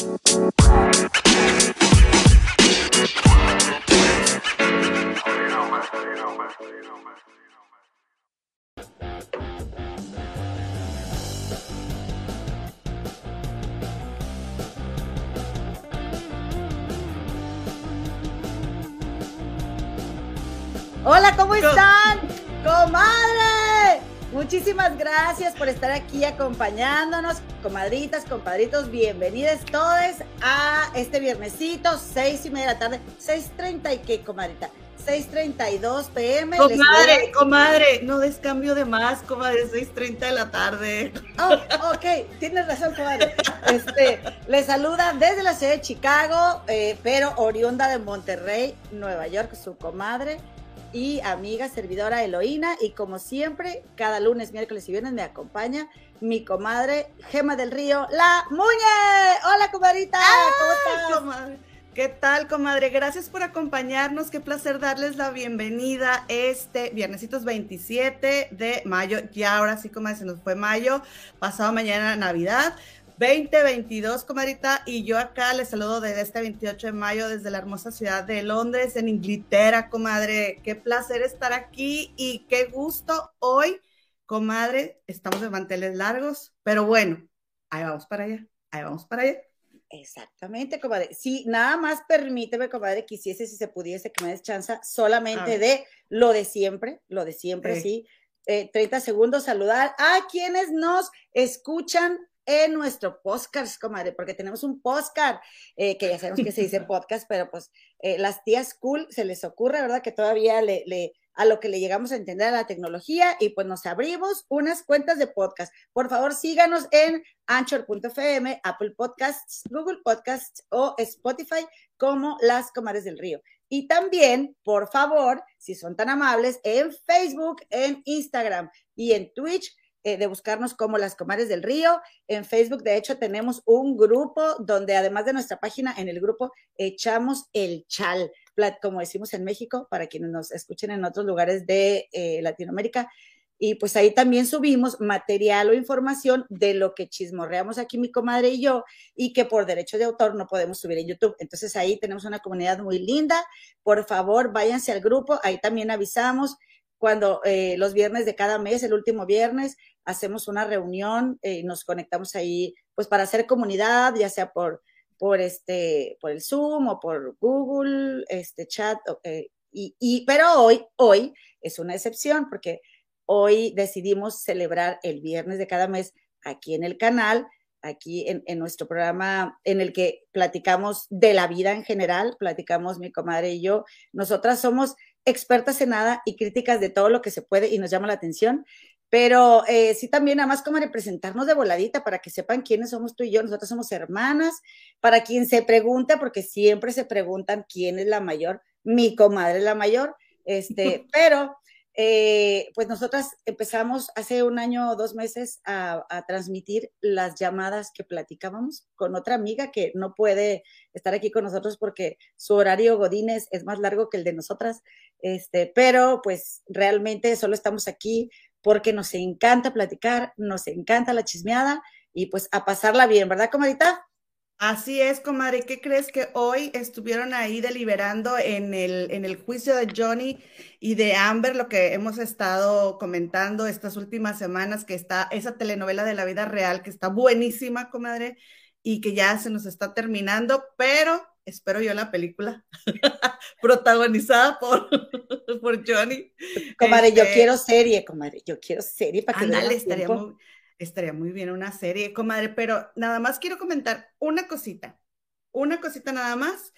Bye. Muchísimas gracias por estar aquí acompañándonos, comadritas, compadritos, bienvenidos todos a este viernesito, seis y media de la tarde, 6.30 y qué, comadrita, 6.32 pm. Comadre, comadre, no des cambio de más, comadre, 6.30 de la tarde. Oh, ok, tienes razón, comadre. Este, le saluda desde la ciudad de Chicago, eh, pero oriunda de Monterrey, Nueva York, su comadre y amiga servidora Eloína. Y como siempre, cada lunes, miércoles y viernes me acompaña mi comadre Gema del Río, la Muñe. Hola, comadrita. ¿Cómo estás? ¿Qué tal, comadre? Gracias por acompañarnos. Qué placer darles la bienvenida este viernesitos 27 de mayo. Ya ahora sí, como se nos fue mayo, pasado mañana Navidad. 2022, comadrita, y yo acá les saludo desde este 28 de mayo desde la hermosa ciudad de Londres, en Inglaterra, comadre. Qué placer estar aquí y qué gusto hoy, comadre. Estamos de manteles largos, pero bueno, ahí vamos para allá, ahí vamos para allá. Exactamente, comadre. Sí, nada más permíteme, comadre, quisiese, si se pudiese, que me des chance solamente de lo de siempre, lo de siempre, sí. 30 eh, segundos, saludar a quienes nos escuchan en nuestro podcast, comadre, porque tenemos un podcast, eh, que ya sabemos que se dice podcast, pero pues eh, las tías cool se les ocurre, ¿verdad? Que todavía le, le, a lo que le llegamos a entender a la tecnología y pues nos abrimos unas cuentas de podcast. Por favor, síganos en anchor.fm, Apple Podcasts, Google Podcasts o Spotify como Las Comadres del Río. Y también, por favor, si son tan amables, en Facebook, en Instagram y en Twitch eh, de buscarnos como las comares del río. En Facebook, de hecho, tenemos un grupo donde además de nuestra página, en el grupo echamos el chal, como decimos en México, para quienes nos escuchen en otros lugares de eh, Latinoamérica. Y pues ahí también subimos material o información de lo que chismorreamos aquí mi comadre y yo y que por derecho de autor no podemos subir en YouTube. Entonces ahí tenemos una comunidad muy linda. Por favor, váyanse al grupo. Ahí también avisamos cuando eh, los viernes de cada mes, el último viernes, hacemos una reunión y eh, nos conectamos ahí, pues para hacer comunidad, ya sea por, por, este, por el Zoom o por Google, este chat. Eh, y, y, pero hoy, hoy es una excepción porque hoy decidimos celebrar el viernes de cada mes aquí en el canal, aquí en, en, nuestro programa en el que platicamos de la vida en general, platicamos mi comadre y yo. Nosotras somos expertas en nada y críticas de todo lo que se puede y nos llama la atención. Pero eh, sí también, nada más como representarnos de voladita para que sepan quiénes somos tú y yo. Nosotras somos hermanas. Para quien se pregunta, porque siempre se preguntan quién es la mayor, mi comadre es la mayor. Este, pero eh, pues nosotras empezamos hace un año o dos meses a, transmitir las llamadas que platicábamos con otra amiga que no puede estar aquí con nosotros porque su horario Godínez es más largo que el de nosotras, este, pero pues realmente solo estamos aquí porque nos encanta platicar, nos encanta la chismeada y pues a pasarla bien, ¿verdad, comadita? Así es, comadre. ¿Qué crees que hoy estuvieron ahí deliberando en el, en el juicio de Johnny y de Amber, lo que hemos estado comentando estas últimas semanas, que está esa telenovela de la vida real, que está buenísima, comadre, y que ya se nos está terminando, pero espero yo la película protagonizada por, por Johnny. Comadre, yo este quiero serie, comadre, yo quiero serie para que estaría muy, estaría muy bien una serie, comadre, pero nada más quiero comentar una cosita, una cosita nada más,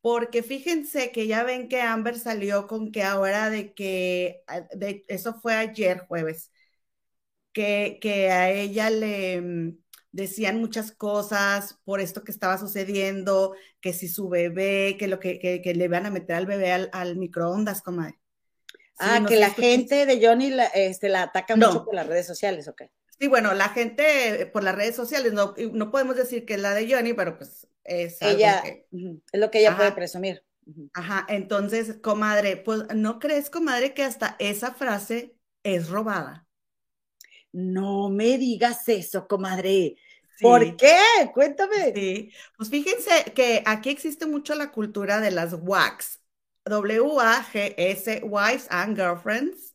porque fíjense que ya ven que Amber salió con que ahora de que, de, eso fue ayer jueves, que, que a ella le mm, decían muchas cosas por esto que estaba sucediendo, que si su bebé, que lo que, que, le van a meter al bebé al, microondas, comadre. ah, que la gente de Johnny la, este, la ataca mucho por las redes sociales, ¿ok? Sí, bueno, la gente por las redes sociales, no, no podemos decir que es la de Johnny, pero pues es ella, es lo que ella puede presumir. Ajá, entonces, comadre, pues ¿no crees, comadre, que hasta esa frase es robada? No me digas eso, comadre. ¿Por qué? Cuéntame. Sí, pues fíjense que aquí existe mucho la cultura de las WAGs, W-A-G-S, Wives and Girlfriends.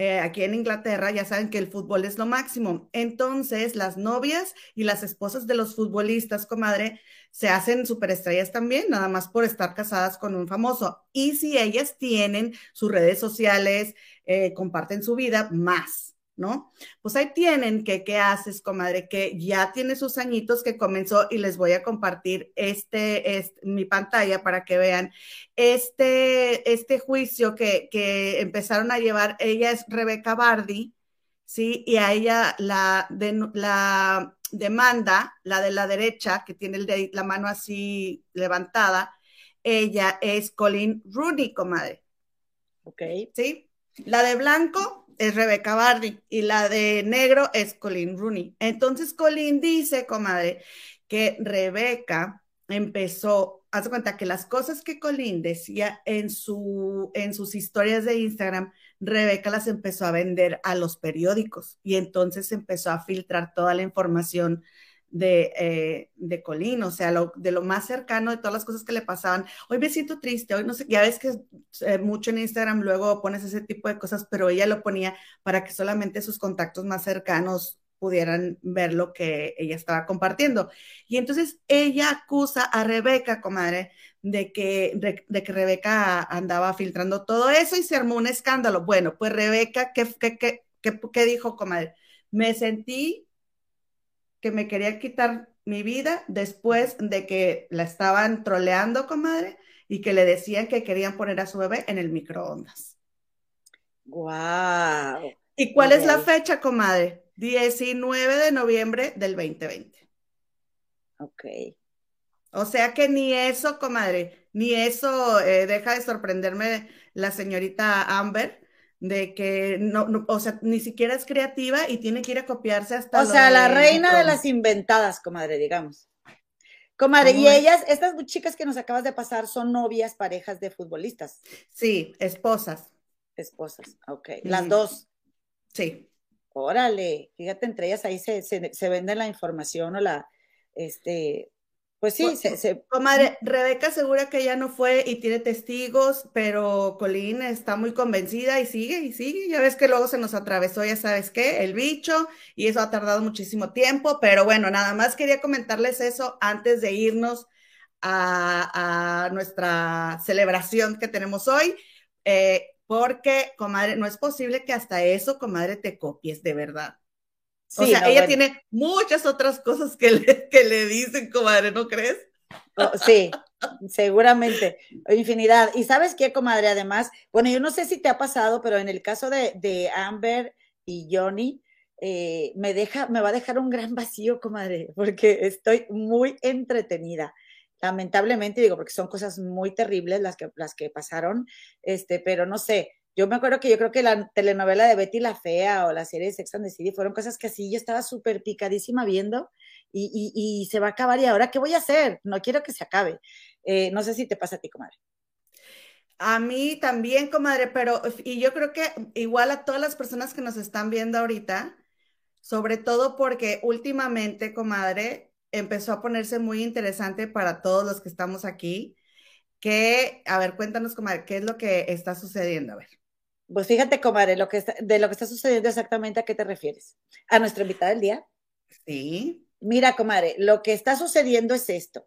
Eh, aquí en Inglaterra ya saben que el fútbol es lo máximo. Entonces, las novias y las esposas de los futbolistas, comadre, se hacen superestrellas también, nada más por estar casadas con un famoso. Y si ellas tienen sus redes sociales, eh, comparten su vida, más. ¿No? Pues ahí tienen que, ¿qué haces, comadre? Que ya tiene sus añitos que comenzó y les voy a compartir este, este mi pantalla para que vean este, este juicio que, que empezaron a llevar. Ella es Rebeca Bardi, ¿sí? Y a ella la, de, la demanda, la de la derecha, que tiene el la mano así levantada, ella es Colin Rooney, comadre. Ok. ¿Sí? La de blanco es Rebeca Bardi y la de negro es Colin Rooney. Entonces Colin dice, comadre, que Rebeca empezó, haz cuenta que las cosas que Colin decía en, su, en sus historias de Instagram, Rebeca las empezó a vender a los periódicos y entonces empezó a filtrar toda la información de, eh, de Colín, o sea, lo, de lo más cercano de todas las cosas que le pasaban. Hoy me siento triste, hoy no sé, ya ves que eh, mucho en Instagram luego pones ese tipo de cosas, pero ella lo ponía para que solamente sus contactos más cercanos pudieran ver lo que ella estaba compartiendo. Y entonces ella acusa a Rebeca, comadre, de que, de, que Rebeca andaba filtrando todo eso y se armó un escándalo. Bueno, pues Rebeca, ¿qué, qué, qué, qué dijo, comadre? Me sentí que me quería quitar mi vida después de que la estaban troleando, comadre, y que le decían que querían poner a su bebé en el microondas. ¡Guau! ¿Y cuál es la fecha, comadre? 19 de noviembre del 2020. Ok. O sea que ni eso, comadre, ni eso eh, deja de sorprenderme la señorita Amber, de que no, o sea, ni siquiera es creativa y tiene que ir a copiarse hasta. O sea, la reina de las inventadas, comadre, digamos. Comadre, y ellas, estas chicas que nos acabas de pasar, son novias, parejas de futbolistas. Sí, esposas. Esposas, ok. Las dos. Sí. Órale, fíjate, entre ellas ahí se, se, se vende la información o la, este, pues sí, se, Comadre, Rebeca asegura que ella no fue y tiene testigos, pero Colleen está muy convencida y sigue y sigue. Ya ves que luego se nos atravesó, ya sabes qué, el bicho, y eso ha tardado muchísimo tiempo, pero bueno, nada más quería comentarles eso antes de irnos a, nuestra celebración que tenemos hoy, eh, porque, comadre, no es posible que hasta eso, comadre, te copies, de verdad o sea, ella tiene muchas otras cosas que le, que le dicen, comadre, ¿no crees? Oh, sí, seguramente, infinidad. Y sabes qué, comadre, además, bueno, yo no sé si te ha pasado, pero en el caso de, de Amber y Johnny, eh, me deja, me va a dejar un gran vacío, comadre, porque estoy muy entretenida. Lamentablemente, digo, porque son cosas muy terribles las que, las que pasaron, este, pero no sé, yo me acuerdo que yo creo que la telenovela de Betty la Fea o la serie de Sex and the City fueron cosas que así yo estaba súper picadísima viendo y, se va a acabar y ahora qué voy a hacer? No quiero que se acabe. Eh, no sé si te pasa a ti, comadre. A mí también, comadre, pero y yo creo que igual a todas las personas que nos están viendo ahorita, sobre todo porque últimamente, comadre, empezó a ponerse muy interesante para todos los que estamos aquí. Que, a ver, cuéntanos, comadre, ¿qué es lo que está sucediendo? A ver. Pues fíjate, comadre, lo que de lo que está sucediendo exactamente a qué te refieres. ¿A nuestra invitada del día? Sí. Mira, comadre, lo que está sucediendo es esto.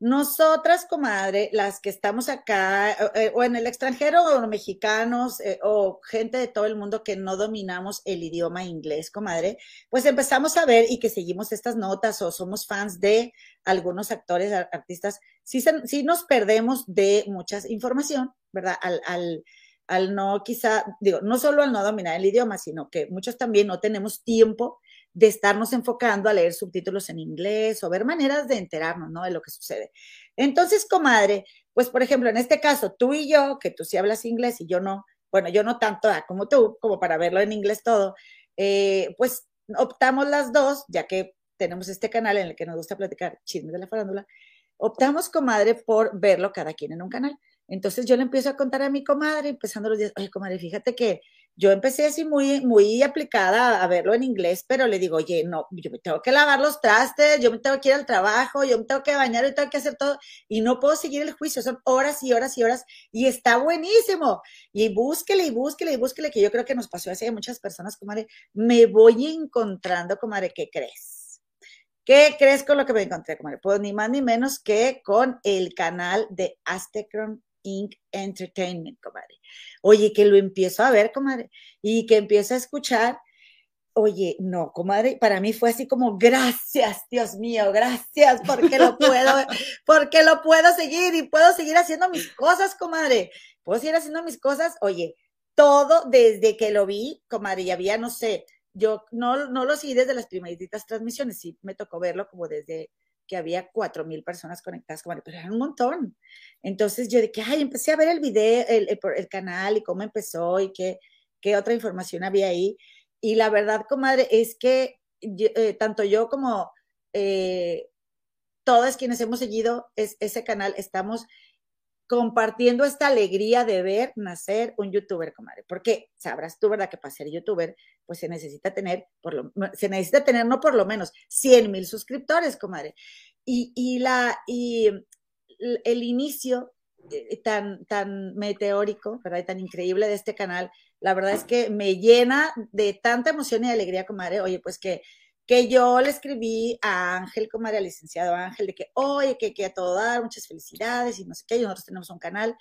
Nosotras, comadre, las que estamos acá, eh, o en el extranjero, o mexicanos, eh, o gente de todo el mundo que no dominamos el idioma inglés, comadre, pues empezamos a ver y que seguimos estas notas o somos fans de algunos actores, artistas, sí, sí nos perdemos de mucha información, ¿verdad? Al, al, al no quizá, digo, no solo al no dominar el idioma, sino que muchos también no tenemos tiempo de estarnos enfocando a leer subtítulos en inglés o ver maneras de enterarnos, ¿no? De lo que sucede. Entonces, comadre, pues por ejemplo, en este caso, tú y yo, que tú sí hablas inglés y yo no, bueno, yo no tanto ah, como tú, como para verlo en inglés todo, eh, pues optamos las dos, ya que tenemos este canal en el que nos gusta platicar chismes de la farándula, optamos, comadre, por verlo cada quien en un canal. Entonces yo le empiezo a contar a mi comadre, empezando los días, oye, comadre, fíjate que yo empecé así muy, muy aplicada a verlo en inglés, pero le digo, oye, no, yo me tengo que lavar los trastes, yo me tengo que ir al trabajo, yo me tengo que bañar, yo tengo que hacer todo, y no puedo seguir el juicio, son horas y horas y horas, y está buenísimo. Y búsquele y búsquele y búsquele, que yo creo que nos pasó así a muchas personas, comadre, me voy encontrando, comadre, ¿qué crees? ¿Qué crees con lo que me encontré, comadre? Pues ni más ni menos que con el canal de Aztecron Entertainment, comadre. Oye, que lo empiezo a ver, comadre, y que empiezo a escuchar. Oye, no, comadre, para mí fue así como, gracias, Dios mío, gracias, porque lo puedo, porque lo puedo seguir y puedo seguir haciendo mis cosas, comadre. Puedo seguir haciendo mis cosas. Oye, todo desde que lo vi, comadre, ya había, no sé, yo no, no lo seguí desde las primeritas transmisiones, sí me tocó verlo como desde que había cuatro mil personas conectadas, comadre, pero era un montón. Entonces yo dije, ay, empecé a ver el video, el, canal y cómo empezó y qué, qué, otra información había ahí. Y la verdad, comadre, es que eh, tanto yo como eh, todos quienes hemos seguido ese canal, estamos compartiendo esta alegría de ver nacer un youtuber, comadre. Porque sabrás tú, ¿verdad? Que para ser youtuber, pues se necesita tener, se necesita tener no por lo menos 100 mil suscriptores, comadre. Y, y, la, y el inicio eh, tan, tan meteórico, ¿verdad? Y tan increíble de este canal, la verdad es que me llena de tanta emoción y alegría, comadre. Oye, pues que que yo le escribí a Ángel, como era licenciado Ángel, de que, oye, que, que a todo dar, muchas felicidades y no sé qué, y nosotros tenemos un canal.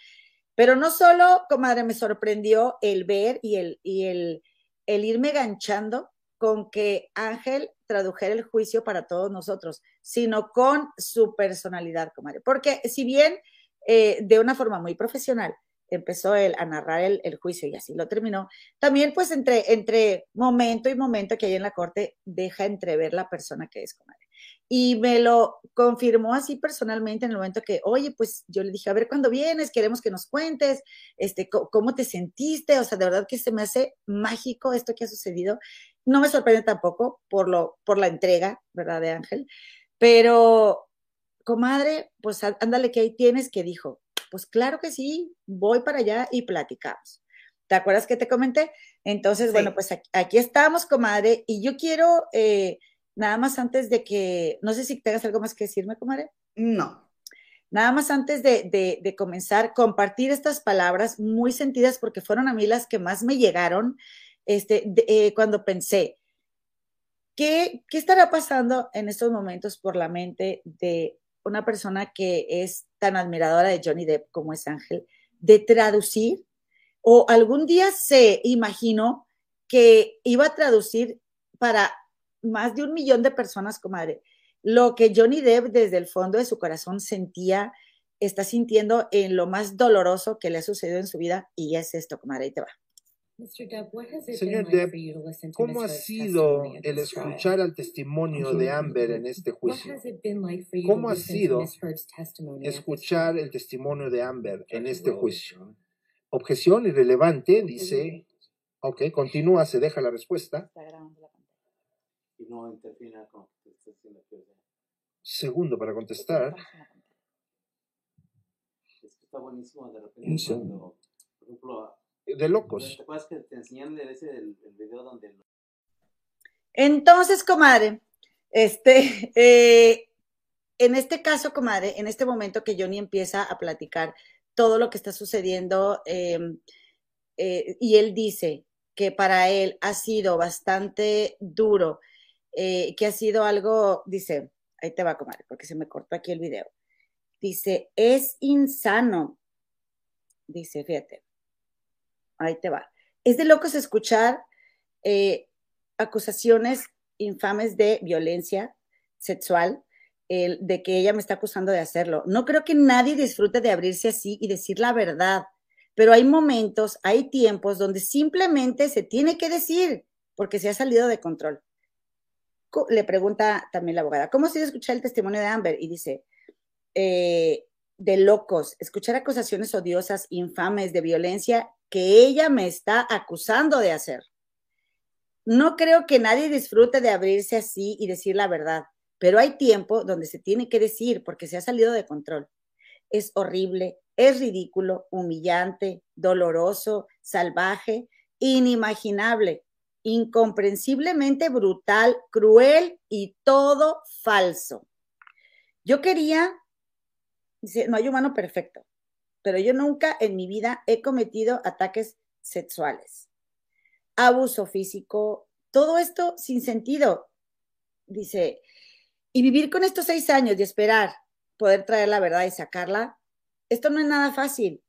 Pero no solo, comadre, me sorprendió el ver y el, y el, el irme ganchando con que Ángel tradujera el juicio para todos nosotros, sino con su personalidad, comadre. Porque si bien eh, de una forma muy profesional, empezó él a narrar el, juicio y así lo terminó. También pues entre, entre momento y momento que hay en la corte deja entrever la persona que es comadre. Y me lo confirmó así personalmente en el momento que, oye, pues yo le dije, a ver, ¿cuándo vienes? Queremos que nos cuentes, este, cómo te sentiste. O sea, de verdad que se me hace mágico esto que ha sucedido. No me sorprende tampoco por, lo, por la entrega, ¿verdad? De Ángel. Pero, comadre, pues ándale que ahí tienes que dijo, pues claro que sí, voy para allá y platicamos. ¿Te acuerdas que te comenté? Entonces, bueno, pues aquí, estamos, comadre, y yo quiero, eh, nada más antes de que, no sé si tengas algo más que decirme, comadre. No. Nada más antes de, de, comenzar, compartir estas palabras muy sentidas porque fueron a mí las que más me llegaron este, eh, cuando pensé, ¿qué, ¿qué estará pasando en estos momentos por la mente de una persona que es tan admiradora de Johnny Depp como es Ángel, de traducir, o algún día se imaginó que iba a traducir para más de un millón de personas, comadre, lo que Johnny Depp desde el fondo de su corazón sentía, está sintiendo en lo más doloroso que le ha sucedido en su vida, y es esto, comadre, ahí te va. Señor Depp, ¿cómo ha sido el escuchar el testimonio de Amber en este juicio? ¿Cómo ha sido escuchar el testimonio de Amber en este juicio? Objeción irrelevante, dice. Ok, continúa, se deja la respuesta. Segundo para contestar. está buenísimo de repente por ejemplo, de locos. Entonces, comadre, este, eh, en este caso, comadre, en este momento que Johnny empieza a platicar todo lo que está sucediendo, em, eh, y él dice que para él ha sido bastante duro, eh, que ha sido algo, dice, ahí te va, comadre, porque se me cortó aquí el video. Dice, es insano. Dice, fíjate, ahí te va. Es de locos escuchar eh, acusaciones infames de violencia sexual, de que ella me está acusando de hacerlo. No creo que nadie disfrute de abrirse así y decir la verdad, pero hay momentos, hay tiempos donde simplemente se tiene que decir porque se ha salido de control. Le pregunta también la abogada, ¿cómo sido escuchar el testimonio de Amber? Y dice, eh, de locos, escuchar acusaciones odiosas, infames, de violencia que ella me está acusando de hacer. No creo que nadie disfrute de abrirse así y decir la verdad, pero hay tiempo donde se tiene que decir porque se ha salido de control. Es horrible, es ridículo, humillante, doloroso, salvaje inimaginable, incomprensiblemente brutal, cruel y todo falso. Yo quería, no hay humano perfecto, pero yo nunca en mi vida he cometido ataques sexuales, abuso físico, todo esto sin sentido. Dice, y vivir con estos seis años y esperar poder traer la verdad y sacarla, esto no es nada fácil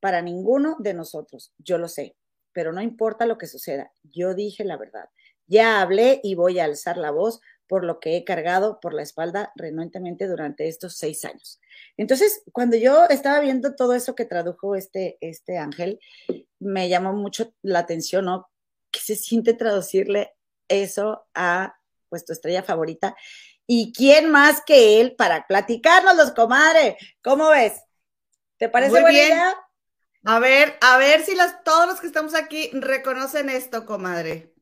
para ninguno de nosotros, yo lo sé, pero no importa lo que suceda, yo dije la verdad. Ya hablé y voy a alzar la voz por lo que he cargado por la espalda renuentemente durante estos seis años. Entonces, cuando yo estaba viendo todo eso que tradujo este, este ángel, me llamó mucho la atención, ¿no? ¿Qué se siente traducirle eso a pues tu estrella favorita? ¿Y quién más que él para platicarnos los comadre? ¿Cómo ves? ¿Te parece Muy buena idea? A ver, a ver si las, todos los que estamos aquí reconocen esto, comadre.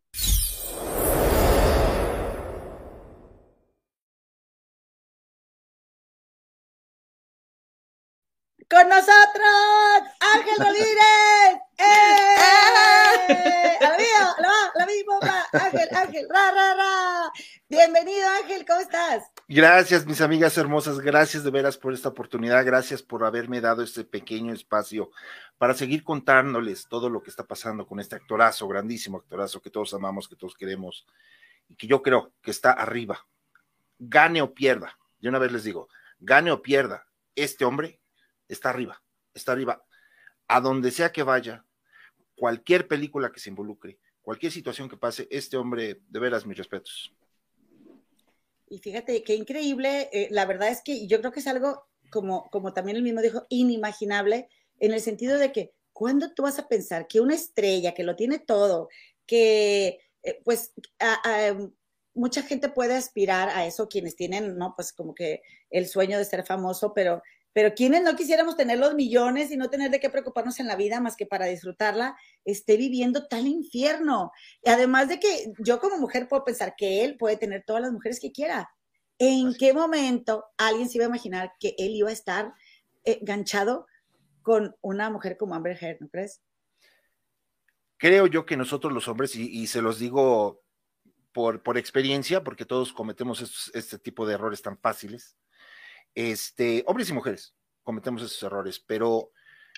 Con nosotros, Ángel Rodríguez. ¡Eh! ¡Eh! ¡La vivo! ¡La ¡La vivo! Ángel, Ángel, ra, ra, ra. Bienvenido, Ángel, ¿cómo estás? Gracias, mis amigas hermosas, gracias de veras por esta oportunidad, gracias por haberme dado este pequeño espacio para seguir contándoles todo lo que está pasando con este actorazo, grandísimo actorazo que todos amamos, que todos queremos y que yo creo que está arriba. Gane o pierda, yo una vez les digo, gane o pierda, este hombre está arriba, está arriba. A donde sea que vaya, cualquier película que se involucre, cualquier situación que pase, este hombre, de veras, mis respetos. Y fíjate, qué increíble, eh, la verdad es que yo creo que es algo, como, como también él mismo dijo, inimaginable, en el sentido de que, ¿cuándo tú vas a pensar que una estrella que lo tiene todo, que eh, pues mucha gente puede aspirar a eso, quienes tienen, ¿no? Pues como que el sueño de ser famoso, pero pero quienes no quisiéramos tener los millones y no tener de qué preocuparnos en la vida más que para disfrutarla, esté viviendo tal infierno. Y además de que yo como mujer puedo pensar que él puede tener todas las mujeres que quiera. ¿En qué momento alguien se iba a imaginar que él iba a estar enganchado con una mujer como Amber Heard, ¿no crees? Creo yo que nosotros los hombres, y, se los digo por, por experiencia, porque todos cometemos este tipo de errores tan fáciles, este, hombres y mujeres cometemos esos errores, pero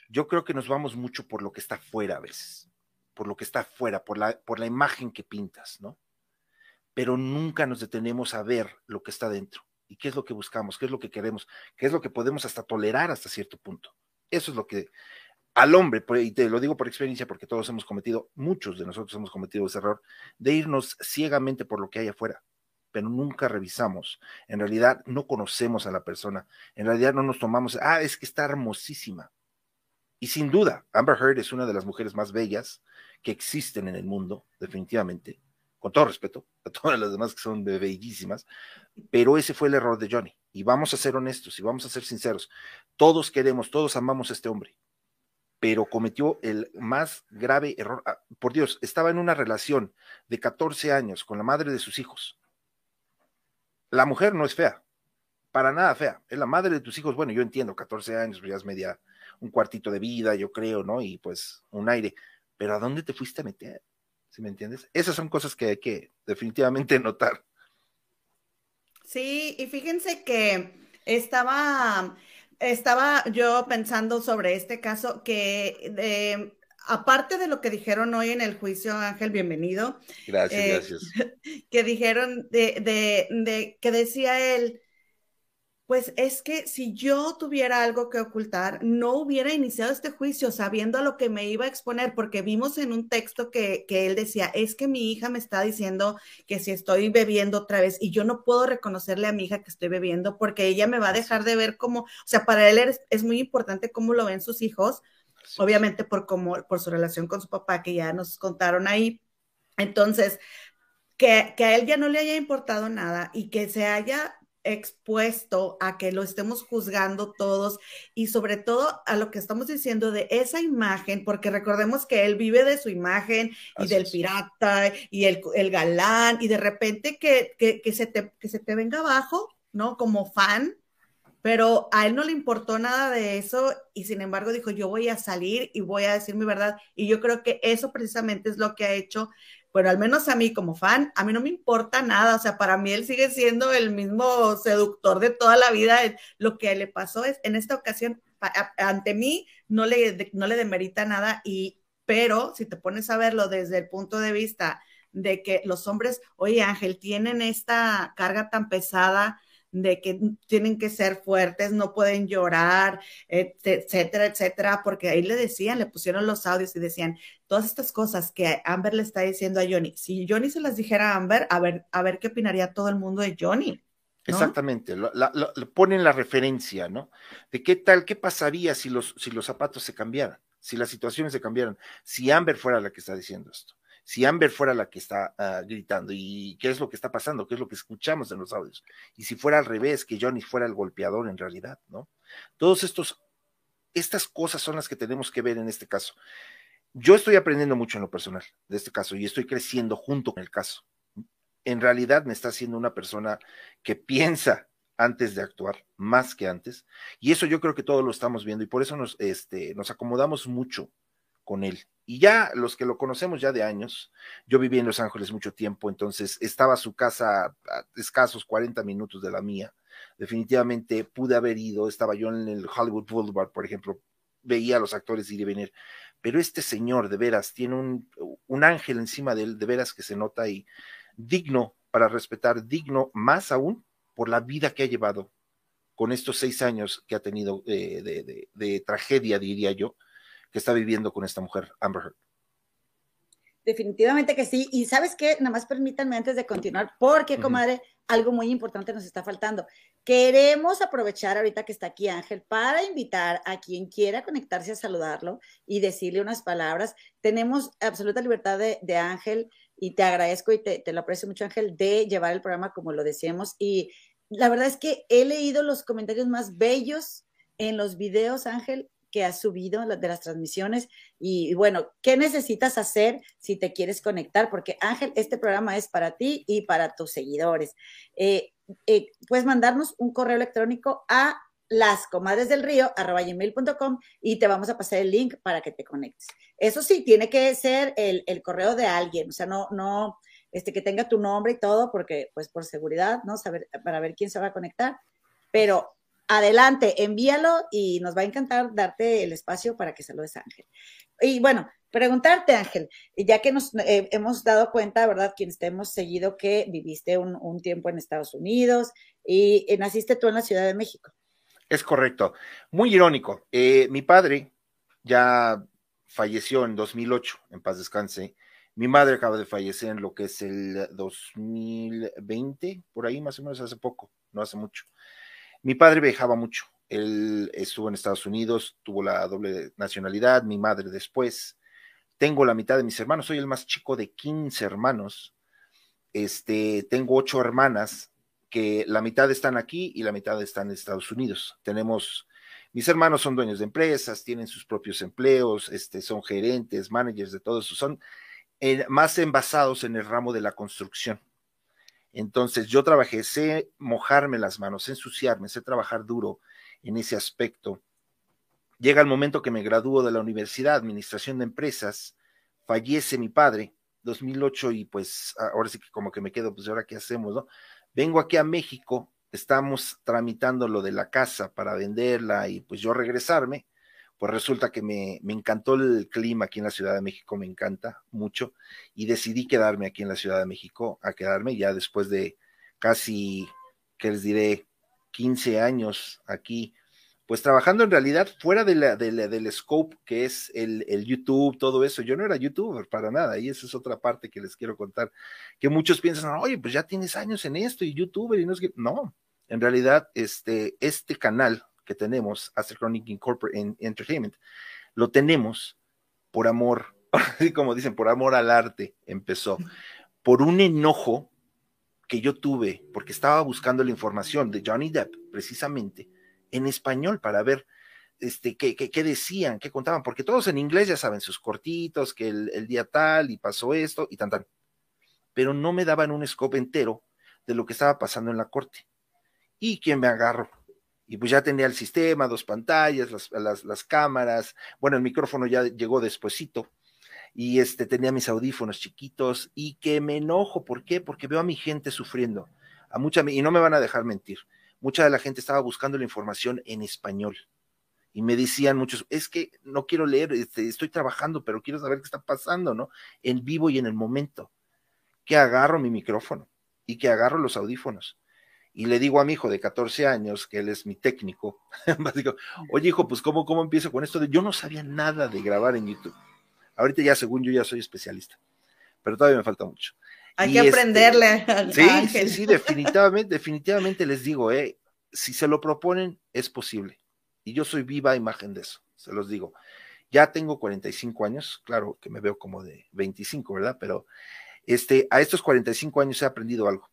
yo creo que nos vamos mucho por lo que está fuera a veces, por lo que está fuera, por la, por la imagen que pintas, ¿no? Pero nunca nos detenemos a ver lo que está dentro y qué es lo que buscamos, qué es lo que queremos, qué es lo que podemos hasta tolerar hasta cierto punto. Eso es lo que al hombre, y te lo digo por experiencia porque todos hemos cometido, muchos de nosotros hemos cometido ese error, de irnos ciegamente por lo que hay afuera pero nunca revisamos. En realidad no conocemos a la persona. En realidad no nos tomamos, ah, es que está hermosísima. Y sin duda, Amber Heard es una de las mujeres más bellas que existen en el mundo, definitivamente, con todo respeto a todas las demás que son bellísimas, pero ese fue el error de Johnny. Y vamos a ser honestos y vamos a ser sinceros. Todos queremos, todos amamos a este hombre, pero cometió el más grave error. Ah, por Dios, estaba en una relación de 14 años con la madre de sus hijos la mujer no es fea, para nada fea, es la madre de tus hijos, bueno, yo entiendo, 14 años, pues ya es media, un cuartito de vida, yo creo, ¿no? Y pues un aire, pero ¿a dónde te fuiste a meter? ¿Sí me entiendes? Esas son cosas que hay que definitivamente notar. Sí, y fíjense que estaba, estaba yo pensando sobre este caso que de, aparte de lo que dijeron hoy en el juicio, Ángel, bienvenido. Gracias, eh, gracias. Que dijeron de, de, de, que decía él, pues es que si yo tuviera algo que ocultar, no hubiera iniciado este juicio sabiendo a lo que me iba a exponer, porque vimos en un texto que, que, él decía, es que mi hija me está diciendo que si estoy bebiendo otra vez y yo no puedo reconocerle a mi hija que estoy bebiendo porque ella me va a dejar de ver como, o sea, para él es, es muy importante cómo lo ven sus hijos, obviamente por, como, por su relación con su papá, que ya nos contaron ahí. Entonces, que, que a él ya no le haya importado nada y que se haya expuesto a que lo estemos juzgando todos y sobre todo a lo que estamos diciendo de esa imagen, porque recordemos que él vive de su imagen y del pirata y el, el, galán y de repente que, que, que, se te, que se te venga abajo, ¿no? Como fan, pero a él no le importó nada de eso y sin embargo dijo, yo voy a salir y voy a decir mi verdad. Y yo creo que eso precisamente es lo que ha hecho, bueno, al menos a mí como fan, a mí no me importa nada, o sea, para mí él sigue siendo el mismo seductor de toda la vida. Lo que le pasó es, en esta ocasión, ante mí, no le, no le demerita nada y, pero si te pones a verlo desde el punto de vista de que los hombres, oye Ángel, tienen esta carga tan pesada de que tienen que ser fuertes, no pueden llorar, etcétera, etcétera, porque ahí le decían, le pusieron los audios y decían todas estas cosas que Amber le está diciendo a Johnny. Si Johnny se las dijera a Amber, a ver, a ver qué opinaría todo el mundo de Johnny. Exactamente, ponen la referencia, ¿no? De qué tal, qué pasaría si los, si los zapatos se cambiaran, si las situaciones se cambiaran, si Amber fuera la que está diciendo esto si Amber fuera la que está ah, gritando y qué es lo que está pasando, qué es lo que escuchamos en los audios, y si fuera al revés, que Johnny fuera el golpeador en realidad, ¿no? Todos estos, estas cosas son las que tenemos que ver en este caso. Yo estoy aprendiendo mucho en lo personal de este caso y estoy creciendo junto con el caso. En realidad me está haciendo una persona que piensa antes de actuar, más que antes, y eso yo creo que todos lo estamos viendo y por eso nos, este, nos acomodamos mucho con él. Y ya los que lo conocemos ya de años, yo viví en Los Ángeles mucho tiempo, entonces estaba su casa a escasos 40 minutos de la mía. Definitivamente pude haber ido, estaba yo en el Hollywood Boulevard, por ejemplo, veía a los actores ir y venir, pero este señor de veras tiene un, un ángel encima de él, de veras que se nota y digno para respetar, digno más aún por la vida que ha llevado con estos seis años que ha tenido eh, de, de tragedia, diría yo, que está viviendo con esta mujer, Amber Heard. Definitivamente que sí. Y sabes qué, nada más permítanme antes de continuar, porque, comadre, algo muy importante nos está faltando. Queremos aprovechar ahorita que está aquí Ángel para invitar a quien quiera conectarse a saludarlo y decirle unas palabras. Tenemos absoluta libertad de, Ángel y te agradezco y te, te, lo aprecio mucho, Ángel, de llevar el programa como lo decíamos. Y la verdad es que he leído los comentarios más bellos en los videos, Ángel, que has subido de las transmisiones y, bueno, ¿qué necesitas hacer si te quieres conectar? Porque Ángel, este programa es para ti y para tus seguidores. Eh, eh, puedes mandarnos un correo electrónico a las comadres del río gmail.com y te vamos a pasar el link para que te conectes. Eso sí, tiene que ser el, el correo de alguien, o sea, no, no, este, que tenga tu nombre y todo, porque pues por seguridad, ¿no? Saber, para ver quién se va a conectar, pero adelante, envíalo y nos va a encantar darte el espacio para que saludes a Ángel. Y bueno, preguntarte, Ángel, ya que nos eh, hemos dado cuenta, ¿verdad? Quienes te hemos seguido que viviste un, tiempo en Estados Unidos y, naciste tú en la Ciudad de México. Es correcto. Muy irónico. Eh, mi padre ya falleció en 2008, en paz descanse. Mi madre acaba de fallecer en lo que es el 2020, por ahí más o menos hace poco, no hace mucho. Mi padre viajaba mucho. Él estuvo en Estados Unidos, tuvo la doble nacionalidad, mi madre después. Tengo la mitad de mis hermanos, soy el más chico de 15 hermanos. Este, tengo ocho hermanas que la mitad están aquí y la mitad están en Estados Unidos. Tenemos, mis hermanos son dueños de empresas, tienen sus propios empleos, este, son gerentes, managers de todo eso, son eh, más envasados en el ramo de la construcción. Entonces yo trabajé, sé mojarme las manos, sé ensuciarme, sé trabajar duro en ese aspecto. Llega el momento que me gradúo de la Universidad, Administración de Empresas, fallece mi padre, 2008, y pues ahora sí que como que me quedo, pues ahora qué hacemos, ¿no? Vengo aquí a México, estamos tramitando lo de la casa para venderla y pues yo regresarme pues resulta que me, me, encantó el clima aquí en la Ciudad de México, me encanta mucho, y decidí quedarme aquí en la Ciudad de México, a quedarme ya después de casi, ¿qué les diré? 15 años aquí, pues trabajando en realidad fuera de la, del scope que es el, el, YouTube, todo eso. Yo no era youtuber para nada, y esa es otra parte que les quiero contar, que muchos piensan, oye, pues ya tienes años en esto y youtuber y no es que, no, en realidad este, este canal que tenemos, Astro Chronic Incorporated Entertainment, lo tenemos por amor, como dicen, por amor al arte, empezó, por un enojo que yo tuve, porque estaba buscando la información de Johnny Depp, precisamente, en español, para ver este, qué, qué, decían, qué contaban, porque todos en inglés ya saben sus cortitos, que el, el, día tal y pasó esto y tan tan, pero no me daban un scope entero de lo que estaba pasando en la corte. ¿Y quién me agarró? Y pues ya tenía el sistema, dos pantallas, las, las, cámaras, bueno, el micrófono ya llegó despuesito, y este tenía mis audífonos chiquitos, y que me enojo, ¿por qué? Porque veo a mi gente sufriendo, a mucha, y no me van a dejar mentir, mucha de la gente estaba buscando la información en español y me decían muchos, es que no quiero leer, este, estoy trabajando, pero quiero saber qué está pasando, ¿no? En vivo y en el momento. Que agarro mi micrófono y que agarro los audífonos. Y le digo a mi hijo de 14 años, que él es mi técnico, digo, oye hijo, pues ¿cómo, ¿cómo empiezo con esto? Yo no sabía nada de grabar en YouTube. Ahorita ya, según yo, ya soy especialista, pero todavía me falta mucho. Hay que este, aprenderle. sí, sí, sí, definitivamente, definitivamente les digo, eh, si se lo proponen, es posible. Y yo soy viva imagen de eso, se los digo. Ya tengo 45 años, claro que me veo como de 25, ¿verdad? Pero este, a estos 45 años he aprendido algo,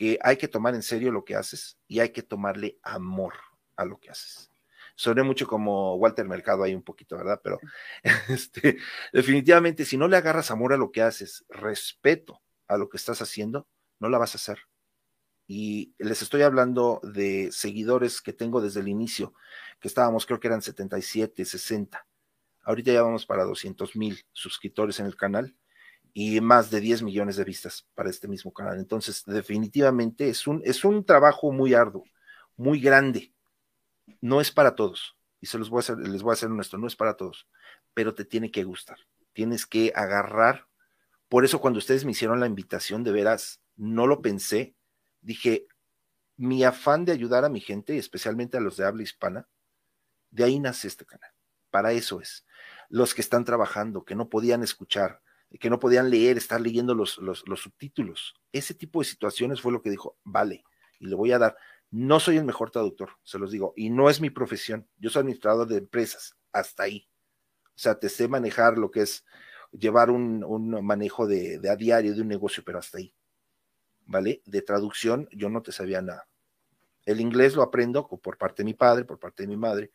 que hay que tomar en serio lo que haces y hay que tomarle amor a lo que haces. Soné mucho como Walter Mercado ahí un poquito, ¿verdad? Pero este, definitivamente, si no le agarras amor a lo que haces, respeto a lo que estás haciendo, no la vas a hacer y les estoy hablando de seguidores que tengo desde el inicio, que estábamos, creo que eran 77, 60. Ahorita ya vamos para 200 mil suscriptores en el canal y más de 10 millones de vistas para este mismo canal. Entonces, definitivamente es un, es un trabajo muy arduo, muy grande. No es para todos. Y se los voy a hacer, les voy a no es para todos, pero te tiene que gustar. Tienes que agarrar. Por eso cuando ustedes me hicieron la invitación, de veras, no lo pensé, dije, mi afán de ayudar a mi gente, especialmente a los de habla hispana, de ahí nace este canal. Para eso es. Los que están trabajando, que no podían escuchar, que no podían leer, estar leyendo los, los, subtítulos. Ese tipo de situaciones fue lo que dijo, vale, y le voy a dar. No soy el mejor traductor, se los digo, y no es mi profesión. Yo soy administrador de empresas, hasta ahí. O sea, te sé manejar lo que es llevar un, un manejo de, de a diario de un negocio, pero hasta ahí. ¿vale? De traducción yo no te sabía nada. El inglés lo aprendo por parte de mi padre, por parte de mi madre,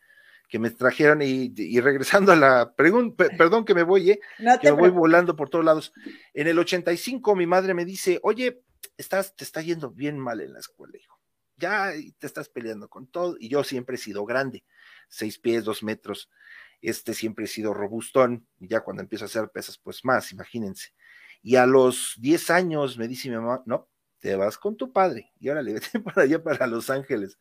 que me trajeron y, regresando a la pregunta, perdón que me voy, ¿eh? que me voy volando por todos lados. En el 85 mi madre me dice, oye, estás, te está yendo bien mal en la escuela, hijo. Ya te estás peleando con todo. Y yo siempre he sido grande, seis pies, dos metros. Este siempre he sido robustón. Y ya cuando empiezo a hacer pesas, pues más, imagínense. Y a los 10 años me dice mi mamá, no, te vas con tu padre y ahora le vete para allá, para Los Ángeles.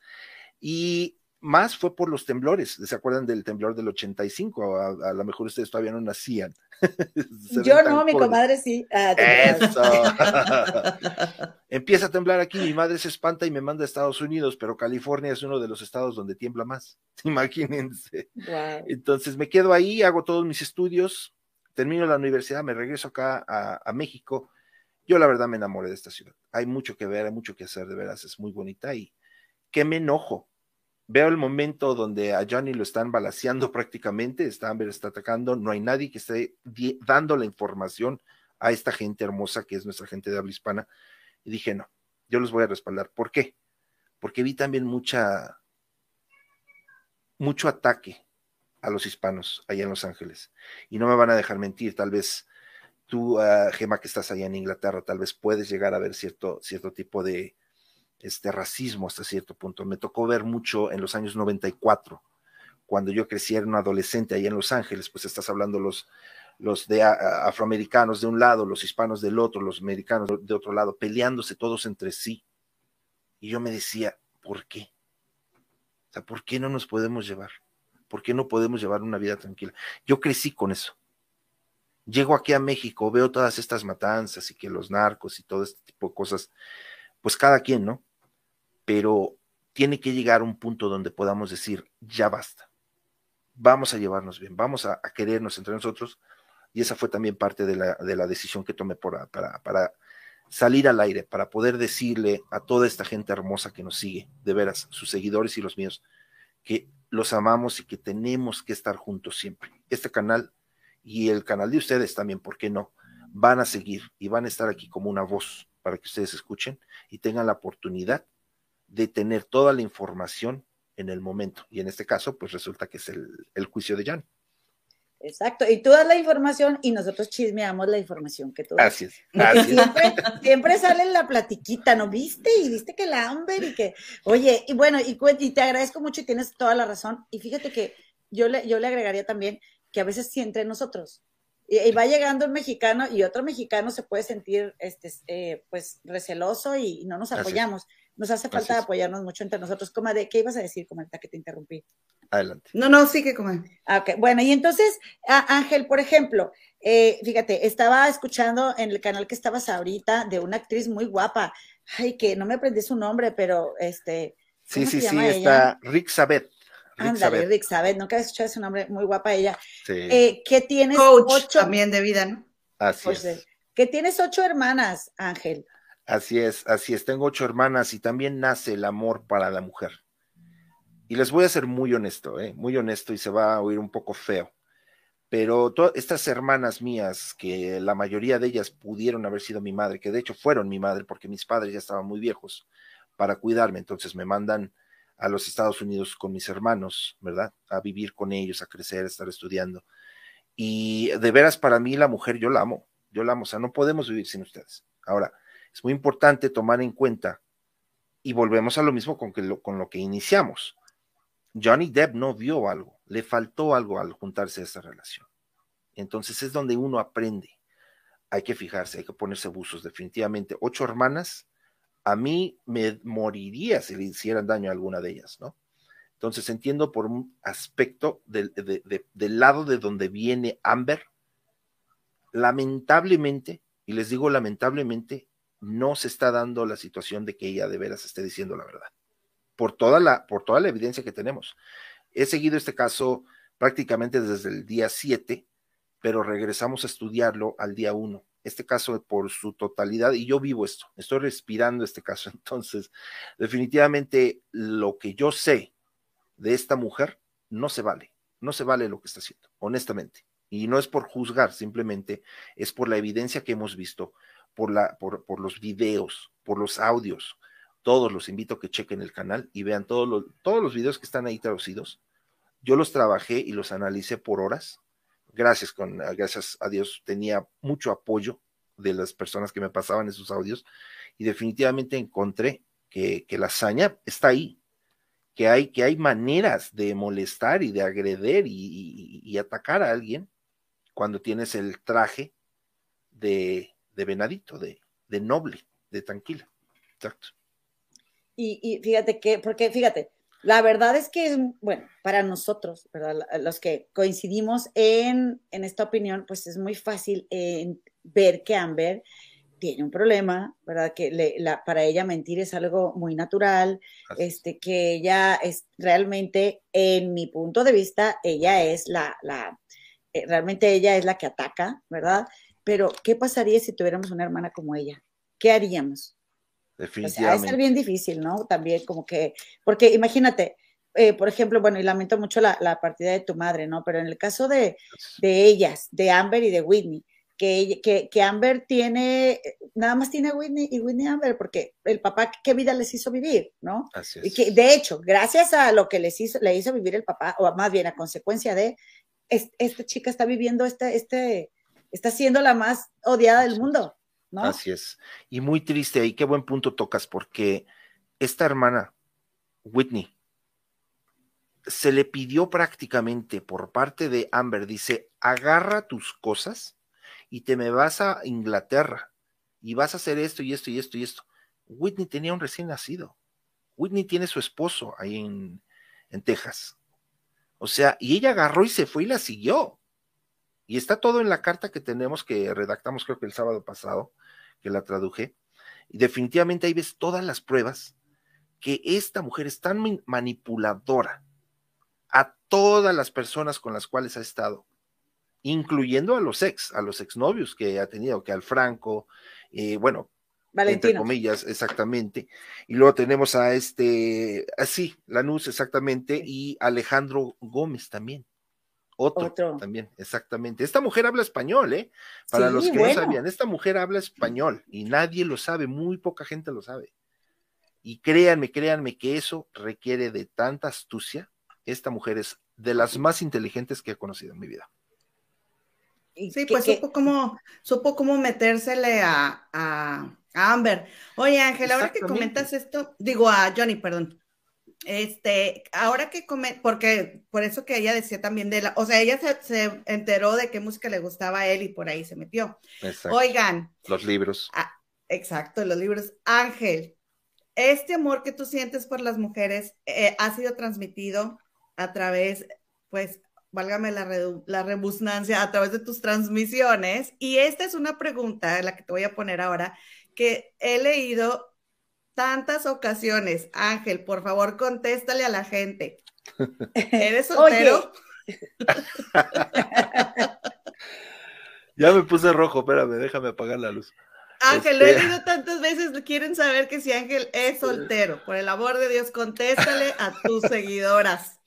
Y más fue por los temblores. ¿Se acuerdan del temblor del 85? A, a lo mejor ustedes todavía no nacían. Yo no, mi comadre sí. Ah, Eso. Empieza a temblar aquí, mi madre se espanta y me manda a Estados Unidos, pero California es uno de los estados donde tiembla más. Imagínense. Entonces me quedo ahí, hago todos mis estudios, termino la universidad, me regreso acá a, a México yo la verdad me enamoré de esta ciudad. Hay mucho que ver, hay mucho que hacer, de veras, es muy bonita y que me enojo. Veo el momento donde a Johnny lo están balaseando prácticamente, está está atacando, no hay nadie que esté dando la información a esta gente hermosa que es nuestra gente de habla hispana. Y dije, no, yo los voy a respaldar. ¿Por qué? Porque vi también mucha, mucho ataque a los hispanos allá en Los Ángeles. Y no me van a dejar mentir, tal vez tú, uh, Gema, que estás allá en Inglaterra, tal vez puedes llegar a ver cierto, cierto tipo de este, racismo hasta cierto punto. Me tocó ver mucho en los años 94, cuando yo crecí, era un adolescente allá en Los Ángeles, pues estás hablando los, los de afroamericanos de un lado, los hispanos del otro, los americanos de otro lado, peleándose todos entre sí. Y yo me decía, ¿por qué? O sea, ¿por qué no nos podemos llevar? ¿Por qué no podemos llevar una vida tranquila? Yo crecí con eso llego aquí a México, veo todas estas matanzas y que los narcos y todo este tipo de cosas, pues cada quien, ¿no? Pero tiene que llegar un punto donde podamos decir, ya basta, vamos a llevarnos bien, vamos a, querernos entre nosotros. Y esa fue también parte de la, de la decisión que tomé para, para salir al aire, para poder decirle a toda esta gente hermosa que nos sigue, de veras, sus seguidores y los míos, que los amamos y que tenemos que estar juntos siempre. Este canal y el canal de ustedes también, ¿por qué no? Van a seguir y van a estar aquí como una voz para que ustedes escuchen y tengan la oportunidad de tener toda la información en el momento. Y en este caso, pues resulta que es el, juicio de Jan. Exacto, y tú das la información y nosotros chismeamos la información que tú das. Así es. Siempre, siempre sale la platiquita, ¿no viste? Y viste que la Amber y que, oye, y bueno, y, y te agradezco mucho y tienes toda la razón. Y fíjate que yo le, yo le agregaría también que a veces sí entre nosotros. Y, va llegando un mexicano y otro mexicano se puede sentir este, eh, pues receloso y, no nos apoyamos. Nos hace falta apoyarnos mucho entre nosotros. de ¿qué ibas a decir, Comenta, que te interrumpí? Adelante. No, no, sí que comer. Ah, okay. Bueno, y entonces, Ángel, por ejemplo, eh, fíjate, estaba escuchando en el canal que estabas ahorita de una actriz muy guapa. Ay, que no me aprendí su nombre, pero este. Sí, sí, sí, está Rick Sabet. Ándale, Rick Sabet, nunca he escuchado ese nombre, muy guapa ella. Sí. Eh, que tienes Coach ocho. También de vida, ¿no? Así pues, es. Que tienes ocho hermanas, Ángel. Así es, así es. Tengo ocho hermanas y también nace el amor para la mujer. Y les voy a ser muy honesto, ¿eh? muy honesto y se va a oír un poco feo. Pero estas hermanas mías, que la mayoría de ellas pudieron haber sido mi madre, que de hecho fueron mi madre porque mis padres ya estaban muy viejos para cuidarme, entonces me mandan a los Estados Unidos con mis hermanos, ¿verdad? A vivir con ellos, a crecer, a estar estudiando. Y de veras para mí la mujer yo la amo, yo la amo, o sea, no podemos vivir sin ustedes. Ahora, es muy importante tomar en cuenta, y volvemos a lo mismo con, que con lo que iniciamos. Johnny Depp no vio algo, le faltó algo al juntarse a esa relación. Entonces es donde uno aprende. Hay que fijarse, hay que ponerse buzos, definitivamente. Ocho hermanas, a mí me moriría si le hicieran daño a alguna de ellas, ¿no? Entonces entiendo por un aspecto del lado de donde viene Amber, lamentablemente, y les digo lamentablemente, no se está dando la situación de que ella de veras esté diciendo la verdad. Por toda la, por toda la evidencia que tenemos. He seguido este caso prácticamente desde el día 7, pero regresamos a estudiarlo al día 1. Este caso por su totalidad, y yo vivo esto, estoy respirando este caso. Entonces, definitivamente lo que yo sé de esta mujer no se vale, no se vale lo que está haciendo, honestamente. Y no es por juzgar, simplemente es por la evidencia que hemos visto, por, la, por, por los videos, por los audios. Todos los invito a que chequen el canal y vean todos los, videos que están ahí traducidos. Yo los trabajé y los analicé por horas. Gracias, con, gracias a Dios tenía mucho apoyo de las personas que me pasaban esos audios y definitivamente encontré que, que la hazaña está ahí, que hay, que hay maneras de molestar y de agreder y atacar a alguien cuando tienes el traje de, de venadito, de, de noble, de tranquila. Exacto. Y, fíjate que, porque fíjate, la verdad es que es, bueno, para nosotros, ¿verdad? Los que coincidimos en, en esta opinión, pues es muy fácil ver que Amber tiene un problema, ¿verdad? Que le, la, para ella mentir es algo muy natural, este, que ella es realmente, en mi punto de vista, ella es la, la eh, realmente ella es la que ataca, ¿verdad? Pero, ¿qué pasaría si tuviéramos una hermana como ella? ¿Qué haríamos? Definitivamente. O sea, ser bien difícil, ¿no? También como que, porque imagínate, eh, por ejemplo, bueno, y lamento mucho la, partida de tu madre, ¿no? Pero en el caso de, ellas, de Amber y de Whitney, que, que, que, Amber tiene, nada más tiene a Whitney y Whitney Amber, porque el papá, ¿qué vida les hizo vivir, no? Así es. Y que, de hecho, gracias a lo que les hizo, le hizo vivir el papá, o más bien a consecuencia de, esta chica está viviendo este, este, está siendo la más odiada del mundo, ¿no? Así es. Y muy triste, ahí qué buen punto tocas, porque esta hermana, Whitney, se le pidió prácticamente por parte de Amber, dice, agarra tus cosas y te me vas a Inglaterra y vas a hacer esto y esto y esto y esto. Whitney tenía un recién nacido. Whitney tiene su esposo ahí en, en Texas. O sea, y ella agarró y se fue y la siguió. Y está todo en la carta que tenemos que redactamos creo que el sábado pasado, que la traduje. Y definitivamente ahí ves todas las pruebas que esta mujer es tan manipuladora a todas las personas con las cuales ha estado, incluyendo a los ex, a los exnovios que ha tenido, que al Franco, eh, bueno, entre comillas, exactamente. Y luego tenemos a este, así, Lanús, exactamente, y Alejandro Gómez también. Otro, también, exactamente. Esta mujer habla español, ¿eh? Para los que no sabían, esta mujer habla español y nadie lo sabe, muy poca gente lo sabe. Y créanme, créanme que eso requiere de tanta astucia. Esta mujer es de las más inteligentes que he conocido en mi vida. sí, pues supo, cómo, supo cómo metérsele a, a, Amber. Oye, Ángel, ahora que comentas esto, digo a Johnny, perdón. Este, ahora que come, porque por eso que ella decía también de la, o sea, ella se, enteró de qué música le gustaba a él y por ahí se metió. Oigan. Los libros. Ah, exacto, los libros. Ángel, este amor que tú sientes por las mujeres eh, ha sido transmitido a través, pues, válgame la, la rebusnancia, a través de tus transmisiones. Y esta es una pregunta, la que te voy a poner ahora, que he leído tantas ocasiones. Ángel, por favor, contéstale a la gente. ¿Eres soltero? ya me puse rojo, espérame, déjame apagar la luz. Ángel, lo he este leído tantas veces, quieren saber que si Ángel es soltero. Por el amor de Dios, contéstale a tus seguidoras.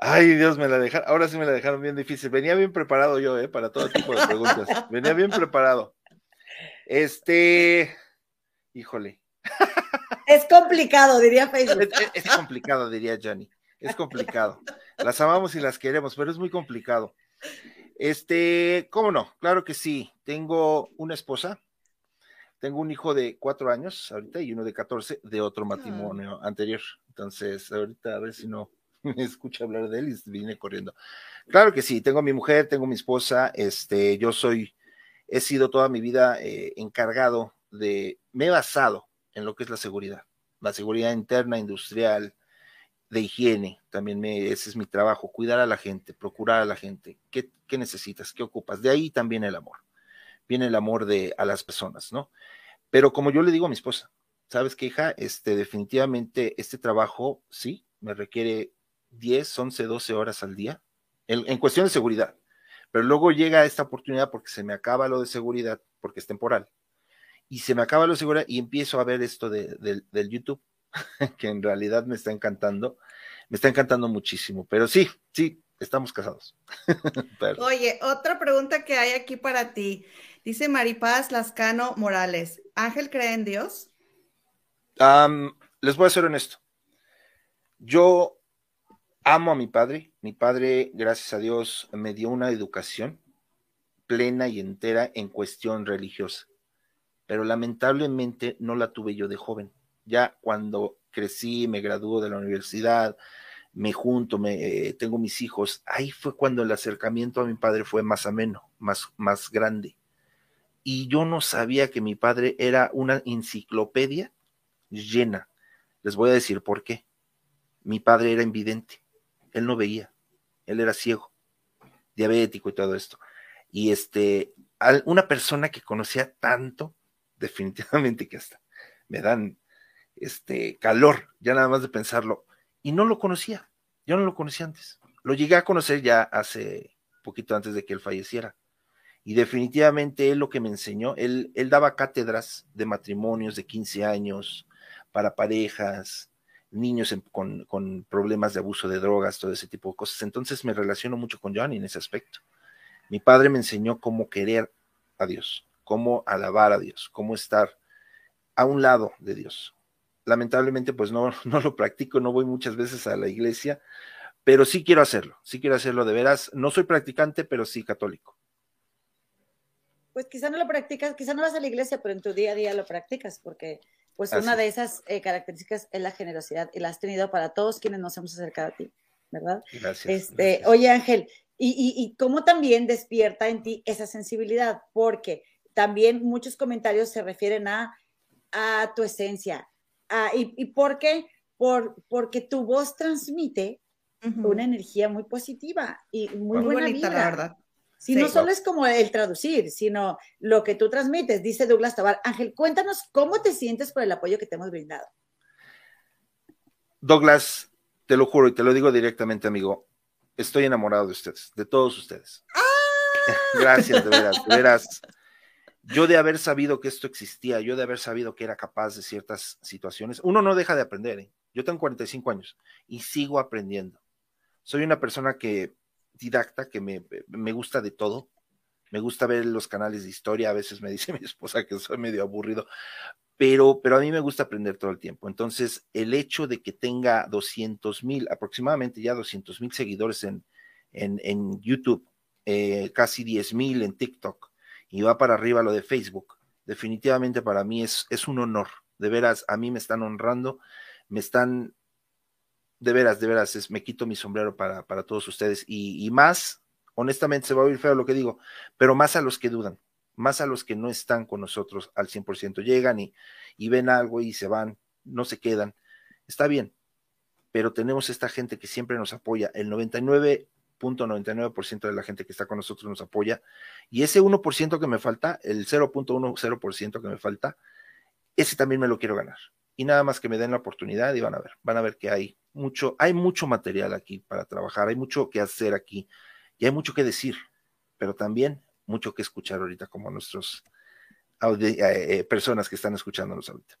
Ay, Dios, me la dejaron, ahora sí me la dejaron bien difícil. Venía bien preparado yo, ¿eh? Para todo tipo de preguntas. Venía bien preparado. Este, híjole. Es complicado, diría Facebook. Es, complicado, diría Johnny. Es complicado. Las amamos y las queremos, pero es muy complicado. Este, ¿cómo no? Claro que sí. Tengo una esposa, tengo un hijo de cuatro años ahorita y uno de catorce de otro matrimonio anterior. Entonces, ahorita a ver si no me escucha hablar de él y viene corriendo. Claro que sí, tengo a mi mujer, tengo a mi esposa, este, yo soy, he sido toda mi vida eh, encargado de, me he basado en lo que es la seguridad, la seguridad interna, industrial, de higiene, también me, ese es mi trabajo, cuidar a la gente, procurar a la gente, ¿qué, qué necesitas? ¿Qué ocupas? De ahí también el amor, viene el amor de, a las personas, ¿no? Pero como yo le digo a mi esposa, ¿sabes qué, hija? Este, definitivamente este trabajo, sí, me requiere 10, 11, 12 horas al día, en, cuestión de seguridad. Pero luego llega esta oportunidad porque se me acaba lo de seguridad, porque es temporal, y se me acaba lo de seguridad y empiezo a ver esto de, del YouTube, que en realidad me está encantando, me está encantando muchísimo, pero sí, sí, estamos casados. Oye, otra pregunta que hay aquí para ti. Dice Maripaz Lascano Morales, ¿Ángel cree en Dios? les voy a ser honesto. Yo amo a mi padre. Mi padre, gracias a Dios, me dio una educación plena y entera en cuestión religiosa, pero lamentablemente no la tuve yo de joven. Ya cuando crecí, me graduó de la universidad, me junto, me, eh, tengo mis hijos, ahí fue cuando el acercamiento a mi padre fue más ameno, más, más grande. Y yo no sabía que mi padre era una enciclopedia llena. Les voy a decir por qué. Mi padre era invidente él no veía, él era ciego, diabético y todo esto. Y este, una persona que conocía tanto, definitivamente que hasta me dan este calor, ya nada más de pensarlo, y no lo conocía, yo no lo conocía antes. Lo llegué a conocer ya hace poquito antes de que él falleciera. Y definitivamente él lo que me enseñó, él, él daba cátedras de matrimonios de 15 años para parejas, niños con, problemas de abuso de drogas, todo ese tipo de cosas. Entonces me relaciono mucho con Johnny en ese aspecto. Mi padre me enseñó cómo querer a Dios, cómo alabar a Dios, cómo estar a un lado de Dios. Lamentablemente, pues no, no lo practico, no voy muchas veces a la iglesia, pero sí quiero hacerlo, sí quiero hacerlo de veras. No soy practicante, pero sí católico. Pues quizá no lo practicas, quizá no vas a la iglesia, pero en tu día a día lo practicas, porque pues una de esas eh, características es la generosidad y la has tenido para todos quienes nos hemos acercado a ti, ¿verdad? Gracias. Este, Oye, Ángel, y, y, cómo también despierta en ti esa sensibilidad, porque también muchos comentarios se refieren a, a tu esencia. y, y, por qué? Por, porque tu voz transmite una energía muy positiva y muy, buena bonita, la verdad. Si no solo es como el traducir, sino lo que tú transmites, dice Douglas Tabar. Ángel, cuéntanos cómo te sientes por el apoyo que te hemos brindado. Douglas, te lo juro y te lo digo directamente, amigo, estoy enamorado de ustedes, de todos ustedes. ¡Ah! Gracias, de veras, de veras. Yo de haber sabido que esto existía, yo de haber sabido que era capaz de ciertas situaciones, uno no deja de aprender. ¿eh? Yo tengo 45 años y sigo aprendiendo. Soy una persona que didacta que me, me, gusta de todo. Me gusta ver los canales de historia. A veces me dice mi esposa que soy medio aburrido, pero, pero a mí me gusta aprender todo el tiempo. Entonces, el hecho de que tenga 200 mil, aproximadamente ya 200 mil seguidores en, en, YouTube eh, casi 10 mil en TikTok y va para arriba lo de Facebook, definitivamente para mí es, es un honor. De veras, a mí me están honrando, me están, de veras, de veras, es, me quito mi sombrero para, para todos ustedes y, y más, honestamente se va a oír feo lo que digo, pero más a los que dudan, más a los que no están con nosotros al 100%, llegan y, y ven algo y se van, no se quedan. Está bien, pero tenemos esta gente que siempre nos apoya. El 99.99% de la gente que está con nosotros nos apoya. Y ese 1% que me falta, el 0.10% que me falta, ese también me lo quiero ganar. Y nada más que me den la oportunidad y van a ver, van a ver que hay mucho, hay mucho material aquí para trabajar, hay mucho que hacer aquí y hay mucho que decir, pero también mucho que escuchar ahorita como nuestros eh, eh, personas que están escuchándonos ahorita.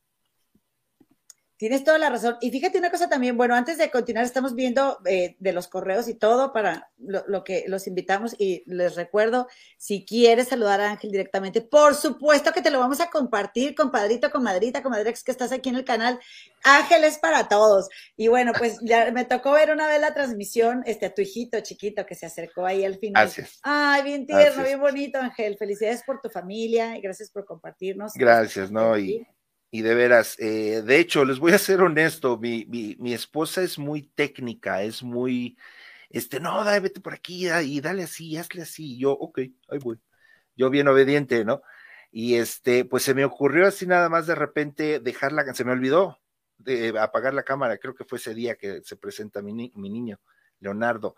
Tienes toda la razón. Y fíjate una cosa también, bueno, antes de continuar, estamos viendo eh, de los correos y todo para lo, que los invitamos y les recuerdo, si quieres saludar a Ángel directamente, por supuesto que te lo vamos a compartir, compadrito, comadrita, comadrex, que estás aquí en el canal. Ángel es para todos. Y bueno, pues ya me tocó ver una vez la transmisión, este, a tu hijito chiquito que se acercó ahí al final. Gracias. Ay, bien tierno, bien bonito, Ángel. Felicidades por tu familia y gracias por compartirnos. Gracias, ¿no? Y y de veras, eh, de hecho, les voy a ser honesto, mi, mi, esposa es muy técnica, es muy, este, no, dale, vete por aquí y dale así, hazle así. Y yo, ok, ahí voy. Yo bien obediente, ¿no? Y este, pues se me ocurrió así nada más de repente dejarla, se me olvidó de apagar la cámara, creo que fue ese día que se presenta mi, mi niño, Leonardo,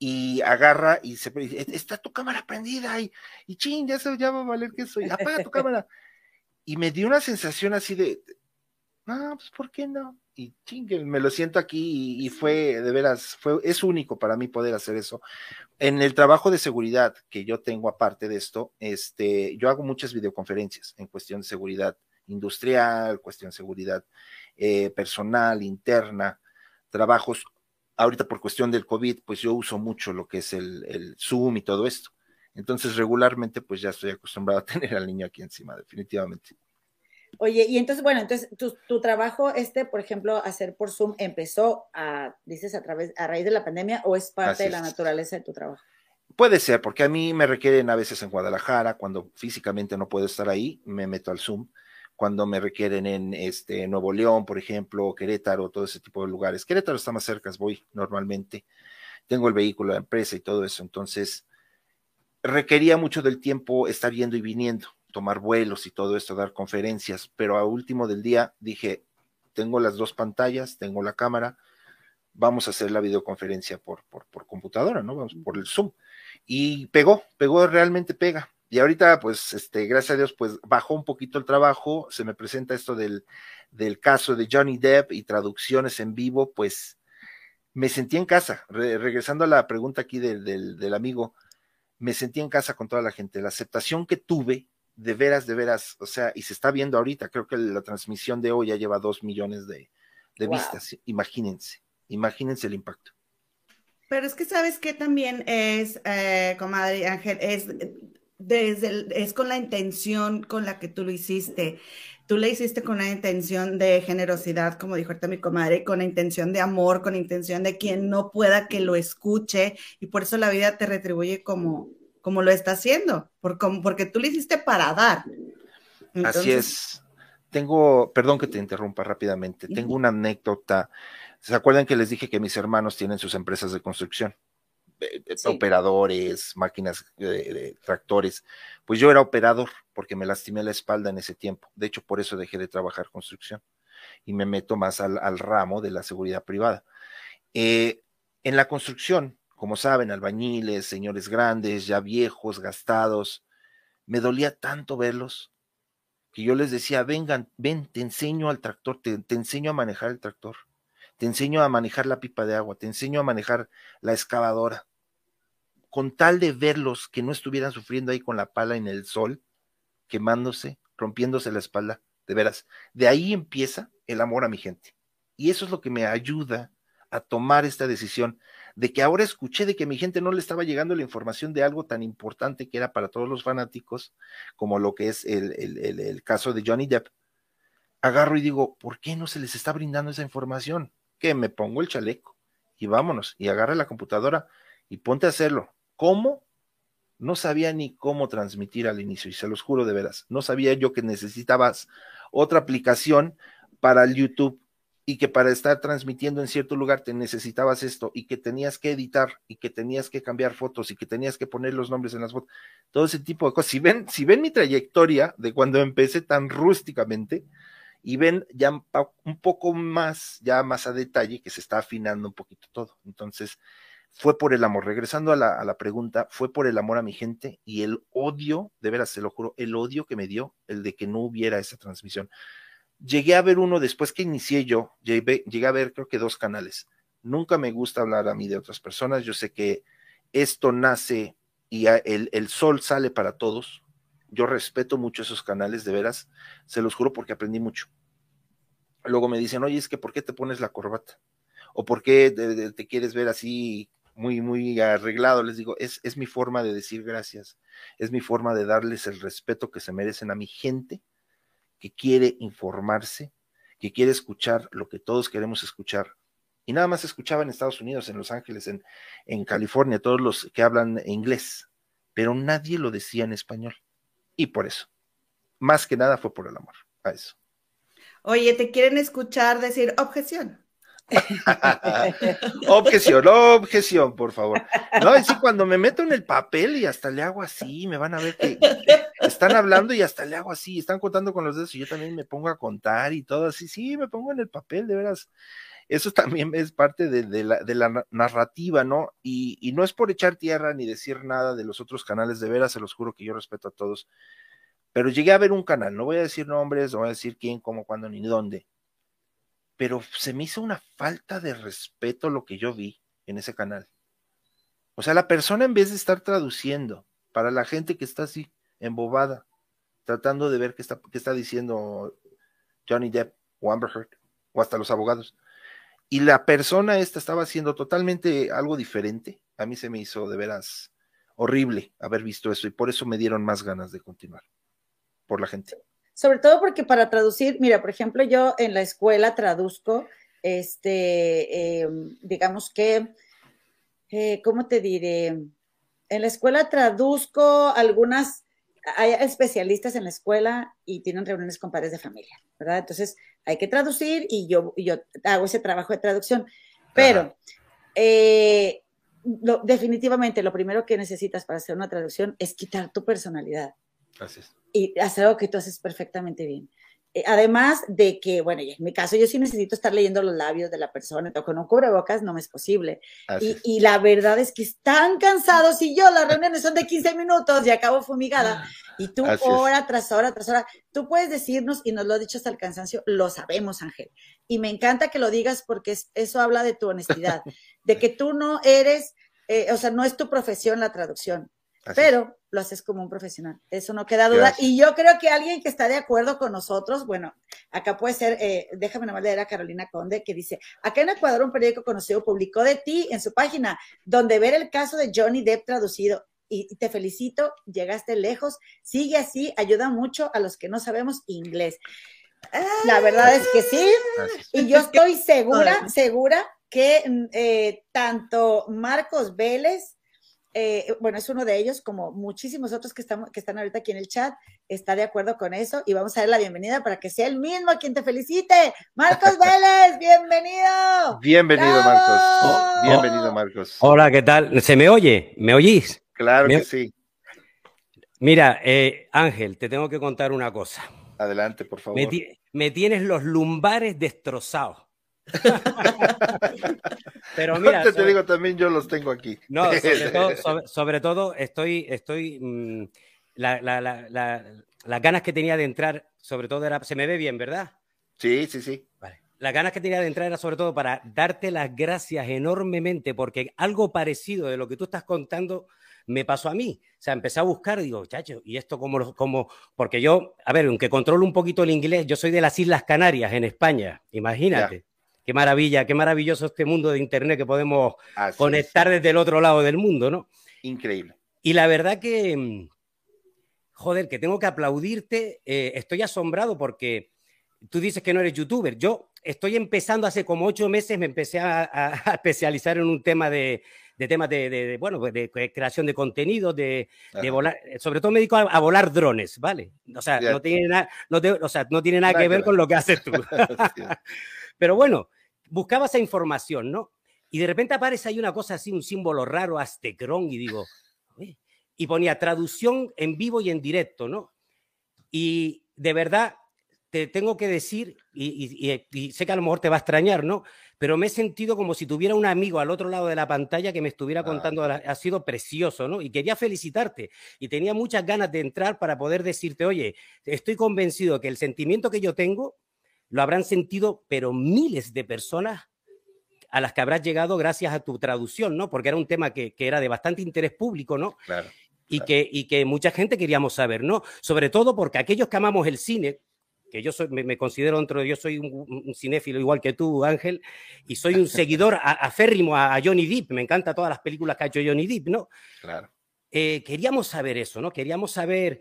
y agarra y se está tu cámara prendida y, y ching, ya se ya va a valer que soy, apaga tu cámara y me dio una sensación así de, no, pues ¿por qué no? Y chingue, me lo siento aquí y, fue, de veras, fue, es único para mí poder hacer eso. En el trabajo de seguridad que yo tengo aparte de esto, este, yo hago muchas videoconferencias en cuestión de seguridad industrial, cuestión de seguridad eh, personal, interna, trabajos. Ahorita por cuestión del COVID, pues yo uso mucho lo que es el, el Zoom y todo esto. Entonces, regularmente, pues ya estoy acostumbrado a tener al niño aquí encima, definitivamente. Oye, y entonces, bueno, entonces tu, trabajo, este, por ejemplo, hacer por Zoom, empezó a, dices, a través, a raíz de la pandemia o es parte de la naturaleza de tu trabajo? Puede ser, porque a mí me requieren a veces en Guadalajara, cuando físicamente no puedo estar ahí, me meto al Zoom. Cuando me requieren en este Nuevo León, por ejemplo, Querétaro, todo ese tipo de lugares. Querétaro está más cerca, voy normalmente. Tengo el vehículo, la empresa y todo eso. Entonces, requería mucho del tiempo estar yendo y viniendo, tomar vuelos y todo esto, dar conferencias, pero a último del día dije, tengo las dos pantallas, tengo la cámara, vamos a hacer la videoconferencia por, por, por computadora, ¿no? Vamos por el Zoom. Y pegó, pegó, realmente pega. Y ahorita, pues, este, gracias a Dios, pues bajó un poquito el trabajo, se me presenta esto del, del caso de Johnny Depp y traducciones en vivo, pues me sentí en casa. regresando a la pregunta aquí del, del, del amigo, me sentí en casa con toda la gente. La aceptación que tuve, de veras, de veras, o sea, y se está viendo ahorita, creo que la transmisión de hoy ya lleva dos millones de, vistas. Imagínense, imagínense el impacto. Pero es que sabes que también es, eh, comadre Ángel, es desde es con la intención con la que tú lo hiciste. Tú le hiciste con una intención de generosidad, como dijo ahorita mi comadre, con la intención de amor, con la intención de quien no pueda que lo escuche, y por eso la vida te retribuye como, como lo está haciendo, por, como, porque tú le hiciste para dar. Así es. Tengo, perdón que te interrumpa rápidamente, tengo una anécdota. ¿Se acuerdan que les dije que mis hermanos tienen sus empresas de construcción? Operadores, máquinas de, tractores. Pues yo era operador porque me lastimé la espalda en ese tiempo. De hecho, por eso dejé de trabajar construcción y me meto más al, ramo de la seguridad privada. Eh, en la construcción, como saben, albañiles, señores grandes, ya viejos, gastados, me dolía tanto verlos que yo les decía, vengan, ven, te enseño al tractor, te enseño a manejar el tractor te enseño a manejar la pipa de agua, te enseño a manejar la excavadora, con tal de verlos que no estuvieran sufriendo ahí con la pala en el sol, quemándose, rompiéndose la espalda, de veras. De ahí empieza el amor a mi gente. Y eso es lo que me ayuda a tomar esta decisión de que ahora escuché de que a mi gente no le estaba llegando la información de algo tan importante que era para todos los fanáticos, como lo que es el, el, el caso de Johnny Depp. Agarro y digo, ¿por qué no se les está brindando esa información? Que me pongo el chaleco y vámonos, y agarra la computadora y ponte a hacerlo. ¿Cómo? no sabía ni cómo transmitir al inicio, y se los juro de veras, no sabía yo que necesitabas otra aplicación para el YouTube y que para estar transmitiendo en cierto lugar te necesitabas esto y que tenías que editar y que tenías que cambiar fotos y que tenías que poner los nombres en las fotos, todo ese tipo de cosas. Si ven, si ven mi trayectoria de cuando empecé tan rústicamente y ven ya un poco más, ya más a detalle, que se está afinando un poquito todo. Entonces, fue por el amor. Regresando a la, pregunta, fue por el amor a mi gente y el odio, de veras, se lo juro, el odio que me dio el de que no hubiera esa transmisión. Llegué a ver uno después que inicié yo, llegué, a ver creo que dos canales. Nunca me gusta hablar a mí de otras personas. Yo sé que esto nace y el, sol sale para todos. Yo respeto mucho esos canales, de veras, se los juro porque aprendí mucho. Luego me dicen, oye, es que ¿por qué te pones la corbata? ¿O por qué te quieres ver así muy, muy arreglado, les digo, es, es mi forma de decir gracias, es mi forma de darles el respeto que se merecen a mi gente que quiere informarse, que quiere escuchar lo que todos queremos escuchar. Y nada más escuchaba en Estados Unidos, en Los Ángeles, en, en California, todos los que hablan inglés, pero nadie lo decía en español. Y por eso, más que nada fue por el amor a eso. Oye, ¿te quieren escuchar decir objeción? objeción, objeción, por favor. No, es cuando me meto en el papel y hasta le hago así, me van a ver que están hablando y hasta le hago así, están contando con los dedos y yo también me pongo a contar y todo así, sí, me pongo en el papel, de veras. Eso también es parte de, la, de la, narrativa, ¿no? Y, y, no es por echar tierra ni decir nada de los otros canales, de veras, se los juro que yo respeto a todos. Pero llegué a ver un canal, no voy a decir nombres, no voy a decir quién, cómo, cuándo, ni dónde pero se me hizo una falta de respeto lo que yo vi en ese canal. O sea, la persona en vez de estar traduciendo para la gente que está así, embobada, tratando de ver qué está, qué está diciendo Johnny Depp o Amber Heard, o hasta los abogados, y la persona esta estaba haciendo totalmente algo diferente, a mí se me hizo de veras horrible haber visto eso, y por eso me dieron más ganas de continuar, por la gente sobre todo porque para traducir, mira, por ejemplo, yo en la escuela traduzco, este, eh, digamos que, eh, ¿cómo te diré? En la escuela traduzco algunas, hay especialistas en la escuela y tienen reuniones con padres de familia, ¿verdad? Entonces hay que traducir y yo, yo hago ese trabajo de traducción, pero eh, definitivamente lo primero que necesitas para hacer una traducción es quitar tu personalidad. Gracias y hacer algo que tú haces perfectamente bien. Eh, además de que, bueno, en mi caso yo sí necesito estar leyendo los labios de la persona, con un cubrebocas no me es posible. Y, y, la verdad es que están cansados y yo, las reuniones son de 15 minutos y acabo fumigada. Y tú hora tras hora tras hora, tú puedes decirnos, y nos lo has dicho hasta el cansancio, lo sabemos, Ángel. Y me encanta que lo digas porque eso habla de tu honestidad, de que tú no eres, eh, o sea, no es tu profesión la traducción, pero lo haces como un profesional, eso no queda duda. Y yo creo que alguien que está de acuerdo con nosotros, bueno, acá puede ser, eh, déjame nomás leer a Carolina Conde, que dice, acá en Ecuador un periódico conocido publicó de ti en su página, donde ver el caso de Johnny Depp traducido. Y te felicito, llegaste lejos, sigue así, ayuda mucho a los que no sabemos inglés. La verdad es que sí, y yo estoy segura, segura que mm, eh, tanto Marcos Vélez, eh, bueno, es uno de ellos, como muchísimos otros que, estamos, que están ahorita aquí en el chat, está de acuerdo con eso y vamos a dar la bienvenida para que sea el mismo quien te felicite. Marcos Vélez, bienvenido. Bienvenido, Marcos. Oh, bienvenido, Marcos. Hola, ¿qué tal? ¿Se me oye? ¿Me oís? Claro que sí. Mira, eh, Ángel, te tengo que contar una cosa. Adelante, por favor. me tienes los lumbares destrozados. Pero mira, te digo también yo los tengo aquí. No, sobre todo, estoy, estoy mm, las ganas que tenía de entrar, sobre todo era, se me ve bien, ¿verdad? Sí, sí, sí. Las ganas que tenía de entrar era sobre todo para darte las gracias enormemente, porque algo parecido de lo que tú estás contando me pasó a mí. O sea, empecé a buscar digo, chacho, ¿y esto cómo, cómo? Porque yo, a ver, aunque controlo un poquito el inglés, yo soy de las Islas Canarias, en España, imagínate. Qué maravilla, qué maravilloso este mundo de Internet que podemos conectar desde el otro lado del mundo, ¿no? Increíble. Y la verdad que, mm, joder, que tengo que aplaudirte, eh, estoy asombrado porque tú dices que no eres youtuber. Yo estoy empezando hace como ocho meses, me empecé a, especializar en un tema de, de temas de, bueno, pues, de, creación de contenido, de, volar, sobre todo me dedico a, volar drones, ¿vale? O sea, no tiene, nada, no o sea, no tiene nada, que ver con lo que haces tú. Pero bueno, buscaba esa información, ¿no? Y de repente aparece ahí una cosa así, un símbolo raro, Aztecron, y digo, y ponía traducción en vivo y en directo, ¿no? Y de verdad, te tengo que decir, y, sé que a lo mejor te va a extrañar, ¿no? Pero me he sentido como si tuviera un amigo al otro lado de la pantalla que me estuviera ah. contando, ha sido precioso, ¿no? Y quería felicitarte y tenía muchas ganas de entrar para poder decirte, oye, estoy convencido que el sentimiento que yo tengo lo habrán sentido, pero miles de personas a las que habrás llegado gracias a tu traducción, ¿no? Porque era un tema que, era de bastante interés público, ¿no? Claro. Y, que, y que mucha gente queríamos saber, ¿no? Sobre todo porque aquellos que amamos el cine, que yo soy, me, considero dentro de yo soy un, cinéfilo igual que tú, Ángel, y soy un seguidor aférrimo a, Johnny Depp, me encantan todas las películas que ha hecho Johnny Depp, ¿no? Claro. Eh, queríamos saber eso, ¿no? Queríamos saber,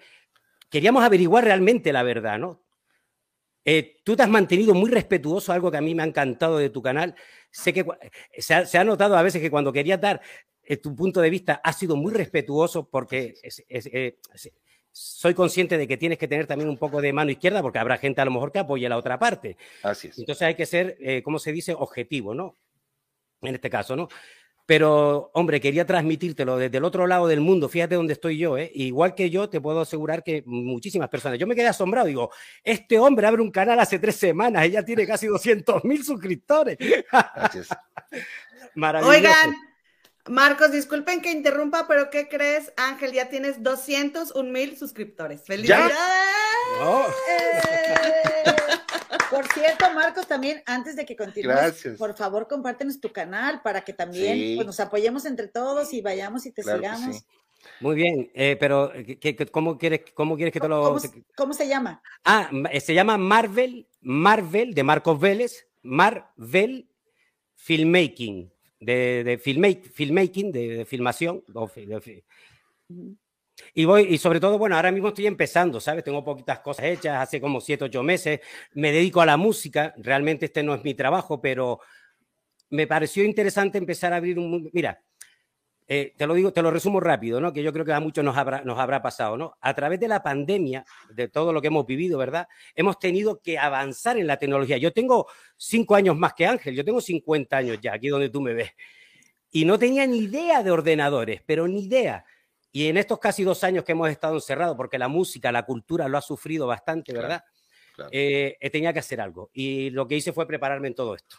queríamos averiguar realmente la verdad, ¿no? Eh, tú te has mantenido muy respetuoso, algo que a mí me ha encantado de tu canal. Sé que se ha, se ha notado a veces que cuando querías dar eh, tu punto de vista ha sido muy respetuoso porque es, soy consciente de que tienes que tener también un poco de mano izquierda porque habrá gente a lo mejor que apoye la otra parte. Así es. Entonces hay que ser, eh, ¿cómo se dice?, objetivo, ¿no? En este caso, ¿no? Pero, hombre, quería transmitírtelo desde el otro lado del mundo. Fíjate dónde estoy yo, ¿eh? Igual que yo, te puedo asegurar que muchísimas personas. Yo me quedé asombrado. Digo, este hombre abre un canal hace tres semanas. Ella tiene casi 200 mil suscriptores. Maravilloso. Oigan, Marcos, disculpen que interrumpa, pero ¿qué crees, Ángel? Ya tienes 201 mil suscriptores. ¡Felicidades! Eh, por cierto, Marcos, también antes de que continúes, por favor, compártenos tu canal para que también pues, nos apoyemos entre todos y vayamos y te sigamos. Muy bien, eh, pero cómo, quieres, ¿cómo quieres que te lo...? ¿Cómo, se llama? Ah, eh, se llama Marvel, Marvel, de Marcos Vélez, Marvel Filmmaking de, de filmmaking, de, filmación. Y voy, y sobre todo, bueno, ahora mismo estoy empezando, ¿sabes? Tengo poquitas cosas hechas, hace como siete, ocho meses. Me dedico a la música, realmente este no es mi trabajo, pero me pareció interesante empezar a abrir un. Mira, eh, te lo digo, te lo resumo rápido, ¿no? Que yo creo que a muchos nos habrá, nos habrá pasado, ¿no? A través de la pandemia, de todo lo que hemos vivido, ¿verdad? Hemos tenido que avanzar en la tecnología. Yo tengo cinco años más que Ángel, yo tengo 50 años ya, aquí donde tú me ves. Y no tenía ni idea de ordenadores, pero ni idea. Y en estos casi dos años que hemos estado encerrados, porque la música, la cultura lo ha sufrido bastante, ¿verdad? Eh, tenía que hacer algo. Y lo que hice fue prepararme en todo esto.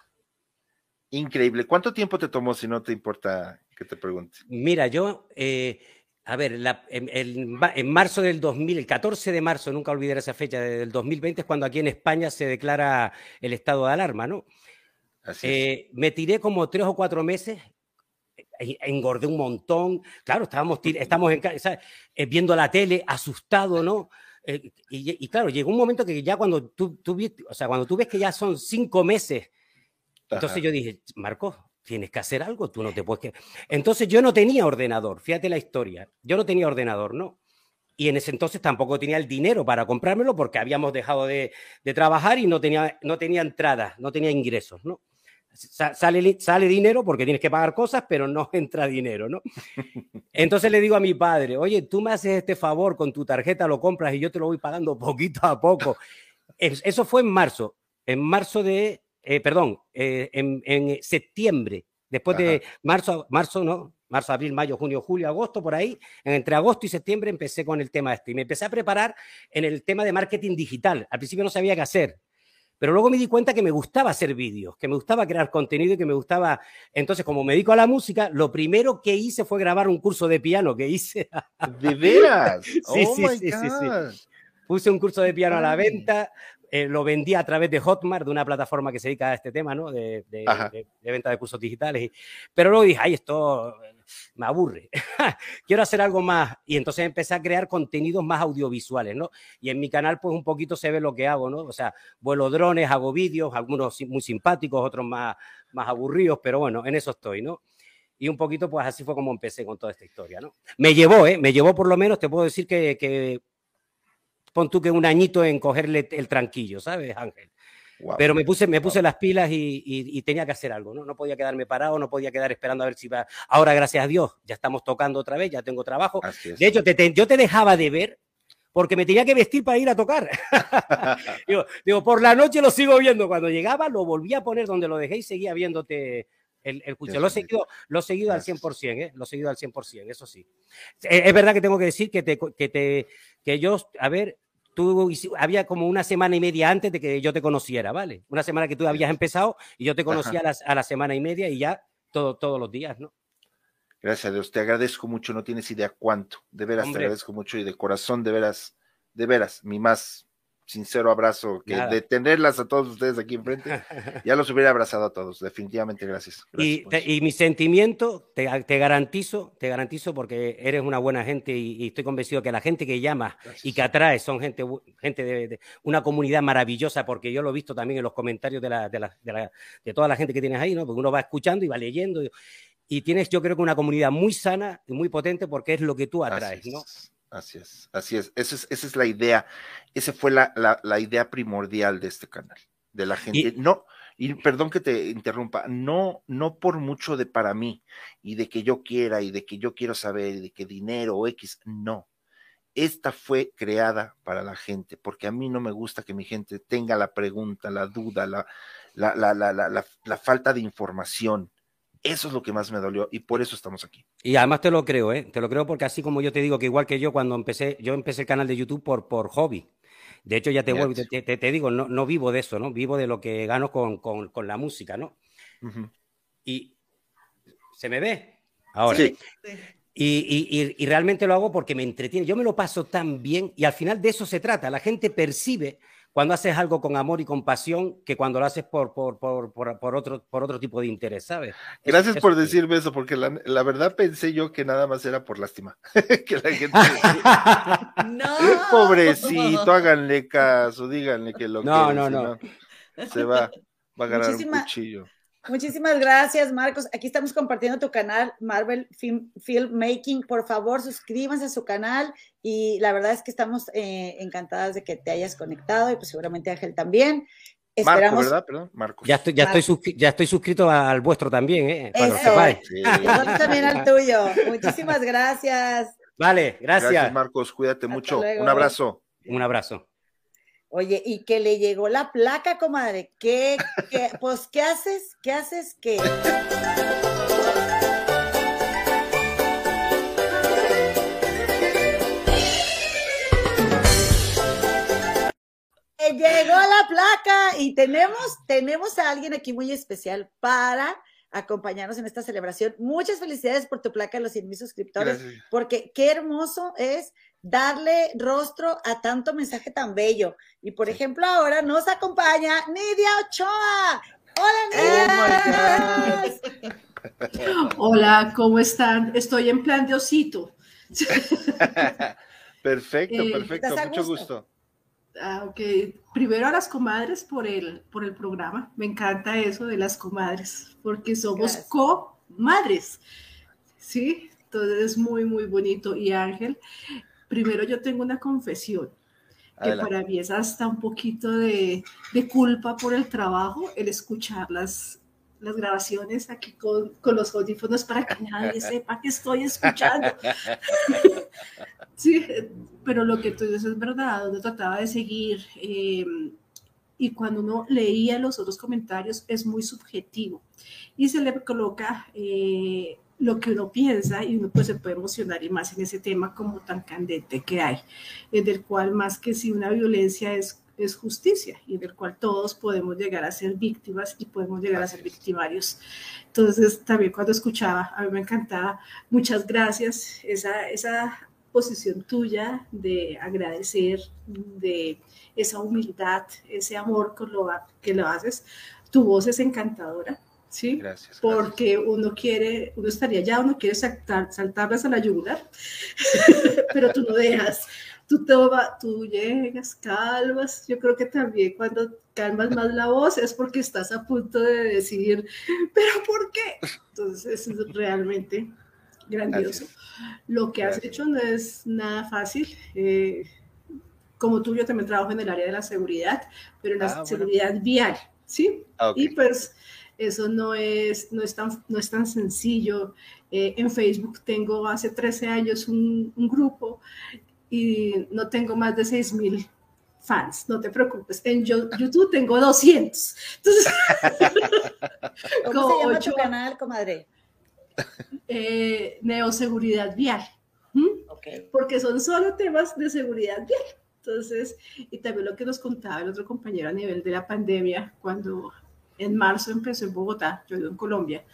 Increíble. ¿Cuánto tiempo te tomó, si no te importa que te pregunte? Mira, yo, eh, a ver, en, marzo del 2000, el 14 de marzo, nunca olvidaré esa fecha, del 2020 es cuando aquí en España se declara el estado de alarma, ¿no? Así eh, me tiré como tres o cuatro meses, engordé un montón, claro, estábamos, estamos en, viendo la tele, asustado, ¿no? y, y, claro, llegó un momento que ya cuando tú, tú, o sea, cuando tú ves que ya son cinco meses entonces yo dije, Marco, tienes que hacer algo, tú no te puedes... Entonces yo no tenía ordenador, fíjate la historia, yo no tenía ordenador, ¿no? Y en ese entonces tampoco tenía el dinero para comprármelo porque habíamos dejado de, trabajar y no tenía, no tenía entradas, no tenía ingresos, ¿no? Sale, sale dinero porque tienes que pagar cosas, pero no entra dinero, ¿no? Entonces le digo a mi padre, oye, tú me haces este favor, con tu tarjeta lo compras y yo te lo voy pagando poquito a poco. Eso fue en marzo, en marzo de eh, perdón, eh, en, septiembre, después de marzo, marzo, no, marzo, abril, mayo, junio, julio, agosto, por ahí, entre agosto y septiembre empecé con el tema este y me empecé a preparar en el tema de marketing digital. Al principio no sabía qué hacer, pero luego me di cuenta que me gustaba hacer vídeos, que me gustaba crear contenido y que me gustaba. Entonces, como me dedico a la música, lo primero que hice fue grabar un curso de piano que hice. ¿De veras? sí, oh sí, sí, sí, Puse un curso de piano a la venta, eh, lo vendía a través de Hotmart, de una plataforma que se dedica a este tema, ¿no? De, venta de cursos digitales. pero luego dije, ay, esto me aburre. Quiero hacer algo más. Y entonces empecé a crear contenidos más audiovisuales, ¿no? Y en mi canal, pues un poquito se ve lo que hago, ¿no? O sea, vuelo drones, hago vídeos, algunos muy simpáticos, otros más, más aburridos, pero bueno, en eso estoy, ¿no? y un poquito, pues así fue como empecé con toda esta historia, ¿no? Me llevó, ¿eh? Me llevó por lo menos, te puedo decir que, que pon tú que un añito en cogerle el tranquillo, ¿sabes, Ángel? Pero me puse, me puse las pilas y, tenía que hacer algo, ¿no? No podía quedarme parado, no podía quedar esperando a ver si va. Ahora, gracias a Dios, ya estamos tocando otra vez, ya tengo trabajo. De hecho, yo te dejaba de ver porque me tenía que vestir para ir a tocar. digo, por la noche lo sigo viendo. Cuando llegaba, lo volví a poner donde lo dejé y seguía viéndote el, el Lo he seguido, lo he seguido al 100%, ¿eh? Lo he seguido al 100%, eso sí. Eh, es, verdad que tengo que decir que, te, que, te, que yo, a ver, tú había como una semana y media antes de que yo te conociera, ¿vale? Una semana que tú habías empezado y yo te conocía a, a la semana y media y ya todo, todos los días, ¿no? Gracias a Dios, te agradezco mucho, no tienes idea cuánto, de veras te agradezco mucho y de corazón, de veras, de veras, mi más sincero abrazo, que de tenerlas a todos ustedes aquí enfrente, ya los hubiera abrazado a todos, definitivamente, gracias. y, mi sentimiento, te, garantizo, te garantizo porque eres una buena gente y, estoy convencido que la gente que llama y que atrae son gente, gente de, una comunidad maravillosa, porque yo lo he visto también en los comentarios de, la, de, la, de, toda la gente que tienes ahí, ¿no? Porque uno va escuchando y va leyendo. Y, y tienes yo creo que una comunidad muy sana y muy potente porque es lo que tú atraes, ¿no? Así es, así es. Esa es, esa es la idea, esa fue la, la, idea primordial de este canal, de la gente. no, y perdón que te interrumpa, no, no por mucho de para mí y de que yo quiera y de que yo quiero saber y de que dinero o X, no. Esta fue creada para la gente, porque a mí no me gusta que mi gente tenga la pregunta, la duda, la, la, la, la, la falta de información. Eso es lo que más me dolió y por eso estamos aquí. Y además te lo creo, ¿eh? Te lo creo porque así como yo te digo que igual que yo cuando empecé, yo empecé el canal de YouTube por, por hobby. De hecho, ya te, vuelvo, te, te, digo, no, no, vivo de eso, ¿no? Vivo de lo que gano con, con, con la música, ¿no? Y se me ve ahora. Sí. Y, y, y, realmente lo hago porque me entretiene. Yo me lo paso tan bien y al final de eso se trata. La gente percibe cuando haces algo con amor y con pasión que cuando lo haces por, por, por, por otro, por otro tipo de interés, ¿sabes? Gracias por decirme eso, porque la, la, verdad pensé yo que nada más era por lástima. que la gente no. Pobrecito, háganle caso, díganle que lo no, no, no, no. Se va, va a ganar un cuchillo. Muchísimas gracias, Marcos. Aquí estamos compartiendo tu canal, Marvel Film, Filmmaking. Por favor, suscríbanse a su canal y la verdad es que estamos eh, encantadas de que te hayas conectado y pues seguramente Ángel también. Esperamos... Marco, ¿verdad? Perdón, Marcos. Ya estoy, ya, estoy ya estoy suscrito al vuestro también, ¿eh? Nosotros también al tuyo. Muchísimas gracias. Vale, gracias. Gracias, Marcos. Cuídate mucho. Un abrazo. Un abrazo. Oye, y que le llegó la placa, comadre. ¿Qué, qué pues, ¿qué haces? ¿Qué haces? ¿Qué? Llegó la placa y tenemos, tenemos a alguien aquí muy especial para acompañarnos en esta celebración. Muchas felicidades por tu placa de los 100 mil suscriptores, porque qué hermoso es darle rostro a tanto mensaje tan bello. Y por ejemplo, ahora nos acompaña Nidia Ochoa. Hola, Nidia. Hola, ¿cómo están? Estoy en plan de osito. perfecto, eh, perfecto, mucho gusto. Ah, ok. Primero a las comadres por el, por el programa. Me encanta eso de las comadres, porque somos comadres. ¿Sí? Entonces es muy, muy bonito. Y Ángel, primero yo tengo una confesión, que para mí es hasta un poquito de, culpa por el trabajo, el escuchar las, las grabaciones aquí con, los audífonos para que nadie sepa que estoy escuchando. sí, pero lo que tú dices es verdad, donde trataba de seguir. Eh, y cuando uno leía los otros comentarios es muy subjetivo y se le coloca eh, lo que uno piensa y uno pues se puede emocionar y más en ese tema como tan candente que hay, en el cual más que si una violencia es, es justicia y en el cual todos podemos llegar a ser víctimas y podemos llegar a ser victimarios. Entonces también cuando escuchaba, a mí me encantaba, muchas gracias, esa, esa posición tuya de agradecer, de esa humildad, ese amor con lo que lo haces, tu voz es encantadora ¿sí? Gracias, Porque uno quiere, uno estaría allá, uno quiere saltar, saltarlas a la yugular, pero tú no dejas. Tú, toma, tú llegas, calmas. Yo creo que también cuando calmas más la voz es porque estás a punto de decir, pero ¿por qué? Entonces es realmente grandioso. Lo que has hecho no es nada fácil. Eh, como tú, yo también trabajo en el área de la seguridad, pero en la ah, seguridad vial, ¿sí? Ah, y pues eso no es, no es, tan, no es tan sencillo. Eh, en Facebook tengo hace 13 años un, un grupo y no tengo más de 6 mil fans, no te preocupes. En YouTube tengo 200. Entonces, ¿Cómo se llama tu canal, comadre? Eh, neoseguridad vial. Porque son solo temas de seguridad vial. Entonces, y también lo que nos contaba el otro compañero a nivel de la pandemia, cuando en marzo empezó en Bogotá, yo vivo en Colombia,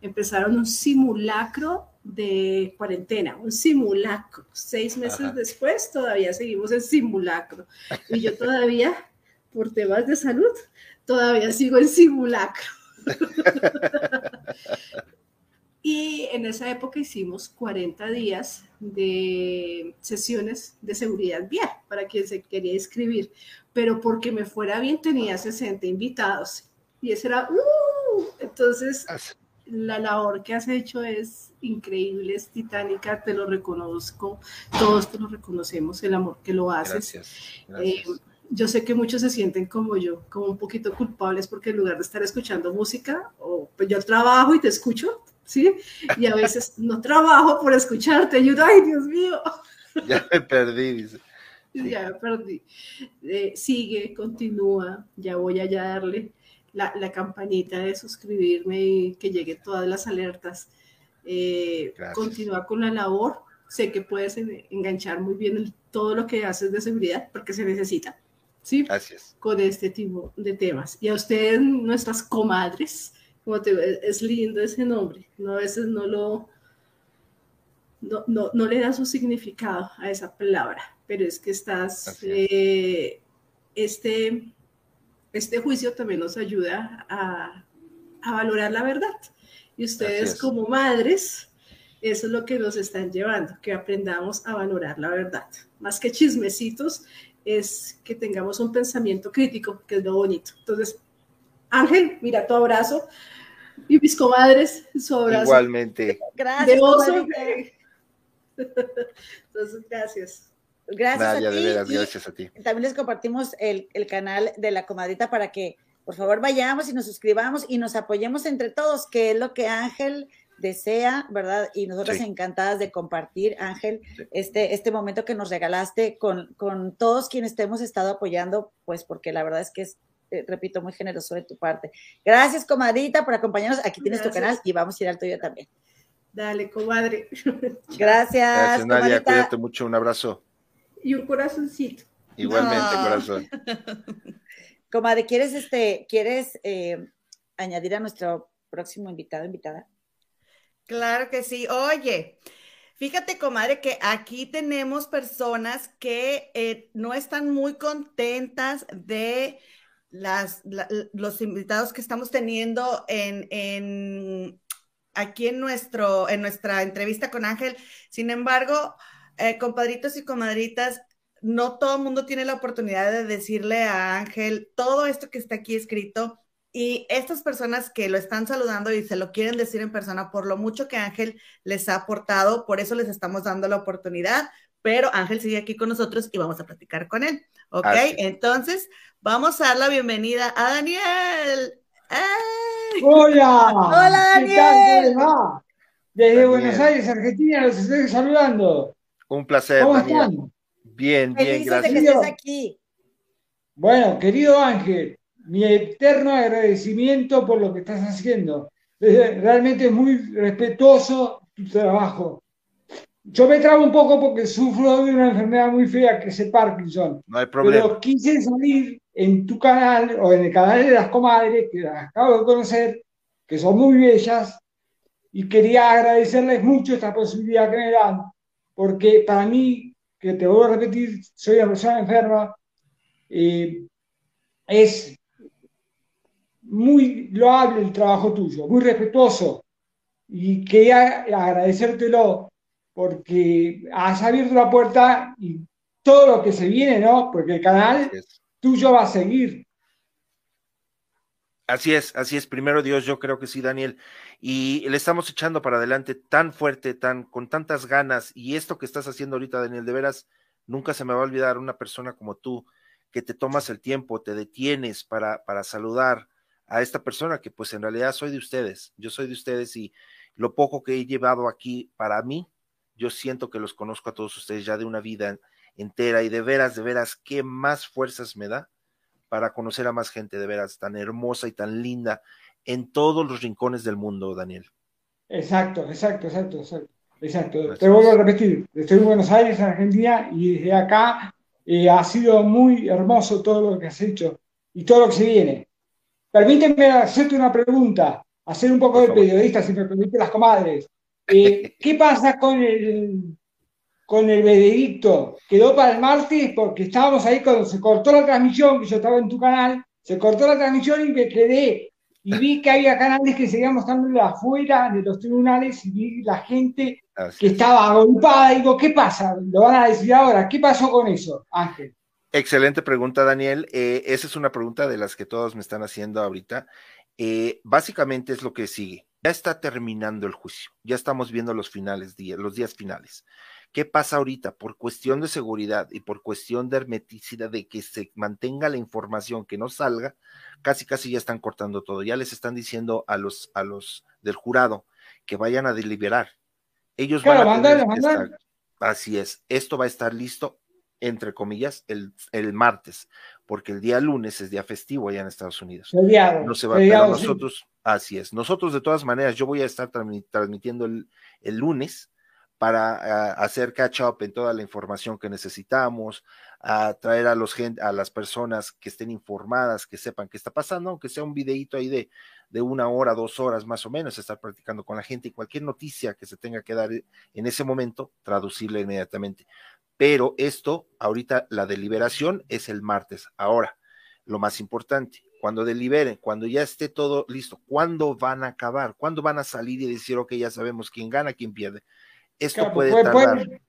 empezaron un simulacro de cuarentena, un simulacro. Seis meses después todavía seguimos en simulacro. Y yo todavía, por temas de salud, todavía sigo en simulacro. y en esa época hicimos 40 días de sesiones de seguridad vial para quien se quería inscribir, pero porque me fuera bien tenía 60 invitados y ese era, ¡uh! entonces la labor que has hecho es increíble, es titánica, te lo reconozco, todos te lo reconocemos, el amor que lo haces. Eh, yo sé que muchos se sienten como yo, como un poquito culpables porque en lugar de estar escuchando música, o pues yo trabajo y te escucho, ¿sí? Y a veces no trabajo por escucharte, yo, ay Dios mío. Ya me perdí, dice. Ya me perdí. Eh, sigue, continúa, ya voy a darle la, campanita de suscribirme y que lleguen todas las alertas. Eh, continúa con la labor. Sé que puedes enganchar muy bien todo lo que haces de seguridad porque se necesita. ¿sí? Gracias. Con este tipo de temas. Y a ustedes, nuestras comadres, como te, es lindo ese nombre, ¿no? a veces no lo, no, no, no, le da su significado a esa palabra, pero es que estás, eh, este, este juicio también nos ayuda a, valorar la verdad. Y ustedes como madres, eso es lo que nos están llevando, que aprendamos a valorar la verdad. Más que chismecitos, es que tengamos un pensamiento crítico, que es lo bonito. Entonces, Ángel, mira tu abrazo. Y mis comadres, su abrazo. Igualmente. Gracias. Entonces, gracias. Gracias a ti. gracias a ti. También les compartimos el, canal de la comadrita para que por favor vayamos y nos suscribamos y nos apoyemos entre todos, que es lo que Ángel desea, ¿verdad? Y nosotras encantadas de compartir, Ángel, este, este momento que nos regalaste con, con todos quienes te hemos estado apoyando, pues porque la verdad es que es, eh, repito, muy generoso de tu parte. Gracias, comadrita, por acompañarnos. Aquí tienes tu canal y vamos a ir al tuyo también. Dale, comadre. Gracias. Gracias, Nadia. Cuídate mucho. Un abrazo y un corazoncito. Igualmente, corazón. Comadre, ¿quieres, este, ¿quieres eh, añadir a nuestro próximo invitado, invitada? Claro que sí. Oye, fíjate, comadre, que aquí tenemos personas que eh, no están muy contentas de las, los invitados que estamos teniendo en, en, aquí en, nuestro, en nuestra entrevista con Ángel. Sin embargo, eh, compadritos y comadritas, no todo el mundo tiene la oportunidad de decirle a Ángel todo esto que está aquí escrito. Y estas personas que lo están saludando y se lo quieren decir en persona por lo mucho que Ángel les ha aportado, por eso les estamos dando la oportunidad, pero Ángel sigue aquí con nosotros y vamos a platicar con él. ¿Ok? Entonces, vamos a dar la bienvenida a Daniel. Hola. Hola, Daniel. Desde Buenos Aires, Argentina, los estoy saludando. Un placer, Daniel. Bien, bien, gracias. De que estés aquí. Bueno, querido Ángel, mi eterno agradecimiento por lo que estás haciendo. Realmente es muy respetuoso tu trabajo. Yo me trabo un poco porque sufro de una enfermedad muy fea que es el Parkinson. No hay problema. Pero quise salir en tu canal o en el canal de las comadres, que las acabo de conocer, que son muy bellas, y quería agradecerles mucho esta posibilidad que me dan porque para mí, que te voy a repetir, soy una persona enferma, eh, es muy loable el trabajo tuyo, muy respetuoso, y quería agradecértelo porque has abierto la puerta y todo lo que se viene, ¿no? Porque el canal tuyo va a seguir. Así es, así es. Primero Dios, yo creo que sí, Daniel y le estamos echando para adelante tan fuerte, tan con tantas ganas y esto que estás haciendo ahorita, Daniel, de veras Nunca se me va a olvidar una persona como tú, que te tomas el tiempo, te detienes para, para saludar a esta persona que pues en realidad soy de ustedes, yo soy de ustedes y lo poco que he llevado aquí para mí, yo siento que los conozco a todos ustedes ya de una vida entera y de veras, de veras, qué más fuerzas me da para conocer a más gente de veras tan hermosa y tan linda en todos los rincones del mundo, Daniel. Exacto, exacto, exacto, exacto. exacto. Te vuelvo a repetir, estoy en Buenos Aires, Argentina, y desde acá eh, ha sido muy hermoso todo lo que has hecho y todo lo que se viene. Permíteme hacerte una pregunta, hacer un poco de periodista, si me permite las comadres. Eh, ¿Qué pasa con el, con el veredicto? Quedó para el martes porque estábamos ahí cuando se cortó la transmisión, que yo estaba en tu canal, se cortó la transmisión y me quedé. Y vi que había canales que seguían mostrando afuera de los tribunales y vi la gente que estaba agolpada. Digo, ¿qué pasa? Lo van a decir ahora. ¿Qué pasó con eso, Ángel? Excelente pregunta, Daniel. Eh, esa es una pregunta de las que todos me están haciendo ahorita. Eh, básicamente es lo que sigue. Ya está terminando el juicio. Ya estamos viendo los finales, los días finales. ¿Qué pasa ahorita? Por cuestión de seguridad y por cuestión de hermeticidad, de que se mantenga la información, que no salga, casi casi ya están cortando todo. Ya les están diciendo a los, a los del jurado que vayan a deliberar. Ellos van a Así es. Esto va a estar listo entre comillas, el, el, martes, porque el día lunes es día festivo allá en Estados Unidos. no se va, pero nosotros, así es. Nosotros, de todas maneras, yo voy a estar transmitiendo el, el lunes para hacer catch up en toda la información que necesitamos, a traer a, los, a las personas que estén informadas, que sepan qué está pasando, aunque sea un videito ahí de, de una hora, dos horas más o menos, estar practicando con la gente y cualquier noticia que se tenga que dar en ese momento, traducirla inmediatamente pero esto, ahorita la deliberación es el martes. Ahora, lo más importante, cuando deliberen, cuando ya esté todo listo, ¿cuándo van a acabar? ¿Cuándo van a salir y decir, ok, ya sabemos quién gana, quién pierde? Esto puede, tardar,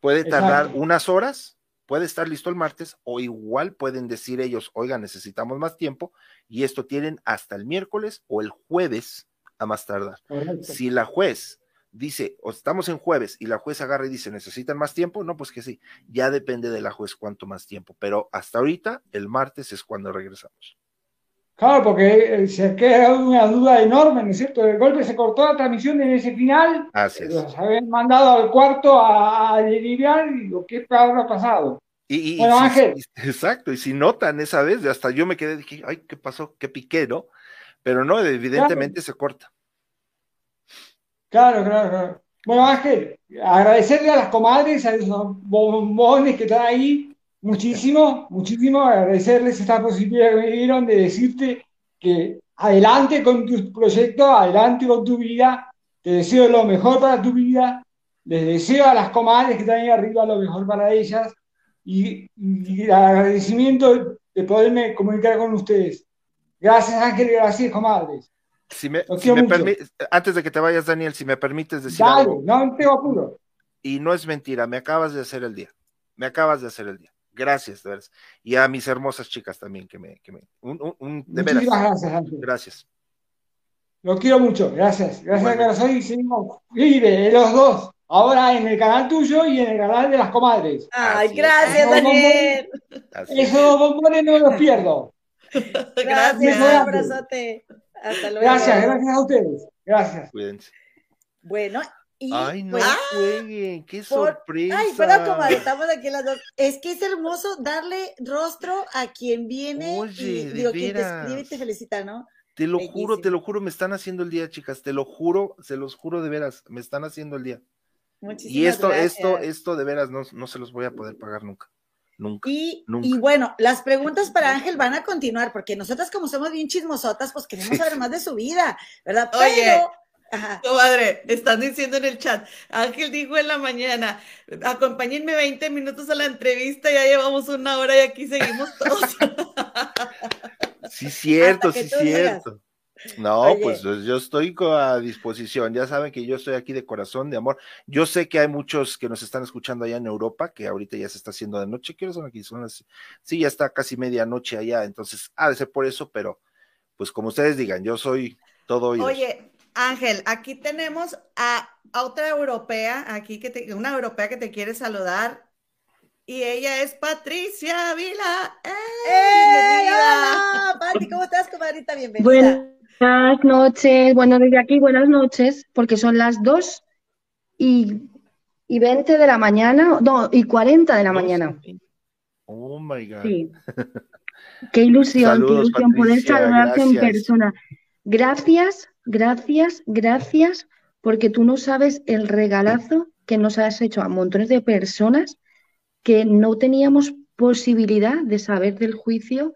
puede, tardar unas horas, puede estar listo el martes, o igual pueden decir ellos, oiga, necesitamos más tiempo, y esto tienen hasta el miércoles o el jueves a más tardar. Si la juez dice, o estamos en jueves y la juez agarra y dice, ¿necesitan más tiempo? No, pues que sí, ya depende de la juez cuánto más tiempo, pero hasta ahorita, el martes es cuando regresamos. Claro, porque eh, se queda una duda enorme, ¿no es cierto? El golpe se cortó la transmisión en ese final, Así los habían mandado al cuarto a, deliberar y lo que habrá pasado. Y, bueno, Ángel. exacto, y si notan esa vez, hasta yo me quedé, dije, ay, ¿qué pasó? ¿Qué piqué, no? Pero no, evidentemente se corta. Claro, claro, claro. Bueno, Ángel, agradecerle a las comadres, a esos bombones que están ahí, muchísimo, muchísimo, agradecerles esta posibilidad que me dieron de decirte que adelante con tu proyecto, adelante con tu vida, te deseo lo mejor para tu vida, les deseo a las comadres que están ahí arriba lo mejor para ellas y, y el agradecimiento de poderme comunicar con ustedes. Gracias Ángel, gracias comadres. Si me, antes de que te vayas, Daniel, si me permites decir Dale, algo. no tengo apuro. Y no es mentira, me acabas de hacer el día. Me acabas de hacer el día. Gracias, de veras. Y a mis hermosas chicas también que me, que me un, un, de veras. gracias, Ángel. Gracias. Lo quiero mucho, gracias. Gracias, corazón. Y seguimos vive los dos. Ahora en el canal tuyo y en el canal de las comadres. Ay, gracias, Daniel. Esos bombones no los pierdo. gracias, un abrazote. Hasta luego. Gracias, gracias a ustedes. Gracias. Cuídense. Bueno, y Ay, no pues, jueguen, qué sorpresa. Ay, pero como estamos aquí las dos. Es que es hermoso darle rostro a quien viene Oye, y digo, quien te escribe y te felicita, ¿no? Te lo juro, te lo juro, me están haciendo el día, chicas. Te lo juro, se los juro de veras, me están haciendo el día. Muchísimas y esto, gracias. esto, esto de veras no, no se los voy a poder pagar nunca. Nunca, y, y, bueno, las preguntas para Ángel van a continuar, porque nosotras como somos bien chismosotas, pues queremos saber más de su vida, ¿verdad? Oye, Comadre, están diciendo en el chat, Ángel dijo en la mañana, acompáñenme 20 minutos a la entrevista, ya llevamos una hora y aquí seguimos todos. sí, cierto, sí, cierto. No, pues yo estoy a disposición. Ya saben que yo estoy aquí de corazón, de amor. Yo sé que hay muchos que nos están escuchando allá en Europa, que ahorita ya se está haciendo de noche. ¿Qué son aquí? Son las... Sí, ya está casi medianoche allá, entonces ha de ser por eso, pero pues como ustedes digan, yo soy todo oídos. Oye, Ángel, aquí tenemos a, otra europea, aquí que te, una europea que te quiere saludar. y ella es Patricia Vila. ¡Eh! Hola, Pati, ¿cómo estás, comadrita? Bienvenida. Buenas noches, bueno, desde aquí buenas noches, porque son las 2 y, y 20 de la mañana, no, y 40 de la mañana. Oh my God. Sí. Qué ilusión, qué ilusión poder saludarte en persona. Gracias, gracias, gracias, porque tú no sabes el regalazo que nos has hecho a montones de personas que no teníamos posibilidad de saber del juicio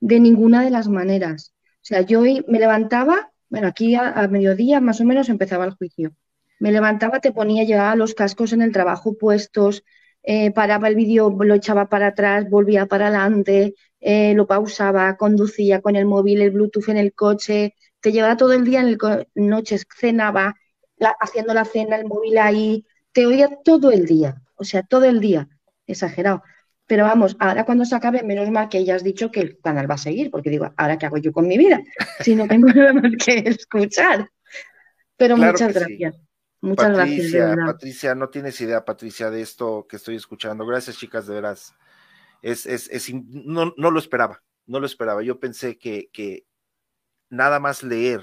de ninguna de las maneras. O sea, yo me levantaba, bueno, aquí a, mediodía más o menos empezaba el juicio. Me levantaba, te ponía, ya los cascos en el trabajo puestos, eh, paraba el vídeo, lo echaba para atrás, volvía para adelante, eh, lo pausaba, conducía con el móvil, el Bluetooth en el coche, te llevaba todo el día en el noche, cenaba, haciendo la cena, el móvil ahí, te oía todo el día, o sea, todo el día exagerado. Pero vamos, ahora cuando se acabe, menos mal que ya has dicho que el canal va a seguir, porque digo, ¿ahora qué hago yo con mi vida? Si no tengo nada más que escuchar. Pero muchas gracias. Muchas gracias. Patricia, no tienes idea, Patricia, de esto que estoy escuchando. Gracias, chicas, de veras. Es, es, es no, no, lo esperaba, no lo esperaba. Yo pensé que, que nada más leer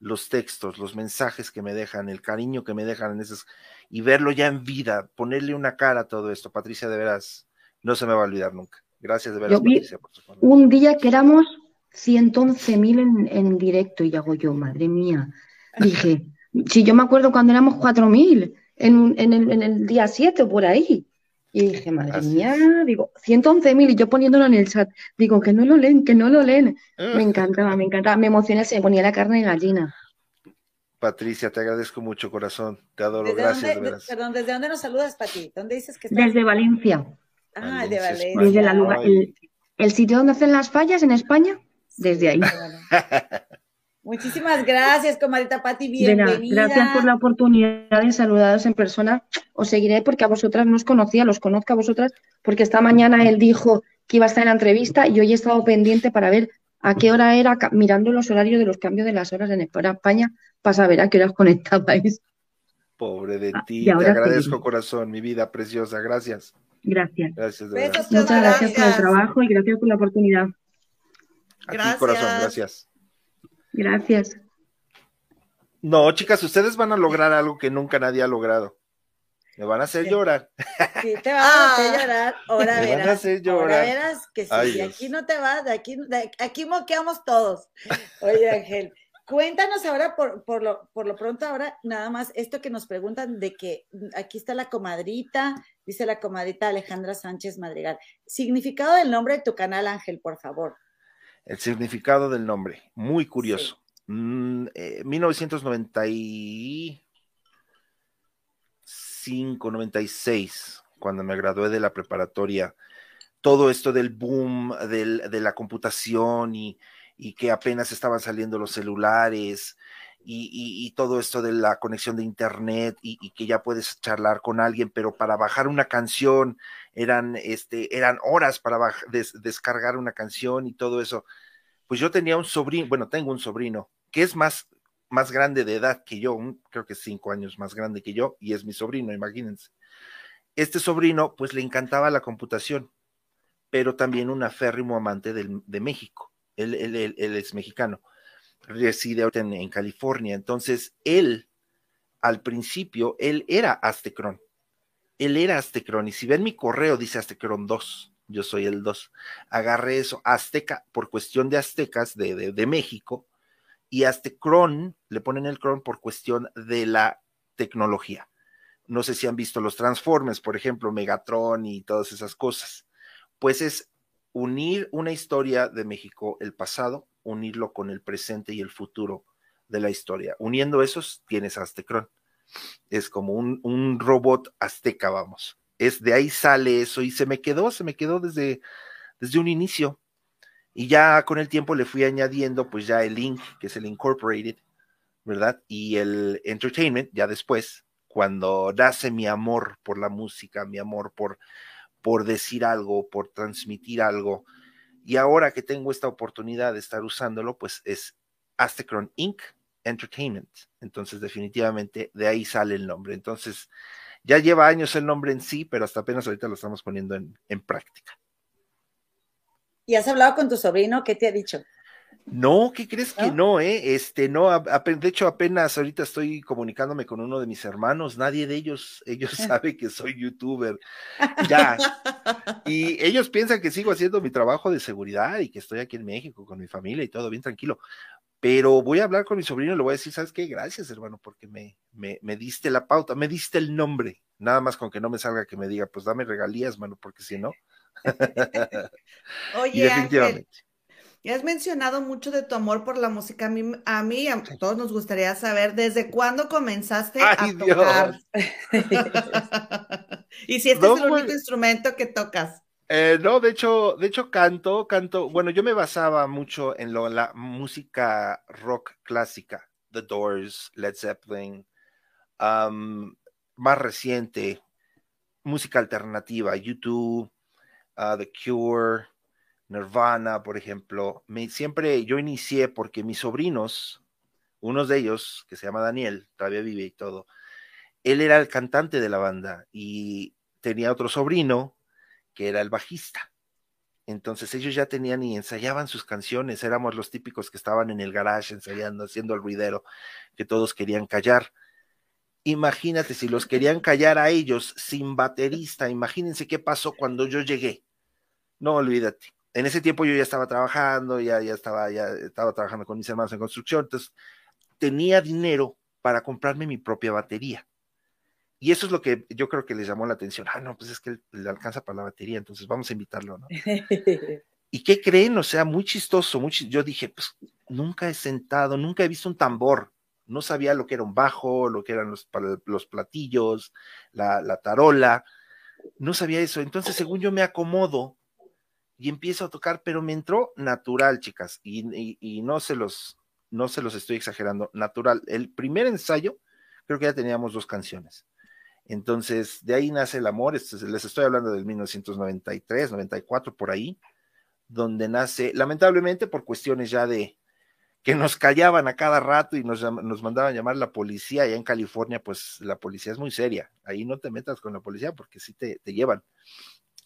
los textos, los mensajes que me dejan, el cariño que me dejan en esos, y verlo ya en vida, ponerle una cara a todo esto, Patricia, de veras, no se me va a olvidar nunca. Gracias de veras, Patricia, por Un día que éramos 111 mil en, en, directo y hago yo, madre mía. Dije, si yo me acuerdo cuando éramos 4 mil en, en, el, en el día 7 por ahí. Y dije, madre mía, digo, 111 mil y yo poniéndolo en el chat, digo, que no lo leen, que no lo leen. Me encantaba, me encantaba, me emocioné, se me ponía la carne de gallina. Patricia, te agradezco mucho, corazón, te adoro, gracias. perdón, ¿desde dónde nos saludas, Pati? ¿Dónde dices que estás? Desde Valencia. Ah, de Valencia. Desde la, el, el, sitio donde hacen las fallas en España, desde ahí. Muchísimas gracias, comadita Pati, bienvenida. gracias por la oportunidad de saludaros en persona. Os seguiré porque a vosotras no os conocía, los conozco a vosotras, porque esta mañana él dijo que iba a estar en la entrevista y hoy he estado pendiente para ver a qué hora era, mirando los horarios de los cambios de las horas en España, para saber a qué horas conectabais. Pobre de ah, ti, te agradezco, corazón, mi vida preciosa, gracias. Gracias. Gracias, Muchas gracias. por el trabajo y gracias por la oportunidad. A corazón, gracias. Gracias. No, chicas, ustedes van a lograr algo que nunca nadie ha logrado. Me van a hacer llorar. Sí, te van a hacer llorar. Ahora Me verás. van a hacer llorar. Ahora verás que sí, de aquí no te vas, de aquí, aquí moqueamos todos. Oye, Ángel, cuéntanos ahora por, por, lo, por lo pronto, ahora nada más esto que nos preguntan de que aquí está la comadrita, dice la comadrita Alejandra Sánchez Madrigal. Significado del nombre de tu canal, Ángel, por favor. El significado del nombre, muy curioso. 1995, 96, mm, cuando me gradué de la preparatoria, todo esto del boom de la computación y, que apenas estaban saliendo los celulares y, todo esto de la conexión de internet y, que ya puedes charlar con alguien, pero para bajar una canción eran, este, eran horas para descargar una canción y todo eso. Pues yo tenía un sobrino, bueno, tengo un sobrino que es más, más grande de edad que yo, creo que cinco años más grande que yo, y es mi sobrino, imagínense. Este sobrino, pues le encantaba la computación, pero también un aférrimo amante de México. Él, él, es mexicano, reside en, en California. Entonces, él, al principio, él era Aztecron él era Aztecron, y si ven mi correo, dice Aztecron 2, yo soy el 2. Agarré eso, Azteca, por cuestión de aztecas de, de, México, y Aztecron, le ponen el cron por cuestión de la tecnología. No sé si han visto los Transformers, por ejemplo, Megatron y todas esas cosas. Pues es unir una historia de México, el pasado, unirlo con el presente y el futuro de la historia. Uniendo esos, tienes Aztecron es como un, robot azteca, vamos. Es de ahí sale eso y se me quedó, se me quedó desde, desde un inicio. Y ya con el tiempo le fui añadiendo pues ya el link, que es el incorporated, ¿verdad? Y el entertainment, ya después, cuando nace mi amor por la música, mi amor por, por decir algo, por transmitir algo. Y ahora que tengo esta oportunidad de estar usándolo, pues es Aztecron Inc. Entertainment. Entonces, definitivamente de ahí sale el nombre. Entonces, Ya lleva años el nombre en sí, pero hasta apenas ahorita lo estamos poniendo en, en práctica. ¿Y has hablado con tu sobrino? ¿Qué te ha dicho? No, ¿qué crees que no, eh? Este, no, de hecho apenas ahorita estoy comunicándome con uno de mis hermanos, nadie de ellos, ellos sabe que soy youtuber, ya. Y ellos piensan que sigo haciendo mi trabajo de seguridad y que estoy aquí en México con mi familia y todo bien tranquilo. Pero voy a hablar con mi sobrino y le voy a decir, ¿sabes qué? Gracias, hermano, porque me, me, me diste la pauta, me diste el nombre. Nada más con que no me salga que me diga, pues dame regalías, mano, porque si no. Oye, definitivamente. Has mencionado mucho de tu amor por la música. A mí, a, mí, a todos nos gustaría saber desde cuándo comenzaste a tocar. y si este es el único instrumento que tocas. Eh, no, de hecho, de hecho canto, canto. Bueno, yo me basaba mucho en lo, la música rock clásica, The Doors, Led Zeppelin, más reciente, música alternativa, YouTube, uh, The Cure, Nirvana, por ejemplo. Me, siempre yo inicié porque mis sobrinos, uno de ellos, que se llama Daniel, todavía vive y todo, él era el cantante de la banda y tenía otro sobrino que era el bajista. Entonces ellos ya tenían y ensayaban sus canciones, éramos los típicos que estaban en el garage ensayando, haciendo el ruidero, que todos querían callar. Imagínate si los querían callar a ellos sin baterista, imagínense qué pasó cuando yo llegué. No olvídate. En ese tiempo yo ya estaba trabajando, ya, ya estaba, ya estaba trabajando con mis hermanos en construcción, entonces tenía dinero para comprarme mi propia batería. Y eso es lo que yo creo que les llamó la atención. Ah, no, pues es que le alcanza para la batería, entonces vamos a invitarlo, ¿no? ¿Y qué creen? O sea, muy chistoso. Muy Yo dije, pues nunca he sentado, nunca he visto un tambor. No sabía lo que era un bajo, lo que eran los, los platillos, la, la tarola. No sabía eso. Entonces, según yo me acomodo y empiezo a tocar, pero me entró natural, chicas, y, y, no se los, no se los estoy exagerando, natural. El primer ensayo, creo que ya teníamos dos canciones. Entonces, de ahí nace el amor, les estoy hablando del 1993, 94, por ahí, donde nace, lamentablemente por cuestiones ya de que nos callaban a cada rato y nos, nos mandaban llamar la policía, allá en California, pues la policía es muy seria, ahí no te metas con la policía porque sí te, te llevan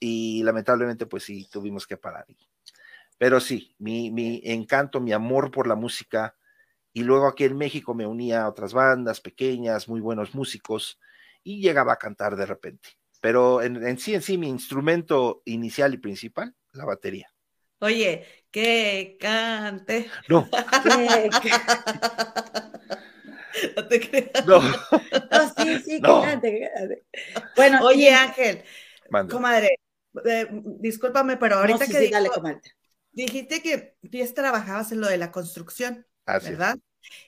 y lamentablemente pues sí tuvimos que parar. Pero sí, mi, mi encanto, mi amor por la música y luego aquí en México me unía a otras bandas pequeñas, muy buenos músicos y llegaba a cantar de repente. Pero en, sí, en sí, mi instrumento inicial y principal, la batería. Oye, que cante. No. no te creas. No. sí, sí, que cante, Bueno, oye, Ángel, comadre, eh, discúlpame, pero ahorita que dijiste que tú trabajabas en lo de la construcción, ¿verdad?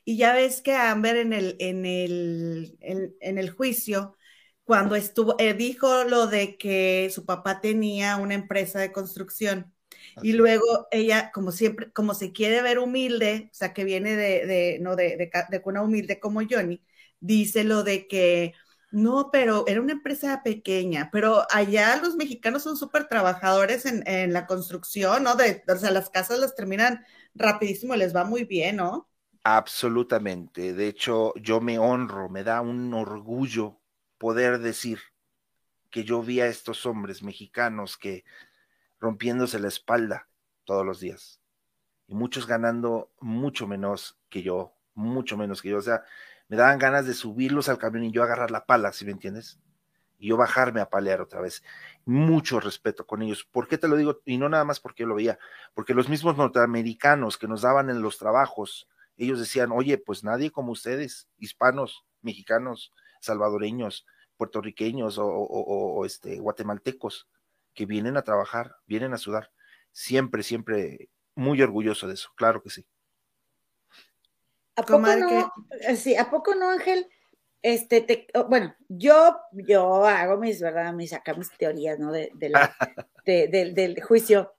Y ya ves que Amber en el, en el, en, el juicio, cuando estuvo, eh, dijo lo de que su papá tenía una empresa de construcción. Y luego ella, como siempre, como se quiere ver humilde, o sea, que viene de, de no, de, de, de una humilde como Johnny, dice lo de que no, pero era una empresa pequeña, pero allá los mexicanos son súper trabajadores en, la construcción, ¿no? De, o sea, las casas las terminan rapidísimo, les va muy bien, ¿no? Absolutamente. De hecho, yo me honro, me da un orgullo poder decir que yo vi a estos hombres mexicanos que rompiéndose la espalda todos los días y muchos ganando mucho menos que yo, mucho menos que yo. O sea, me daban ganas de subirlos al camión y yo agarrar la pala, si me entiendes? Y yo bajarme a palear otra vez. Mucho respeto con ellos. ¿Por qué te lo digo? Y no nada más porque yo lo veía, porque los mismos norteamericanos que nos daban en los trabajos, ellos decían, oye, pues nadie como ustedes, hispanos, mexicanos, salvadoreños, puertorriqueños o, o este, guatemaltecos, que vienen a trabajar, vienen a sudar. Siempre, siempre muy orgulloso de eso, claro que sí. ¿A poco no? Eh, sí, ¿a poco no, Ángel? Este, te, oh, bueno, yo, yo hago mis, ¿verdad? Mis, acá mis teorías, ¿no? De, del juicio.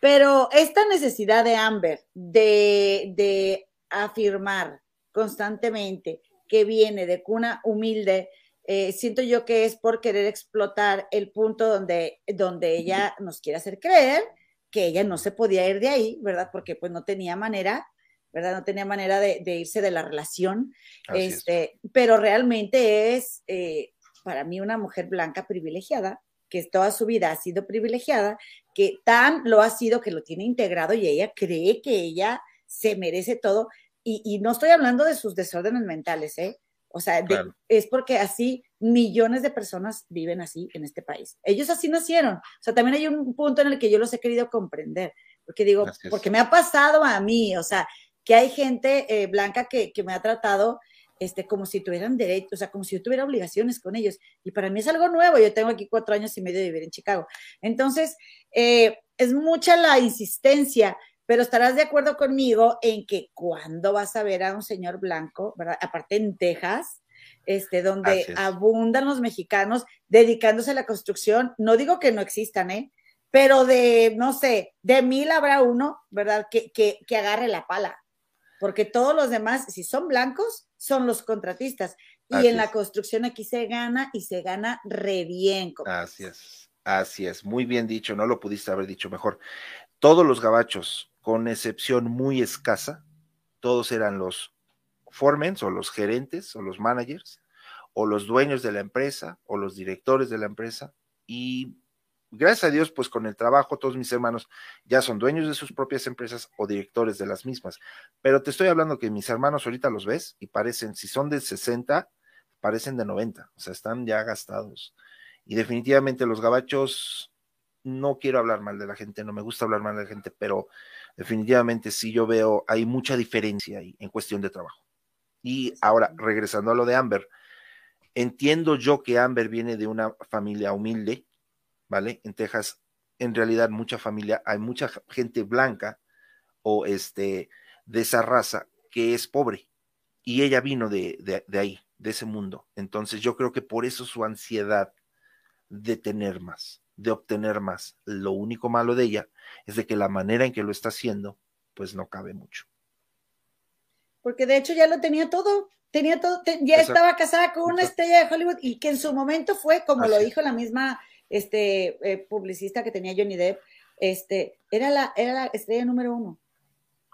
Pero esta necesidad de Amber de, de afirmar constantemente que viene de cuna humilde, eh, siento yo que es por querer explotar el punto donde, donde ella nos quiere hacer creer que ella no se podía ir de ahí, ¿verdad? Porque pues no tenía manera ¿verdad? No tenía manera de, irse de la relación, este, pero realmente es, eh, para mí una mujer blanca privilegiada, que toda su vida ha sido privilegiada, que tan lo ha sido que lo tiene integrado y ella cree que ella se merece todo. Y, no estoy hablando de sus desórdenes mentales, ¿eh? O sea, es porque así millones de personas viven así en este país. Ellos así nacieron. O sea, también hay un punto en el que yo los he querido comprender, porque digo, porque me ha pasado a mí, o sea, que hay gente eh, blanca que, que me ha tratado este, como si tuvieran derecho, o sea, como si yo tuviera obligaciones con ellos. Y para mí es algo nuevo, yo tengo aquí cuatro años y medio de vivir en Chicago. Entonces, eh, es mucha la insistencia, pero estarás de acuerdo conmigo en que cuando vas a ver a un señor blanco, ¿verdad? Aparte en Texas, este, donde abundan los mexicanos dedicándose a la construcción, no digo que no existan, ¿eh? Pero de, no sé, de mil habrá uno, ¿verdad? Que, que, que agarre la pala, porque todos los demás, si son blancos, son los contratistas. Y en la construcción aquí se gana y se gana re bien. Así es, así es, muy bien dicho, no lo pudiste haber dicho mejor. Todos los gabachos, con excepción muy escasa, todos eran los foremans o los gerentes o los managers o los dueños de la empresa o los directores de la empresa y gracias a Dios, pues con el trabajo, todos mis hermanos ya son dueños de sus propias empresas o directores de las mismas. Pero te estoy hablando que mis hermanos ahorita los ves y parecen, si son de 60, parecen de 90, o sea, están ya gastados. Y definitivamente los gabachos, no quiero hablar mal de la gente, no me gusta hablar mal de la gente, pero definitivamente sí yo veo, hay mucha diferencia ahí en cuestión de trabajo. Y ahora, regresando a lo de Amber, entiendo yo que Amber viene de una familia humilde, ¿vale? En Texas, en realidad, mucha familia, hay mucha gente blanca o este, de esa raza que es pobre. Y ella vino de, de, ahí, de ese mundo. Entonces yo creo que por eso su ansiedad de tener más, de obtener más. Lo único malo de ella es de que la manera en que lo está haciendo, pues no cabe mucho. Porque de hecho ya lo tenía todo, tenía todo, ya estaba casada con una estrella de Hollywood y que en su momento fue, como lo dijo la misma este eh, publicista que tenía Johnny Depp, este, era la, era la estrella número uno.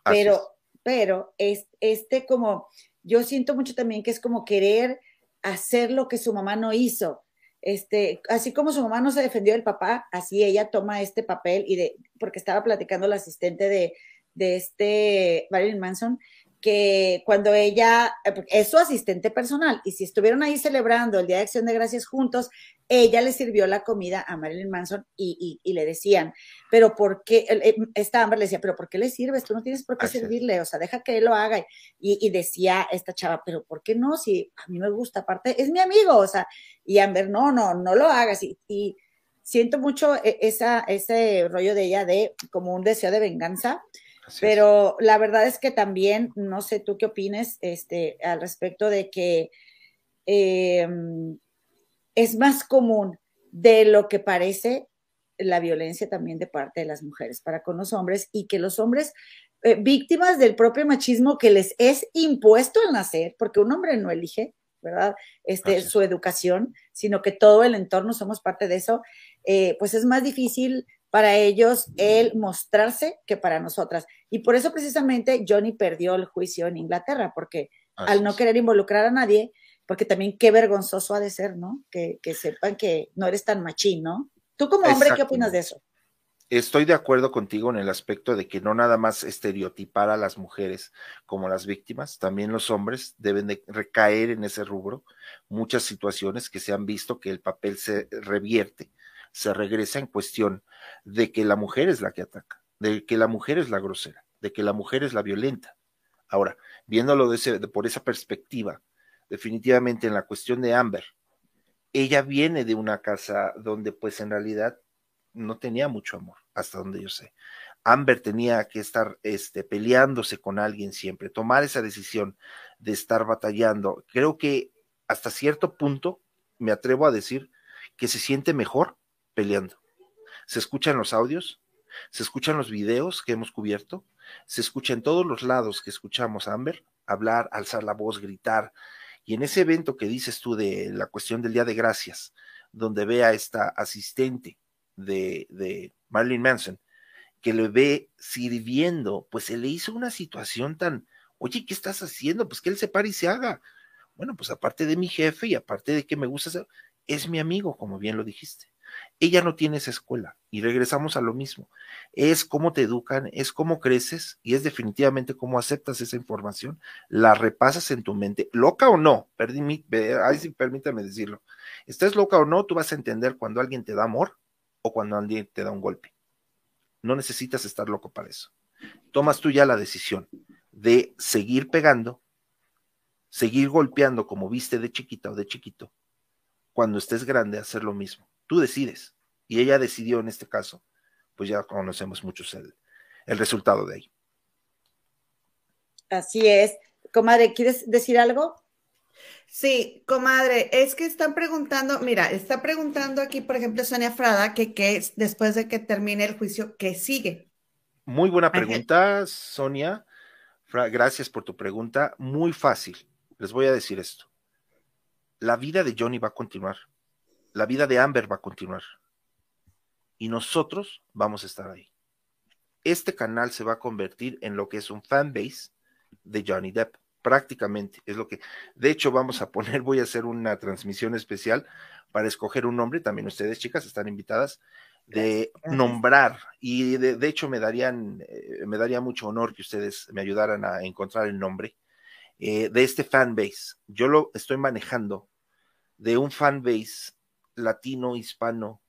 pero, pero es, este como, yo siento mucho también que es como querer hacer lo que su mamá no hizo. Este, así como su mamá no se defendió del papá, así ella toma este papel y de, porque estaba platicando la asistente de, de este Marilyn Manson, que cuando ella eh, es su asistente personal y si estuvieron ahí celebrando el Día de Acción de Gracias juntos, ella le sirvió la comida a Marilyn Manson y, le decían, pero ¿por qué? Eh, esta Amber le decía, pero ¿por qué le sirves? Tú no tienes por qué servirle, o sea, deja que él lo haga. Y, decía esta chava, pero ¿por qué no? Si a mí me gusta, aparte, es mi amigo, o sea, y Amber, no, no, no lo hagas. Y, siento mucho e, esa, ese rollo de ella de como un deseo de venganza pero la verdad es que también, no sé tú qué opines este, al respecto de que em, es más común de lo que parece la violencia también de parte de las mujeres para con los hombres y que los hombres eh, víctimas del propio machismo que les es impuesto al nacer, porque un hombre no elige, ¿verdad? Este, su educación, sino que todo el entorno somos parte de eso, eh, pues es más difícil para ellos el mostrarse que para nosotras. Y por eso precisamente Johnny perdió el juicio en Inglaterra, porque al no querer involucrar a nadie, porque también qué vergonzoso ha de ser, ¿no? Que, sepan que no eres tan machín, ¿no? Tú como hombre, ¿qué opinas de eso? Estoy de acuerdo contigo en el aspecto de que no nada más estereotipar a las mujeres como las víctimas, también los hombres deben de recaer en ese rubro. Muchas situaciones que se han visto que el papel se revierte se regresa en cuestión de que la mujer es la que ataca, de que la mujer es la grosera, de que la mujer es la violenta. Ahora, viéndolo de por esa perspectiva, definitivamente en la cuestión de Amber, ella viene de una casa donde pues en realidad no tenía mucho amor, hasta donde yo sé. Amber tenía que estar este, peleándose con alguien siempre, tomar esa decisión de estar batallando. Creo que hasta cierto punto, me atrevo a decir, que se siente mejor peleando. Se escuchan los audios, se escuchan los videos que hemos cubierto, se escucha en todos los lados que escuchamos a Amber hablar, alzar la voz, gritar. Y en ese evento que dices tú de la cuestión del Día de Gracias, donde ve a esta asistente de, de Marilyn Manson, que le ve sirviendo, pues se le hizo una situación tan, oye, ¿qué estás haciendo? Pues que él se pare y se haga. Bueno, pues aparte de mi jefe y aparte de que me gusta hacer, es mi amigo, como bien lo dijiste. Ella no tiene esa escuela y regresamos a lo mismo. Es cómo te educan, es cómo creces y es definitivamente cómo aceptas esa información, la repasas en tu mente, loca o no, permítame decirlo. Estés loca o no, tú vas a entender cuando alguien te da amor o cuando alguien te da un golpe. No necesitas estar loco para eso. Tomas tú ya la decisión de seguir pegando, seguir golpeando como viste de chiquita o de chiquito, cuando estés grande hacer lo mismo. Tú decides. Y ella decidió en este caso. Pues ya conocemos muchos el, el resultado de ello. Así es. Comadre, ¿quieres decir algo? Sí, comadre, es que están preguntando, mira, está preguntando aquí, por ejemplo, Sonia Frada, que, que después de que termine el juicio, ¿qué sigue? Muy buena pregunta, Sonia. Gracias por tu pregunta. Muy fácil. Les voy a decir esto la vida de Johnny va a continuar, la vida de Amber va a continuar. Y nosotros vamos a estar ahí. Este canal se va a convertir en lo que es un fanbase de Johnny Depp, prácticamente. Es lo que, de hecho vamos a poner, voy a hacer una transmisión especial para escoger un nombre, también ustedes chicas están invitadas, de nombrar. Y de, hecho me darían, eh, me daría mucho honor que ustedes me ayudaran a encontrar el nombre eh, de este fanbase. Yo lo estoy manejando de un fanbase latino, hispano,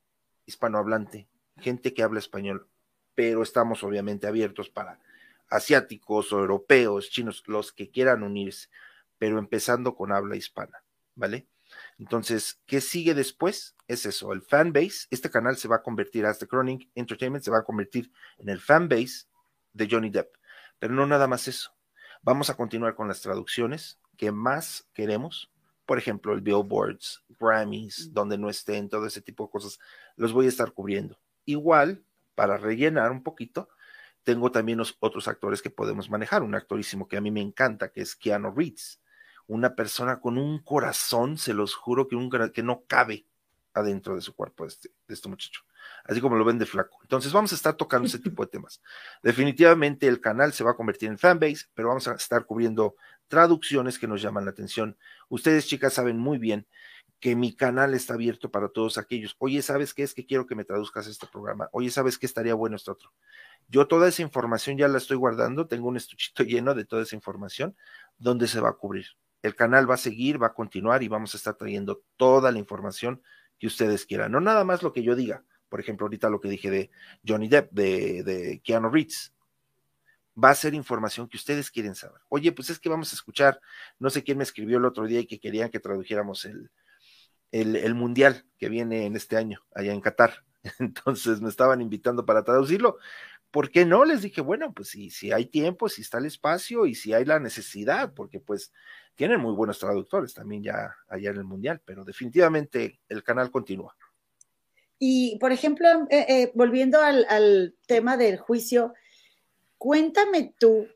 hispanohablante, gente que habla español, pero estamos obviamente abiertos para asiáticos o europeos, chinos, los que quieran unirse, pero empezando con habla hispana, ¿vale? Entonces, ¿qué sigue después? Es eso, el fanbase, este canal se va a convertir, hasta Chronic Entertainment se va a convertir en el fanbase de Johnny Depp, pero no nada más eso. Vamos a continuar con las traducciones que más queremos, por ejemplo, el Billboards, Grammys, donde no estén, todo ese tipo de cosas, los voy a estar cubriendo. Igual, para rellenar un poquito, tengo también los otros actores que podemos manejar. Un actorísimo que a mí me encanta, que es Keanu Reeves. Una persona con un corazón, se los juro que, un, que no cabe adentro de su cuerpo este, de este muchacho así como lo ven de flaco. Entonces vamos a estar tocando ese tipo de temas. Definitivamente el canal se va a convertir en fanbase, pero vamos a estar cubriendo traducciones que nos llaman la atención. Ustedes, chicas, saben muy bien que mi canal está abierto para todos aquellos. Oye, ¿sabes qué es que quiero que me traduzcas este programa? Oye, ¿sabes qué estaría bueno este otro? Yo toda esa información ya la estoy guardando, tengo un estuchito lleno de toda esa información donde se va a cubrir. El canal va a seguir, va a continuar y vamos a estar trayendo toda la información que ustedes quieran. No nada más lo que yo diga, por ejemplo, ahorita lo que dije de Johnny Depp, de, de Keanu Reeves, va a ser información que ustedes quieren saber. Oye, pues es que vamos a escuchar, no sé quién me escribió el otro día y que querían que tradujéramos el, el, mundial que viene en este año, allá en Qatar. Entonces me estaban invitando para traducirlo. ¿Por qué no? Les dije, bueno, pues si, si hay tiempo, si está el espacio y si hay la necesidad, porque pues tienen muy buenos traductores también ya allá en el mundial, pero definitivamente el canal continúa. Y, por ejemplo, eh, eh, volviendo al, tema del juicio, cuéntame tú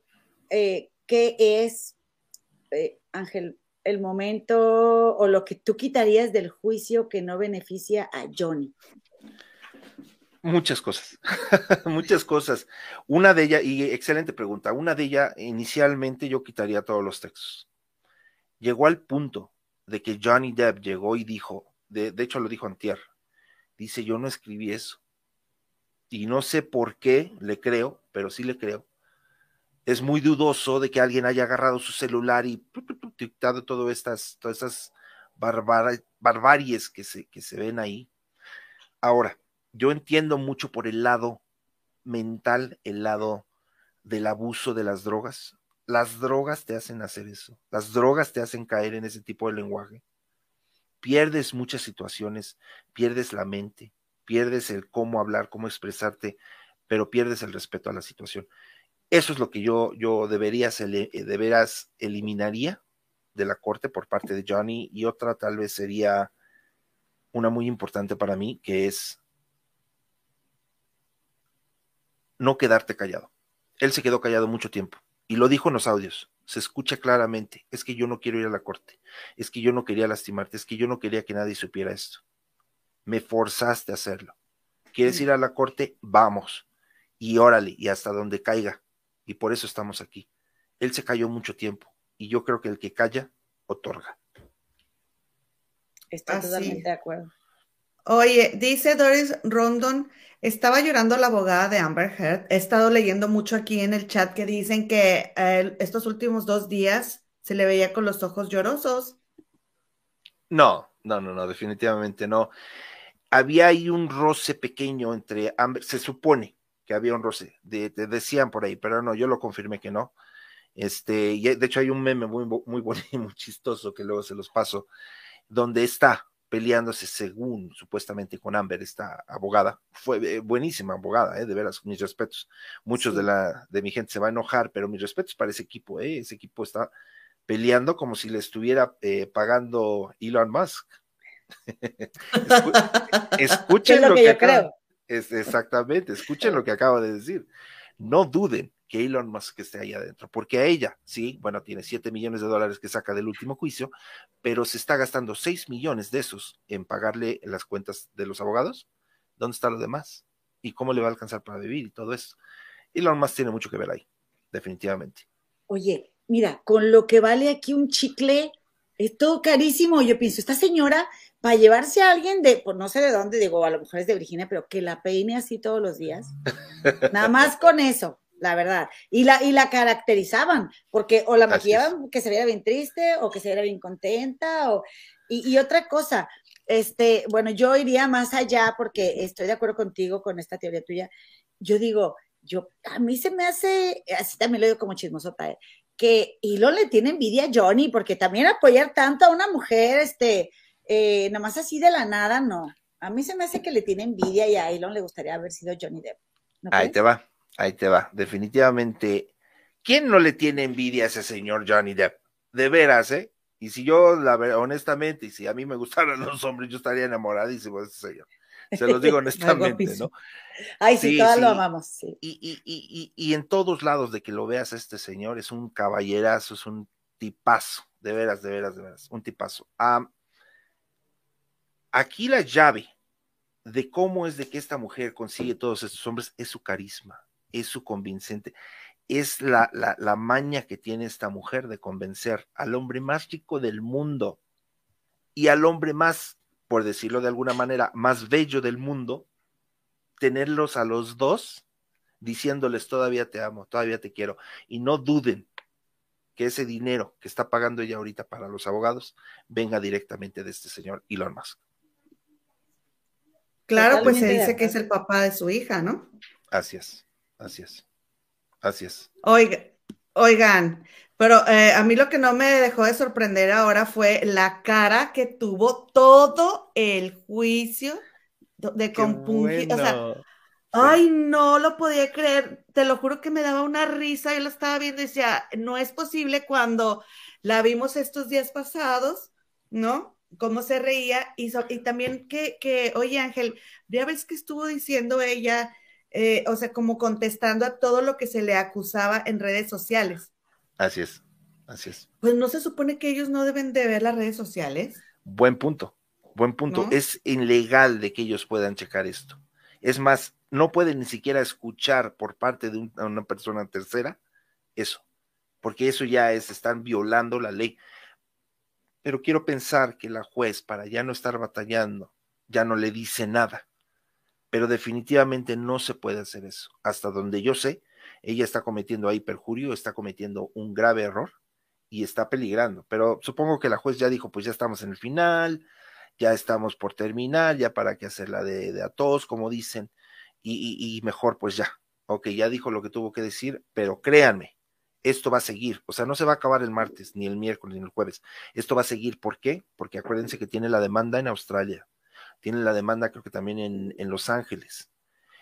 eh, qué es, Ángel, el momento o lo que tú quitarías del juicio que no beneficia a Johnny. Muchas cosas, muchas cosas. Una de ellas, y excelente pregunta, una de ellas, inicialmente yo quitaría todos los textos. Llegó al punto de que Johnny Depp llegó y dijo, de, de hecho lo dijo Antier, Dice, yo no escribí eso. Y no sé por qué le creo, pero sí le creo. Es muy dudoso de que alguien haya agarrado su celular y dictado todas estas, todas estas barbaries que se, que se ven ahí. Ahora, yo entiendo mucho por el lado mental, el lado del abuso de las drogas. Las drogas te hacen hacer eso. Las drogas te hacen caer en ese tipo de lenguaje pierdes muchas situaciones, pierdes la mente, pierdes el cómo hablar, cómo expresarte, pero pierdes el respeto a la situación. Eso es lo que yo, yo deberías, eh, de veras eliminaría de la corte por parte de Johnny y otra tal vez sería una muy importante para mí, que es no quedarte callado. Él se quedó callado mucho tiempo y lo dijo en los audios se escucha claramente, es que yo no quiero ir a la corte, es que yo no quería lastimarte, es que yo no quería que nadie supiera esto. Me forzaste a hacerlo. ¿Quieres ir a la corte? Vamos. Y órale, y hasta donde caiga. Y por eso estamos aquí. Él se cayó mucho tiempo, y yo creo que el que calla, otorga. Estoy totalmente de acuerdo. Oye, dice Doris Rondon, estaba llorando la abogada de Amber Heard. He estado leyendo mucho aquí en el chat que dicen que eh, estos últimos dos días se le veía con los ojos llorosos. No, no, no, no, definitivamente no. Había ahí un roce pequeño entre Amber, se supone que había un roce, de, decían por ahí, pero no, yo lo confirmé que no. Este, y de hecho hay un meme muy, muy bonito y muy chistoso que luego se los paso, donde está peleándose según supuestamente con Amber, esta abogada. Fue eh, buenísima abogada, eh, de veras, mis respetos. Muchos de, la, de mi gente se va a enojar, pero mis respetos para ese equipo. Eh, ese equipo está peleando como si le estuviera eh, pagando Elon Musk. Escuchen lo, que, creo. Es, exactamente, escuchen lo que acabo de decir. No duden que Elon Musk esté ahí adentro, porque a ella, sí, bueno, tiene 7 millones de dólares que saca del último juicio, pero se está gastando 6 millones de esos en pagarle las cuentas de los abogados. ¿Dónde está lo demás? ¿Y cómo le va a alcanzar para vivir y todo eso? Elon Musk tiene mucho que ver ahí, definitivamente. Oye, mira, con lo que vale aquí un chicle, es todo carísimo. Yo pienso, esta señora, para llevarse a alguien de, pues no sé de dónde, digo, a lo mejor es de Virginia, pero que la peine así todos los días. Nada más con eso la verdad. Y la, y la caracterizaban, porque o la maquillaban que se viera bien triste o que se viera bien contenta. O, y, otra cosa, este, bueno, yo iría más allá porque estoy de acuerdo contigo con esta teoría tuya. Yo digo, yo, a mí se me hace, así también lo digo como chismosota, ¿eh? Que Elon le tiene envidia a Johnny, porque también apoyar tanto a una mujer, este, eh, nomás así de la nada, no. A mí se me hace que le tiene envidia y a Elon le gustaría haber sido Johnny Depp. Ahí te va. Ahí te va. Definitivamente, ¿quién no le tiene envidia a ese señor Johnny Depp? De veras, ¿eh? Y si yo, la honestamente, y si a mí me gustaran los hombres, yo estaría enamoradísimo de ese señor. Se los digo honestamente, ¿no? Ay, sí, todos lo amamos, sí. Y, y, y, y, en todos lados de que lo veas este señor, es un caballerazo, es un tipazo, de veras, de veras, de veras, un tipazo. aquí la llave de cómo es de que esta mujer consigue todos estos hombres es su carisma es su convincente, es la, la, maña que tiene esta mujer de convencer al hombre más rico del mundo y al hombre más, por decirlo de alguna manera, más bello del mundo, tenerlos a los dos diciéndoles todavía te amo, todavía te quiero. Y no duden que ese dinero que está pagando ella ahorita para los abogados venga directamente de este señor Elon Musk. Claro, pues se dice que es el papá de su hija, ¿no? Así es. Así es. Así es. Oigan, pero eh, a mí lo que no me dejó de sorprender ahora fue la cara que tuvo todo el juicio de compungi. O sea, ay, no lo podía creer. Te lo juro que me daba una risa. Yo lo estaba viendo y decía, no es posible cuando la vimos estos días pasados, ¿no? Cómo se reía y, y también que, que, oye Ángel, ya ves que estuvo diciendo ella eh, o sea, como contestando a todo lo que se le acusaba en redes sociales. Así es, así es. Pues no se supone que ellos no deben de ver las redes sociales. Buen punto, buen punto. Es ilegal de que ellos puedan checar esto. Es más, no pueden ni siquiera escuchar por parte de una persona tercera eso, porque eso ya es, están violando la ley. Pero quiero pensar que la juez, para ya no estar batallando, ya no le dice nada pero definitivamente no se puede hacer eso. Hasta donde yo sé, ella está cometiendo ahí perjurio, está cometiendo un grave error y está peligrando. Pero supongo que la juez ya dijo, pues ya estamos en el final, ya estamos por terminar, ya para qué hacerla de, de a todos, como dicen, y, y mejor pues ya. Ok, ya dijo lo que tuvo que decir, pero créanme, esto va a seguir, o sea, no se va a acabar el martes, ni el miércoles, ni el jueves. Esto va a seguir, ¿por qué? Porque acuérdense que tiene la demanda en Australia tienen la demanda creo que también en, Los Ángeles.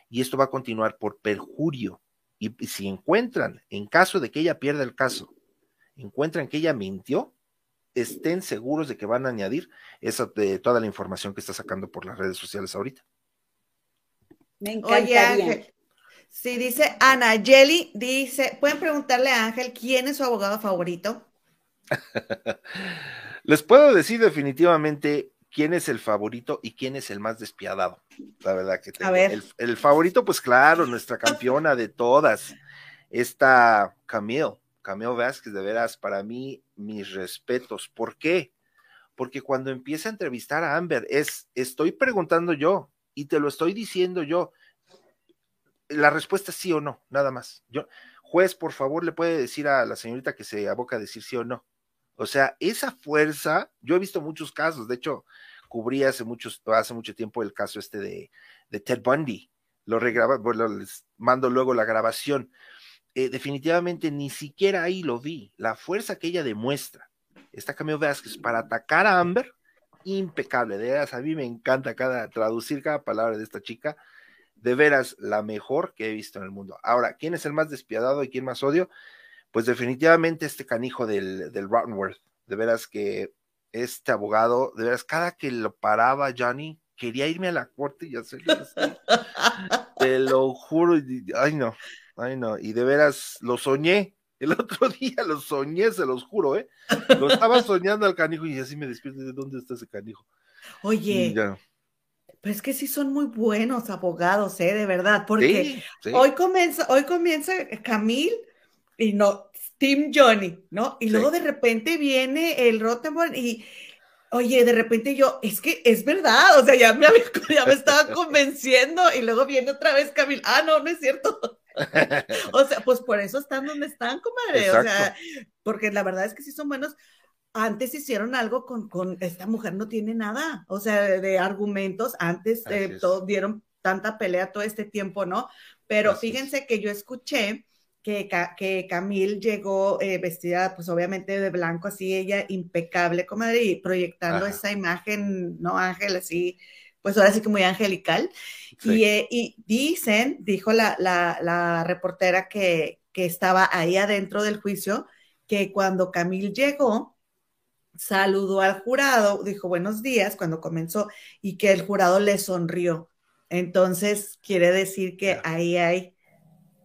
Y esto va a continuar por perjurio. Y, si encuentran, en caso de que ella pierda el caso, encuentran que ella mintió, estén seguros de que van a añadir esa, de toda la información que está sacando por las redes sociales ahorita. Me encantaría. Oye, sí, dice Ana Jelly, dice, ¿pueden preguntarle a Ángel quién es su abogado favorito? Les puedo decir definitivamente quién es el favorito y quién es el más despiadado. La verdad que tengo. El, favorito, pues claro, nuestra campeona de todas, esta Camille, Camille Vázquez, de veras, para mí, mis respetos. ¿Por qué? porque cuando empieza a entrevistar a Amber es, estoy preguntando yo y te lo estoy diciendo yo. La respuesta es sí o no, nada más. Yo, juez, por favor, le puede decir a la señorita que se aboca a decir sí o no. O sea, esa fuerza, yo he visto muchos casos, de hecho, cubrí hace, muchos, hace mucho tiempo el caso este de, Ted Bundy, lo regraba, les mando luego la grabación. Eh, definitivamente ni siquiera ahí lo vi, la fuerza que ella demuestra, esta Camilo Vázquez, para atacar a Amber, impecable, de veras, a mí me encanta cada, traducir cada palabra de esta chica, de veras la mejor que he visto en el mundo. Ahora, ¿quién es el más despiadado y quién más odio? Pues definitivamente este canijo del, del Rottenworth, de veras que este abogado, de veras, cada que lo paraba Johnny, quería irme a la corte y hacerlo así. Te lo juro, ay no, ay no, y de veras lo soñé. El otro día lo soñé, se los juro, ¿eh? Lo estaba soñando al canijo y así me despierto de dónde está ese canijo. Oye, pero es que sí son muy buenos abogados, ¿eh? De verdad, porque hoy comienza, hoy comienza Camil y no, Team Johnny, ¿no? Y luego de repente viene el Rottenborn y, oye, de repente yo, es que es verdad, o sea, ya me, ya me estaba convenciendo y luego viene otra vez Camil, ah, no, no es cierto. o sea, pues por eso están donde están, comadre, o sea, porque la verdad es que sí son buenos. Antes hicieron algo con, con esta mujer no tiene nada, o sea, de, argumentos, antes eh, todo, dieron tanta pelea todo este tiempo, ¿no? Pero fíjense que yo escuché que, que Camille llegó eh, vestida, pues obviamente de blanco, así ella impecable, comadre, y proyectando esa imagen, ¿no? Ángel, así, pues ahora sí que muy angelical. Y, eh, y, dicen, dijo la, la, la reportera que, que, estaba ahí adentro del juicio, que cuando Camille llegó, saludó al jurado, dijo buenos días cuando comenzó y que el jurado le sonrió. Entonces, quiere decir que ahí hay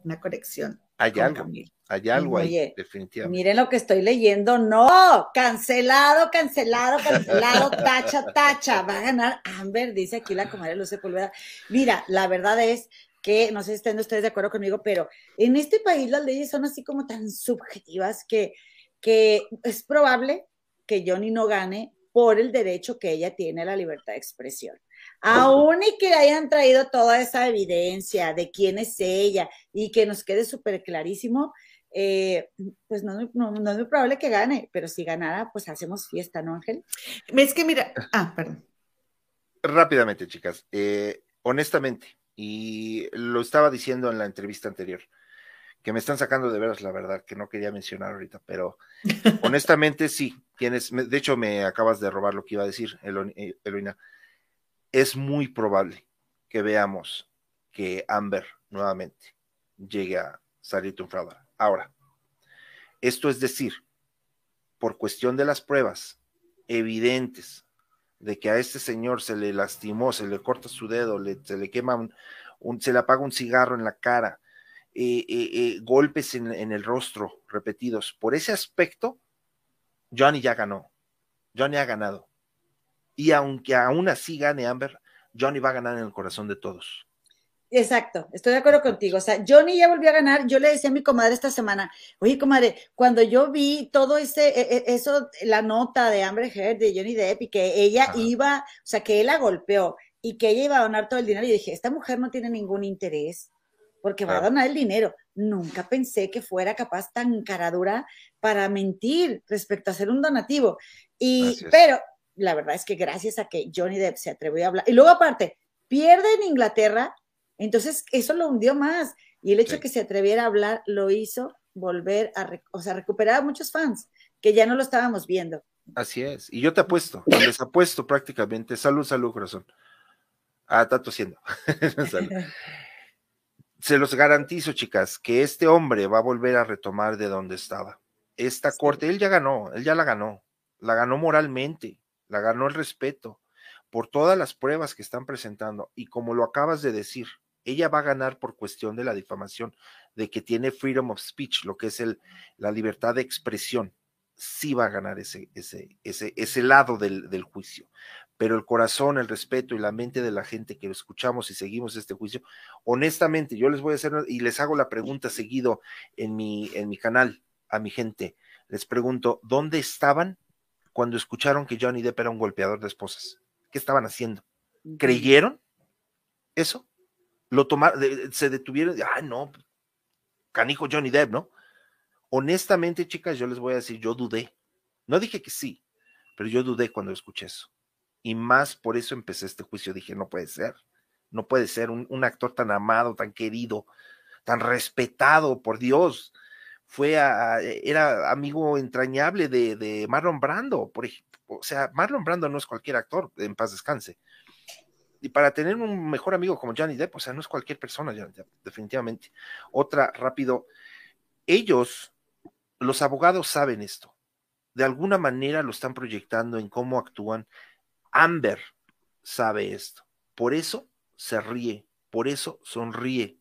una conexión. Hay algo, hay algo ahí, definitivamente. Miren lo que estoy leyendo, no, cancelado, cancelado, cancelado, tacha, tacha, va a ganar Amber, dice aquí la comadre Luce Pulvera. Mira, la verdad es que, no sé si estén ustedes de acuerdo conmigo, pero en este país las leyes son así como tan subjetivas que, que es probable que Johnny no gane por el derecho que ella tiene a la libertad de expresión. Aún y que hayan traído toda esa evidencia de quién es ella y que nos quede súper clarísimo, eh, pues no, no, es muy probable que gane, pero si ganara, pues hacemos fiesta, ¿no, Ángel? Es que mira, ah, perdón. Rápidamente, chicas, eh, honestamente, y lo estaba diciendo en la entrevista anterior, que me están sacando de veras la verdad, que no quería mencionar ahorita, pero honestamente sí, tienes, de hecho me acabas de robar lo que iba a decir, eh, Eloina es muy probable que veamos que Amber nuevamente llegue a salir triunfadora. Ahora, esto es decir, por cuestión de las pruebas evidentes de que a este señor se le lastimó, se le corta su dedo, se le quema un, se le apaga un cigarro en la cara, eh, eh, eh, golpes en, en, el rostro repetidos. Por ese aspecto, Johnny ya ganó. Johnny ha ganado. Y aunque aún así gane Amber, Johnny va a ganar en el corazón de todos. Exacto, estoy de acuerdo contigo. O sea, Johnny ya volvió a ganar. Yo le decía a mi comadre esta semana, oye, comadre, cuando yo vi todo ese, e, e, eso, la nota de Amber Heard, de Johnny Depp, y que ella iba, o sea, que él la golpeó y que ella iba a donar todo el dinero, y dije, esta mujer no tiene ningún interés porque va a donar el dinero. Nunca pensé que fuera capaz tan caradura para mentir respecto a hacer un donativo. Y, pero la verdad es que gracias a que Johnny Depp se atrevió a hablar, y luego aparte, pierde en Inglaterra, entonces eso lo hundió más, y el hecho de que se atreviera a hablar lo hizo volver a, o sea, recuperar a muchos fans, que ya no lo estábamos viendo. Así es, y yo te apuesto, les apuesto prácticamente, salud, salud, corazón. Ah, está tosiendo. Se los garantizo, chicas, que este hombre va a volver a retomar de donde estaba. Esta corte, él ya ganó, él ya la ganó, la ganó moralmente, la ganó el respeto por todas las pruebas que están presentando y como lo acabas de decir, ella va a ganar por cuestión de la difamación, de que tiene freedom of speech, lo que es el, la libertad de expresión, sí va a ganar ese, ese, ese, ese lado del, del juicio. Pero el corazón, el respeto y la mente de la gente que lo escuchamos y seguimos este juicio, honestamente, yo les voy a hacer y les hago la pregunta seguido en mi, en mi canal a mi gente. Les pregunto, ¿dónde estaban cuando escucharon que Johnny Depp era un golpeador de esposas? ¿Qué estaban haciendo? ¿Creyeron eso? Lo tomaron, se detuvieron, ah, no, canijo Johnny Depp, ¿no? Honestamente, chicas, yo les voy a decir, yo dudé. No dije que sí, pero yo dudé cuando escuché eso. Y más por eso empecé este juicio. Dije, no puede ser, no puede ser un, actor tan amado, tan querido, tan respetado por Dios. Fue a, era amigo entrañable de, de Marlon Brando, por ejemplo. O sea, Marlon Brando no es cualquier actor, en paz descanse y para tener un mejor amigo como Johnny Depp, o sea, no es cualquier persona, definitivamente. Otra, rápido, ellos, los abogados saben esto, de alguna manera lo están proyectando en cómo actúan. Amber sabe esto, por eso se ríe, por eso sonríe.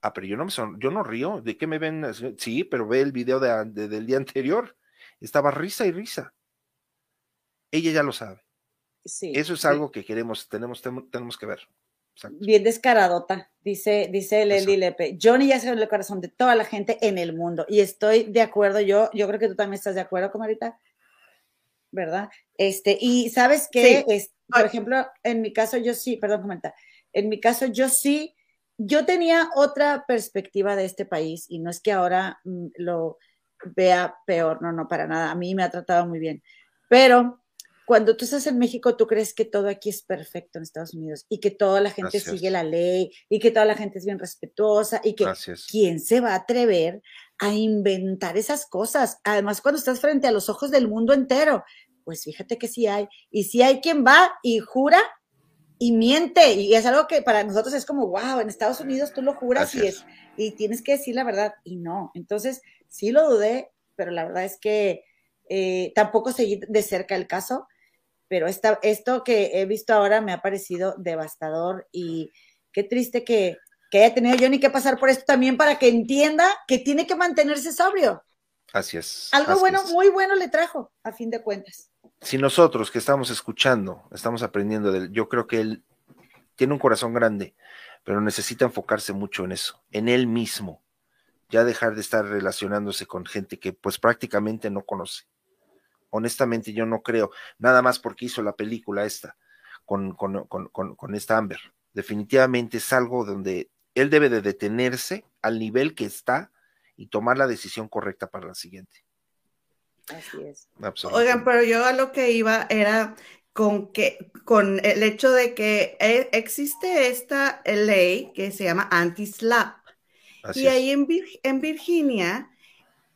Ah, pero yo no me son, yo no río, ¿de qué me ven? Sí, pero ve el video del día anterior, estaba risa y risa. Ella ya lo sabe. Eso es algo que queremos, tenemos, tenemos que ver. Bien descaradota, dice, dice Lely Lepe. Johnny ya se en el corazón de toda la gente en el mundo. Y estoy de acuerdo, yo, yo creo que tú también estás de acuerdo, comadita. ¿Verdad? Este, y sabes que, por ejemplo, en mi caso, yo sí, perdón, comenta. En mi caso, yo sí, yo tenía otra perspectiva de este país, y no es que ahora mm, lo vea peor, no, no, para nada. A mí me ha tratado muy bien. Pero cuando tú estás en México, tú crees que todo aquí es perfecto en Estados Unidos y que toda la gente sigue la ley y que toda la gente es bien respetuosa y que quién se va a atrever a inventar esas cosas. Además, cuando estás frente a los ojos del mundo entero, pues fíjate que sí hay. Y sí hay quien va y jura y miente. Y es algo que para nosotros es como, wow, en Estados Unidos tú lo juras y, es, y tienes que decir la verdad. Y no. Entonces, sí lo dudé, pero la verdad es que eh, tampoco seguí de cerca el caso pero esta, esto que he visto ahora me ha parecido devastador y qué triste que, que haya tenido Johnny que pasar por esto también para que entienda que tiene que mantenerse sobrio. Así es. Algo bueno, muy bueno le trajo, a fin de cuentas. Si nosotros que estamos escuchando, estamos aprendiendo de él, yo creo que él tiene un corazón grande, pero necesita enfocarse mucho en eso, en él mismo, ya dejar de estar relacionándose con gente que pues prácticamente no conoce honestamente yo no creo, nada más porque hizo la película esta con, con, con, con, esta Amber. Definitivamente es algo donde él debe de detenerse al nivel que está y tomar la decisión correcta para la siguiente. Así es. Oigan, pero yo a lo que iba era con que con el hecho de que e, existe esta ley que se llama anti-slap. Y ahí en, en Virginia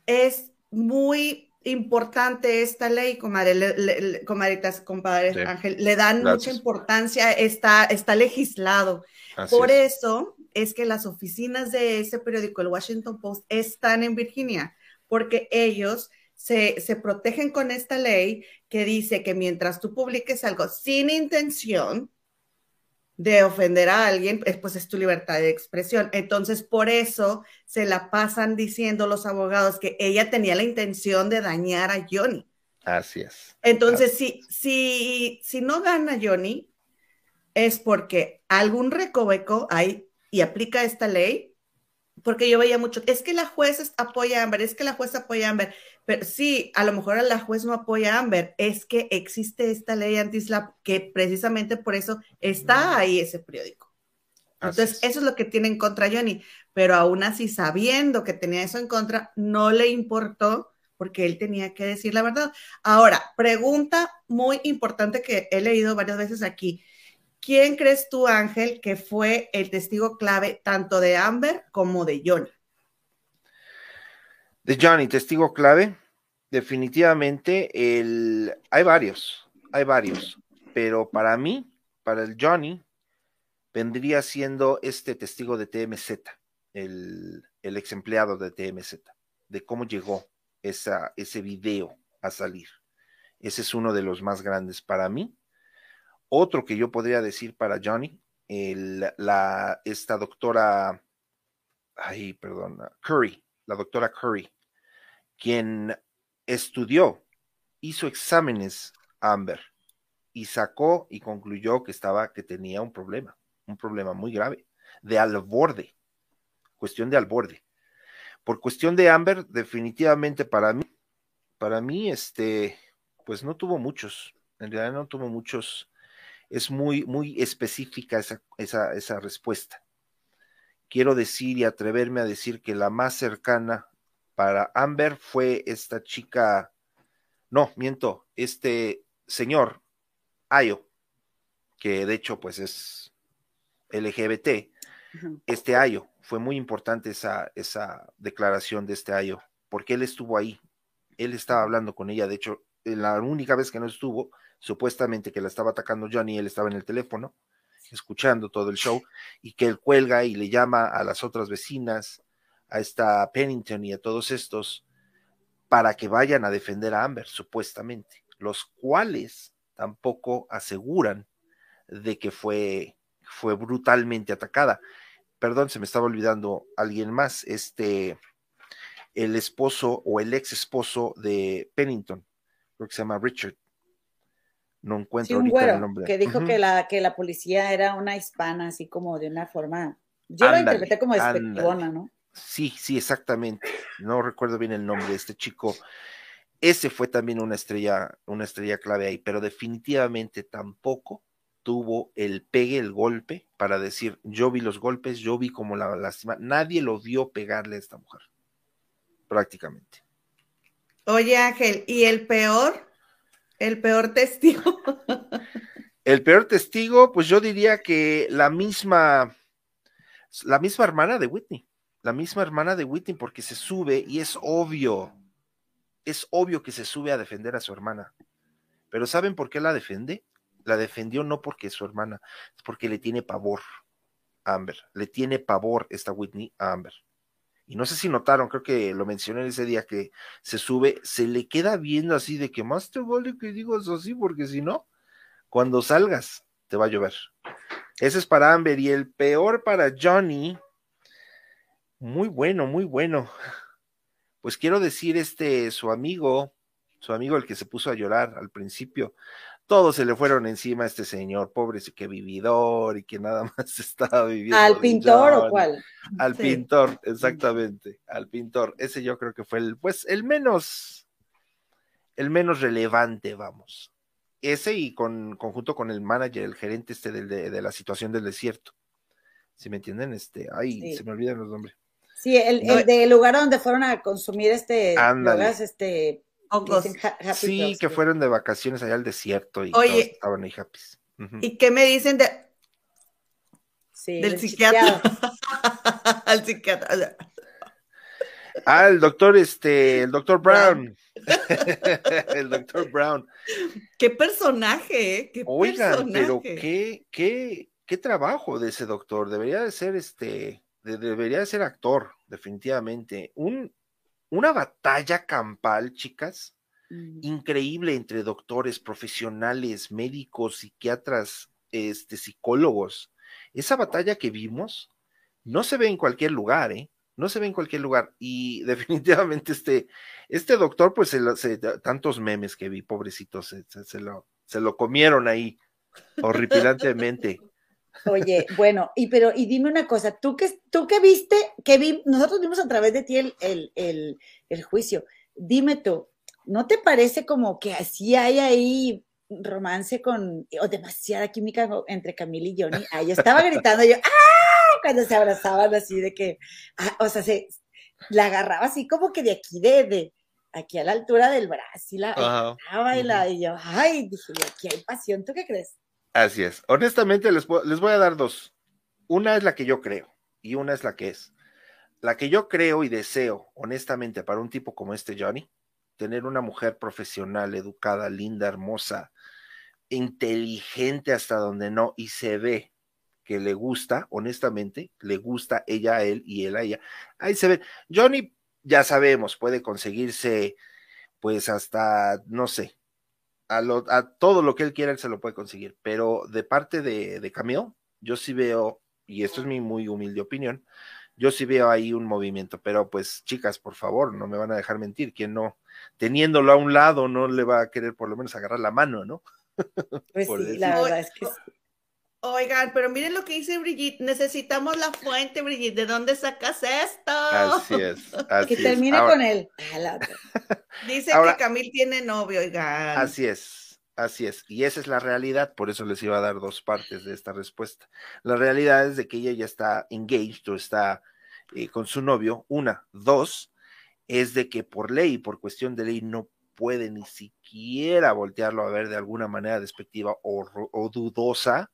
es muy importante esta ley, comadre, le, comadritas, compadre Ángel, le dan mucha importancia, está, está legislado. Por eso es que las oficinas de ese periódico, el Washington Post, están en Virginia, porque ellos se, se protegen con esta ley que dice que mientras tú publiques algo sin intención, de ofender a alguien, pues es tu libertad de expresión. Entonces, por eso se la pasan diciendo los abogados que ella tenía la intención de dañar a Johnny. Así es. Entonces, Si, si, si no gana Johnny, es porque algún recoveco hay y aplica esta ley, porque yo veía mucho, es que la jueza apoya a Amber, es que la jueza apoya a Amber. Pero sí, a lo mejor la juez no apoya a Amber, es que existe esta ley anti-SLAP que precisamente por eso está ahí ese periódico. Entonces, eso es lo que tiene en contra Johnny, pero aún así, sabiendo que tenía eso en contra, no le importó porque él tenía que decir la verdad. Ahora, pregunta muy importante que he leído varias veces aquí. ¿Quién crees tú, Ángel, que fue el testigo clave tanto de Amber como de Johnny? De Johnny, testigo clave, definitivamente el, hay varios, hay varios, pero para mí, para el Johnny, vendría siendo este testigo de TMZ, el, el ex empleado de TMZ, de cómo llegó esa, ese video a salir. Ese es uno de los más grandes para mí. Otro que yo podría decir para Johnny, el, la, esta doctora, ay, perdón, Curry, la doctora Curry, quien estudió, hizo exámenes a Amber y sacó y concluyó que estaba, que tenía un problema, un problema muy grave, de al borde, cuestión de al borde. Por cuestión de Amber, definitivamente para mí, para mí, este, pues no tuvo muchos, en realidad no tuvo muchos, es muy, muy específica esa, esa, esa respuesta. Quiero decir y atreverme a decir que la más cercana para Amber fue esta chica, no, miento, este señor, Ayo, que de hecho pues es LGBT, este Ayo, fue muy importante esa, esa declaración de este Ayo, porque él estuvo ahí, él estaba hablando con ella, de hecho, la única vez que no estuvo, supuestamente que la estaba atacando Johnny, él estaba en el teléfono, escuchando todo el show, y que él cuelga y le llama a las otras vecinas, a esta Pennington y a todos estos, para que vayan a defender a Amber, supuestamente, los cuales tampoco aseguran de que fue, fue brutalmente atacada. Perdón, se me estaba olvidando alguien más, este, el esposo o el ex esposo de Pennington, creo que se llama Richard. No encuentro ahorita el nombre. Que dijo que, la, que la policía era una hispana, así como de una forma. Yo la interpreté como despectivona, ¿no? Sí, sí, exactamente. No recuerdo bien el nombre de este chico. Ese fue también una estrella, una estrella clave ahí, pero definitivamente tampoco tuvo el pegue, el golpe, para decir, yo vi los golpes, yo vi como la lástima. Nadie lo vio pegarle a esta mujer, prácticamente. Oye, Ángel, ¿y el peor? El peor testigo. el peor testigo, pues yo diría que la misma, la misma hermana de Whitney la misma hermana de Whitney, porque se sube y es obvio, es obvio que se sube a defender a su hermana. Pero ¿saben por qué la defiende? La defendió no porque es su hermana, es porque le tiene pavor a Amber, le tiene pavor esta Whitney a Amber. Y no sé si notaron, creo que lo mencioné ese día que se sube, se le queda viendo así de que más te vale que digas así, porque si no, cuando salgas te va a llover. Ese es para Amber y el peor para Johnny muy bueno, muy bueno. Pues quiero decir, este, su amigo, su amigo el que se puso a llorar al principio, todos se le fueron encima a este señor, pobre que vividor y que nada más estaba viviendo. ¿Al pintor o cuál? Al pintor, exactamente, al pintor. Ese yo creo que fue el, pues, el menos, el menos relevante, vamos. Ese y con, conjunto con el manager, el gerente este de, de la situación del desierto. Si me entienden, este, ay, se me olvidan los nombres. Sí, el, del lugar donde fueron a consumir este este Sí, que fueron de vacaciones allá al desierto y Oye, estaban ahí happy. ¿Y qué me dicen de del, psiquiatra? Al psiquiatra. Ah, el doctor, este, el doctor Brown. el doctor Brown. Qué personaje, ¿eh? Qué Oigan, pero qué, qué, qué trabajo de ese doctor. Debería de ser este debería de ser actor, definitivamente. Un, una batalla campal, chicas, mm. increíble entre doctores, profesionales, médicos, psiquiatras, este, psicólogos. Esa batalla que vimos no se ve en cualquier lugar, ¿eh? No se ve en cualquier lugar. Y definitivamente este, este doctor, pues se, tantos memes que vi, pobrecitos, se, lo, se lo comieron ahí horripilantemente. Oye, bueno, y pero, y dime una cosa, tú que, tú que viste, que vi, nosotros vimos a través de ti el, el, el, juicio, dime tú, ¿no te parece como que así hay ahí romance con, o demasiada química entre Camila y Johnny? Ahí estaba gritando yo, ¡ah! Cuando se abrazaban así de que, ah, o sea, se, la agarraba así como que de aquí, de, de aquí a la altura del brazo, y la, y, la, y yo, ay, dije, aquí hay pasión, ¿tú qué crees? Así es. Honestamente, les, les voy a dar dos. Una es la que yo creo y una es la que es. La que yo creo y deseo, honestamente, para un tipo como este Johnny, tener una mujer profesional, educada, linda, hermosa, inteligente hasta donde no, y se ve que le gusta, honestamente, le gusta ella a él y él a ella. Ahí se ve. Johnny, ya sabemos, puede conseguirse, pues hasta, no sé, a, todo lo que él quiera, él se lo puede conseguir. Pero de parte de, de Camille, yo sí veo, y esto es mi muy humilde opinión, yo sí veo ahí un movimiento. Pero pues, chicas, por favor, no me van a dejar mentir. Quien no, teniéndolo a un lado, no le va a querer por lo menos agarrar la mano, ¿no? Pues sí, la verdad es que Oigan, pero miren lo que dice Brigitte. Necesitamos la fuente, Brigitte. ¿De dónde sacas esto? Así es. que termine con él. Dice que Camil tiene novio, oigan. Así es. Así es. Y esa es la realidad. Por eso les iba a dar dos partes de esta respuesta. La realidad es de que ella ya está engaged o está eh, con su novio. Una. Dos, es de que por ley, por cuestión de ley, no puede ni siquiera voltearlo a ver de alguna manera despectiva o dudosa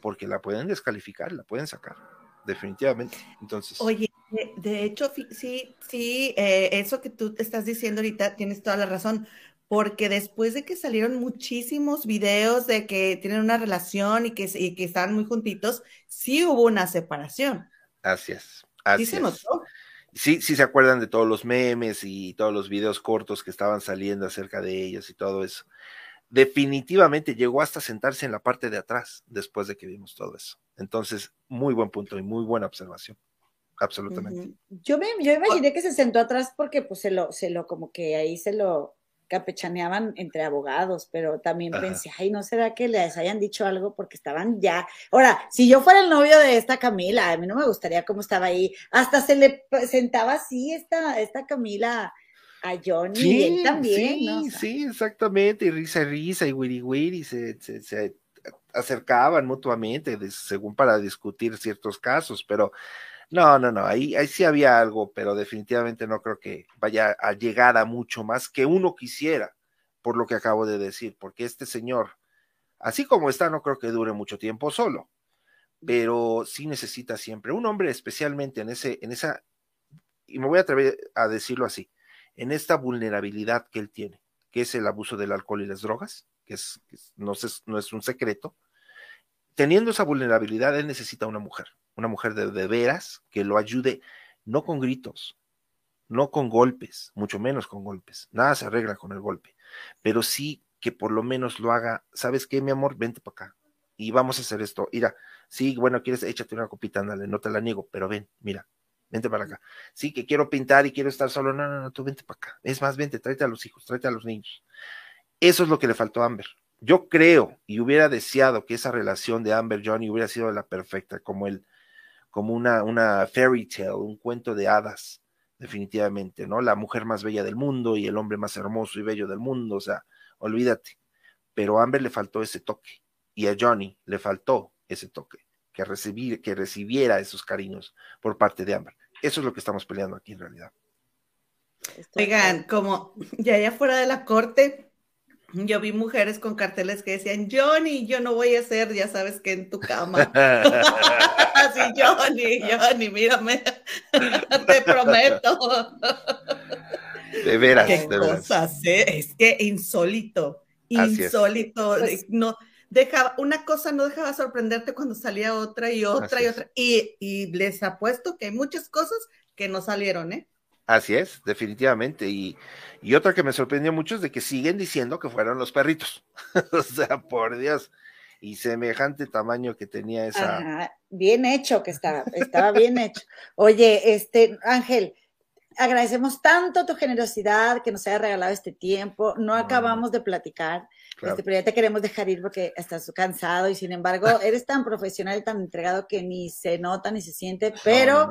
porque la pueden descalificar, la pueden sacar, definitivamente. Entonces. Oye, de, hecho, sí, sí, eh, eso que tú te estás diciendo ahorita, tienes toda la razón, porque después de que salieron muchísimos videos de que tienen una relación y que, que están muy juntitos, sí hubo una separación. Así es. Así sí Sí, sí se acuerdan de todos los memes y todos los videos cortos que estaban saliendo acerca de ellos y todo eso definitivamente llegó hasta sentarse en la parte de atrás después de que vimos todo eso. Entonces, muy buen punto y muy buena observación. Absolutamente. Yo me yo imaginé que se sentó atrás porque pues se lo, se lo, como que ahí se lo capechaneaban entre abogados, pero también pensé, ay, ¿no será que les hayan dicho algo? Porque estaban ya. Ahora, si yo fuera el novio de esta Camila, a mí no me gustaría cómo estaba ahí. Hasta se le sentaba así esta, esta Camila a Johnny y él también, sí, Sí, exactamente, y risa y risa y wiri wiri se, se, acercaban mutuamente, según para discutir ciertos casos, pero no, no, no, ahí, ahí sí había algo, pero definitivamente no creo que vaya a llegar a mucho más que uno quisiera, por lo que acabo de decir, porque este señor, así como está, no creo que dure mucho tiempo solo, pero sí necesita siempre un hombre, especialmente en ese, en esa, y me voy a atrever a decirlo así, en esta vulnerabilidad que él tiene, que es el abuso del alcohol y las drogas, que, es, no, es, no, es, un secreto. Teniendo esa vulnerabilidad, él necesita una mujer, una mujer de, veras que lo ayude, no con gritos, no con golpes, mucho menos con golpes. Nada se arregla con el golpe, pero sí que por lo menos lo haga. ¿Sabes qué, mi amor? Vente para acá y vamos a hacer esto. Mira, sí, bueno, quieres, échate una copita, ándale, no te la niego, pero ven, mira, vente para acá. Sí, que quiero pintar y quiero estar solo. No, no, no, tú vente para acá. Es más, vente, tráete a los hijos, tráete a los niños. Eso es lo que le faltó a Amber. Yo creo y hubiera deseado que esa relación de Amber Johnny hubiera sido la perfecta, como el, como una, una fairy tale, un cuento de hadas, definitivamente, ¿no? La mujer más bella del mundo y el hombre más hermoso y bello del mundo, o sea, olvídate. Pero a Amber le faltó ese toque y a Johnny le faltó ese toque que, recibir, que recibiera esos cariños por parte de Amber. Eso es lo que estamos peleando aquí en realidad. Oigan, como ya allá fuera de la corte, yo vi mujeres con carteles que decían, Johnny, yo no voy a ser, ya sabes que en tu cama. Así, Johnny, Johnny, mírame, te prometo. De veras, Qué de cosas, ¿eh? Es que insólito, insólito. Pues no, deja, una cosa no dejaba sorprenderte cuando salía otra y otra y otra. Y, y, les apuesto que hay muchas cosas que no salieron, ¿eh? Así es, definitivamente. Y, y otra que me sorprendió mucho es de que siguen diciendo que fueron los perritos. o sea, por Dios. Y semejante tamaño que tenía esa. bien hecho que estaba, estaba bien hecho. Oye, este, Ángel, agradecemos tanto tu generosidad que nos haya regalado este tiempo. No acabamos de platicar. Este, pero ya te queremos dejar ir porque estás cansado y sin embargo eres tan profesional y tan entregado que ni se nota ni se siente, pero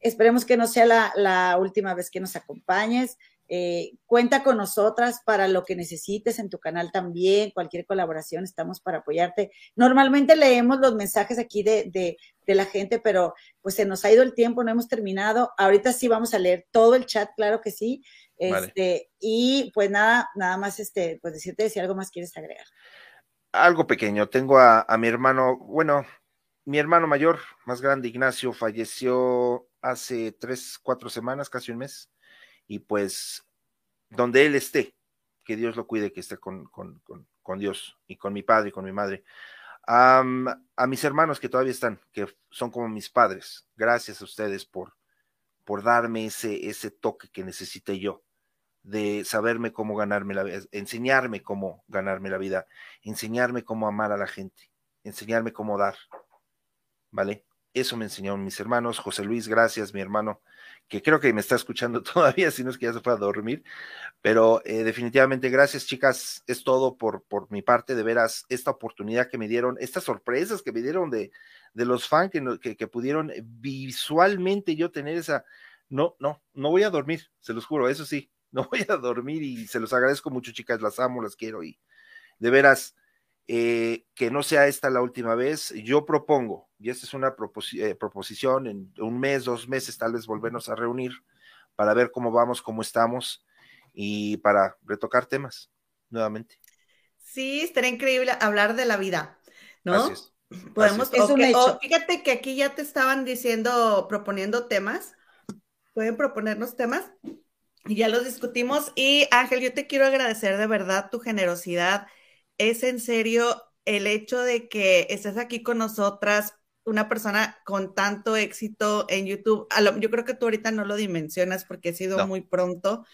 esperemos que no sea la, la, última vez que nos acompañes. Eh, cuenta con nosotras para lo que necesites en tu canal también, cualquier colaboración, estamos para apoyarte. Normalmente leemos los mensajes aquí de, de, de, la gente, pero pues se nos ha ido el tiempo, no hemos terminado. Ahorita sí vamos a leer todo el chat, claro que sí. Este, y pues nada, nada más este, pues decirte si algo más quieres agregar. Algo pequeño, tengo a, a mi hermano, bueno, mi hermano mayor, más grande, Ignacio, falleció hace tres, cuatro semanas, casi un mes y pues donde él esté, que Dios lo cuide, que esté con, con, con, Dios y con mi padre y con mi madre. a mis hermanos que todavía están, que son como mis padres, gracias a ustedes por, por darme ese, ese toque que necesité yo, de saberme cómo ganarme la vida, enseñarme cómo ganarme la vida, enseñarme cómo amar a la gente, enseñarme cómo dar, ¿vale? Eso me enseñaron mis hermanos. José Luis, gracias, mi hermano, que creo que me está escuchando todavía, si no es que ya se fue a dormir. Pero eh, definitivamente, gracias, chicas. Es todo por, por mi parte, de veras, esta oportunidad que me dieron, estas sorpresas que me dieron de, de los fans que, que, pudieron visualmente yo tener esa. No, no, no voy a dormir, se los juro, eso sí, no voy a dormir y se los agradezco mucho, chicas, las amo, las quiero y de veras, eh, que no sea esta la última vez. Yo propongo, y esta es una eh, proposición, en un mes, dos meses, tal vez volvernos a reunir para ver cómo vamos, cómo estamos y para retocar temas nuevamente. Sí, estaría increíble hablar de la vida, ¿no? Podemos, es un hecho. fíjate que aquí ya te estaban diciendo, proponiendo temas. Pueden proponernos temas y ya los discutimos. Y Ángel, yo te quiero agradecer de verdad tu generosidad. Es en serio el hecho de que estés aquí con nosotras, una persona con tanto éxito en YouTube. Yo creo que tú ahorita no lo dimensionas porque ha sido muy pronto.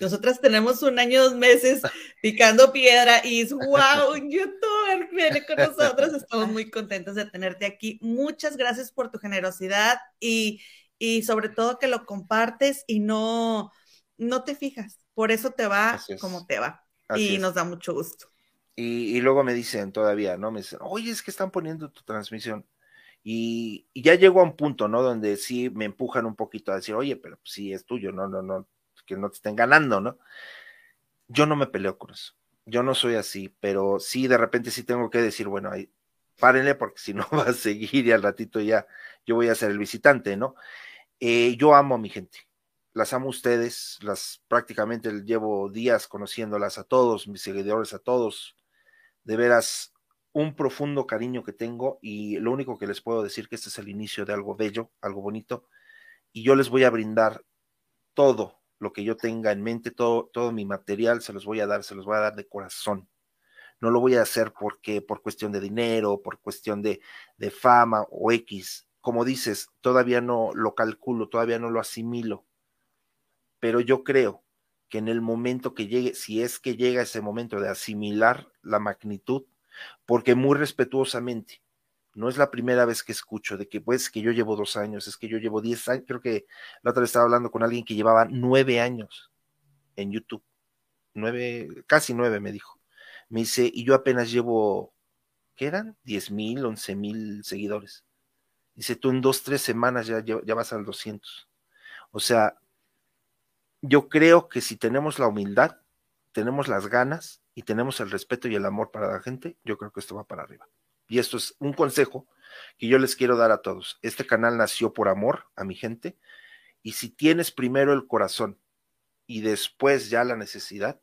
Nosotras tenemos un año, dos meses picando piedra y es wow, un youtuber viene con nosotros. Estamos muy contentos de tenerte aquí. Muchas gracias por tu generosidad y, y sobre todo que lo compartes y no, no te fijas. Por eso te va como te va. y nos da mucho gusto. Y, luego me dicen todavía, ¿no? Me dicen, oye, es que están poniendo tu transmisión. Y, ya llego a un punto, ¿no? Donde sí me empujan un poquito a decir, oye, pero sí es tuyo, no, no, no, que no te estén ganando, ¿no? Yo no me peleo con eso. Yo no soy así, pero sí de repente sí tengo que decir, bueno, ahí, párenle porque si no va a seguir y al ratito ya yo voy a ser el visitante, ¿no? Eh, yo amo a mi gente, las amo a ustedes, las prácticamente llevo días conociéndolas a todos, mis seguidores, a todos, de veras un profundo cariño que tengo y lo único que les puedo decir que este es el inicio de algo bello, algo bonito y yo les voy a brindar todo lo que yo tenga en mente, todo, todo mi material se los voy a dar, se los voy a dar de corazón. No lo voy a hacer porque por cuestión de dinero, por cuestión de, de fama o X. Como dices, todavía no lo calculo, todavía no lo asimilo. Pero yo creo que en el momento que llegue, si es que llega ese momento de asimilar la magnitud, porque muy respetuosamente, no es la primera vez que escucho de que pues que yo llevo dos años, es que yo llevo diez años, creo que la otra vez estaba hablando con alguien que llevaba nueve años en YouTube, nueve, casi nueve me dijo. Me dice, y yo apenas llevo, ¿qué eran? Diez mil, once mil seguidores. Dice, tú en dos, tres semanas ya, ya vas al 200. O sea, yo creo que si tenemos la humildad, tenemos las ganas y tenemos el respeto y el amor para la gente, yo creo que esto va para arriba y esto es un consejo que yo les quiero dar a todos. Este canal nació por amor a mi gente y si tienes primero el corazón y después ya la necesidad,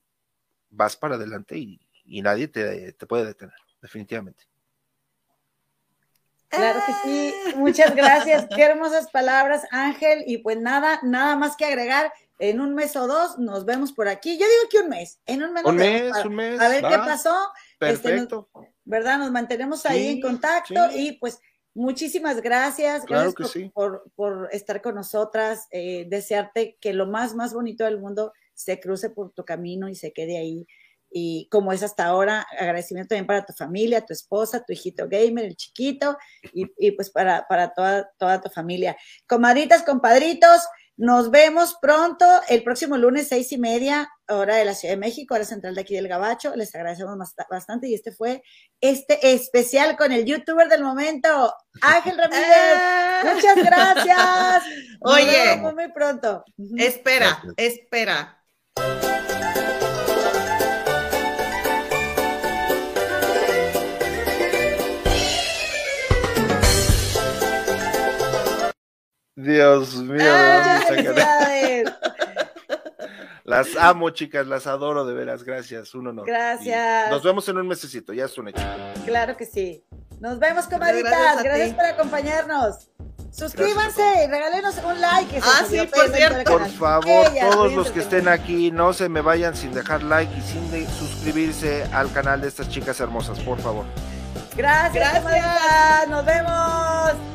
vas para adelante y, nadie te, te puede detener, definitivamente. Claro que sí, muchas gracias, qué hermosas palabras, Ángel, y pues nada, nada más que agregar, en un mes o dos nos vemos por aquí, yo digo que un mes, en un mes, un mes, un mes. a ver qué pasó, este, Perfecto. ¿verdad? Nos mantenemos ahí en contacto y pues muchísimas gracias, gracias por, estar con nosotras, eh, desearte que lo más, más bonito del mundo se cruce por tu camino y se quede ahí. Y como es hasta ahora, agradecimiento también para tu familia, tu esposa, tu hijito gamer, el chiquito, y, y pues para, para toda, toda tu familia. Comadritas, compadritos, nos vemos pronto el próximo lunes, seis y media, hora de la Ciudad de México, hora central de aquí del Gabacho. Les agradecemos bastante y este fue este especial con el youtuber del momento, Ángel Ramírez. ¡Eh! Muchas gracias. Oye, muy pronto. Espera, espera. Dios mío. las amo, chicas, las adoro de veras. Gracias, uno no. Gracias. nos vemos en un mesecito, ya es un hecho. Claro que sí. Nos vemos, comadritas. Gracias, por acompañarnos. Suscríbanse, regálenos un like. Ah, sí, por cierto. Por favor, todos los que estén aquí, no se me vayan sin dejar like y sin suscribirse al canal de estas chicas hermosas, por favor. Gracias, Gracias. Nos vemos.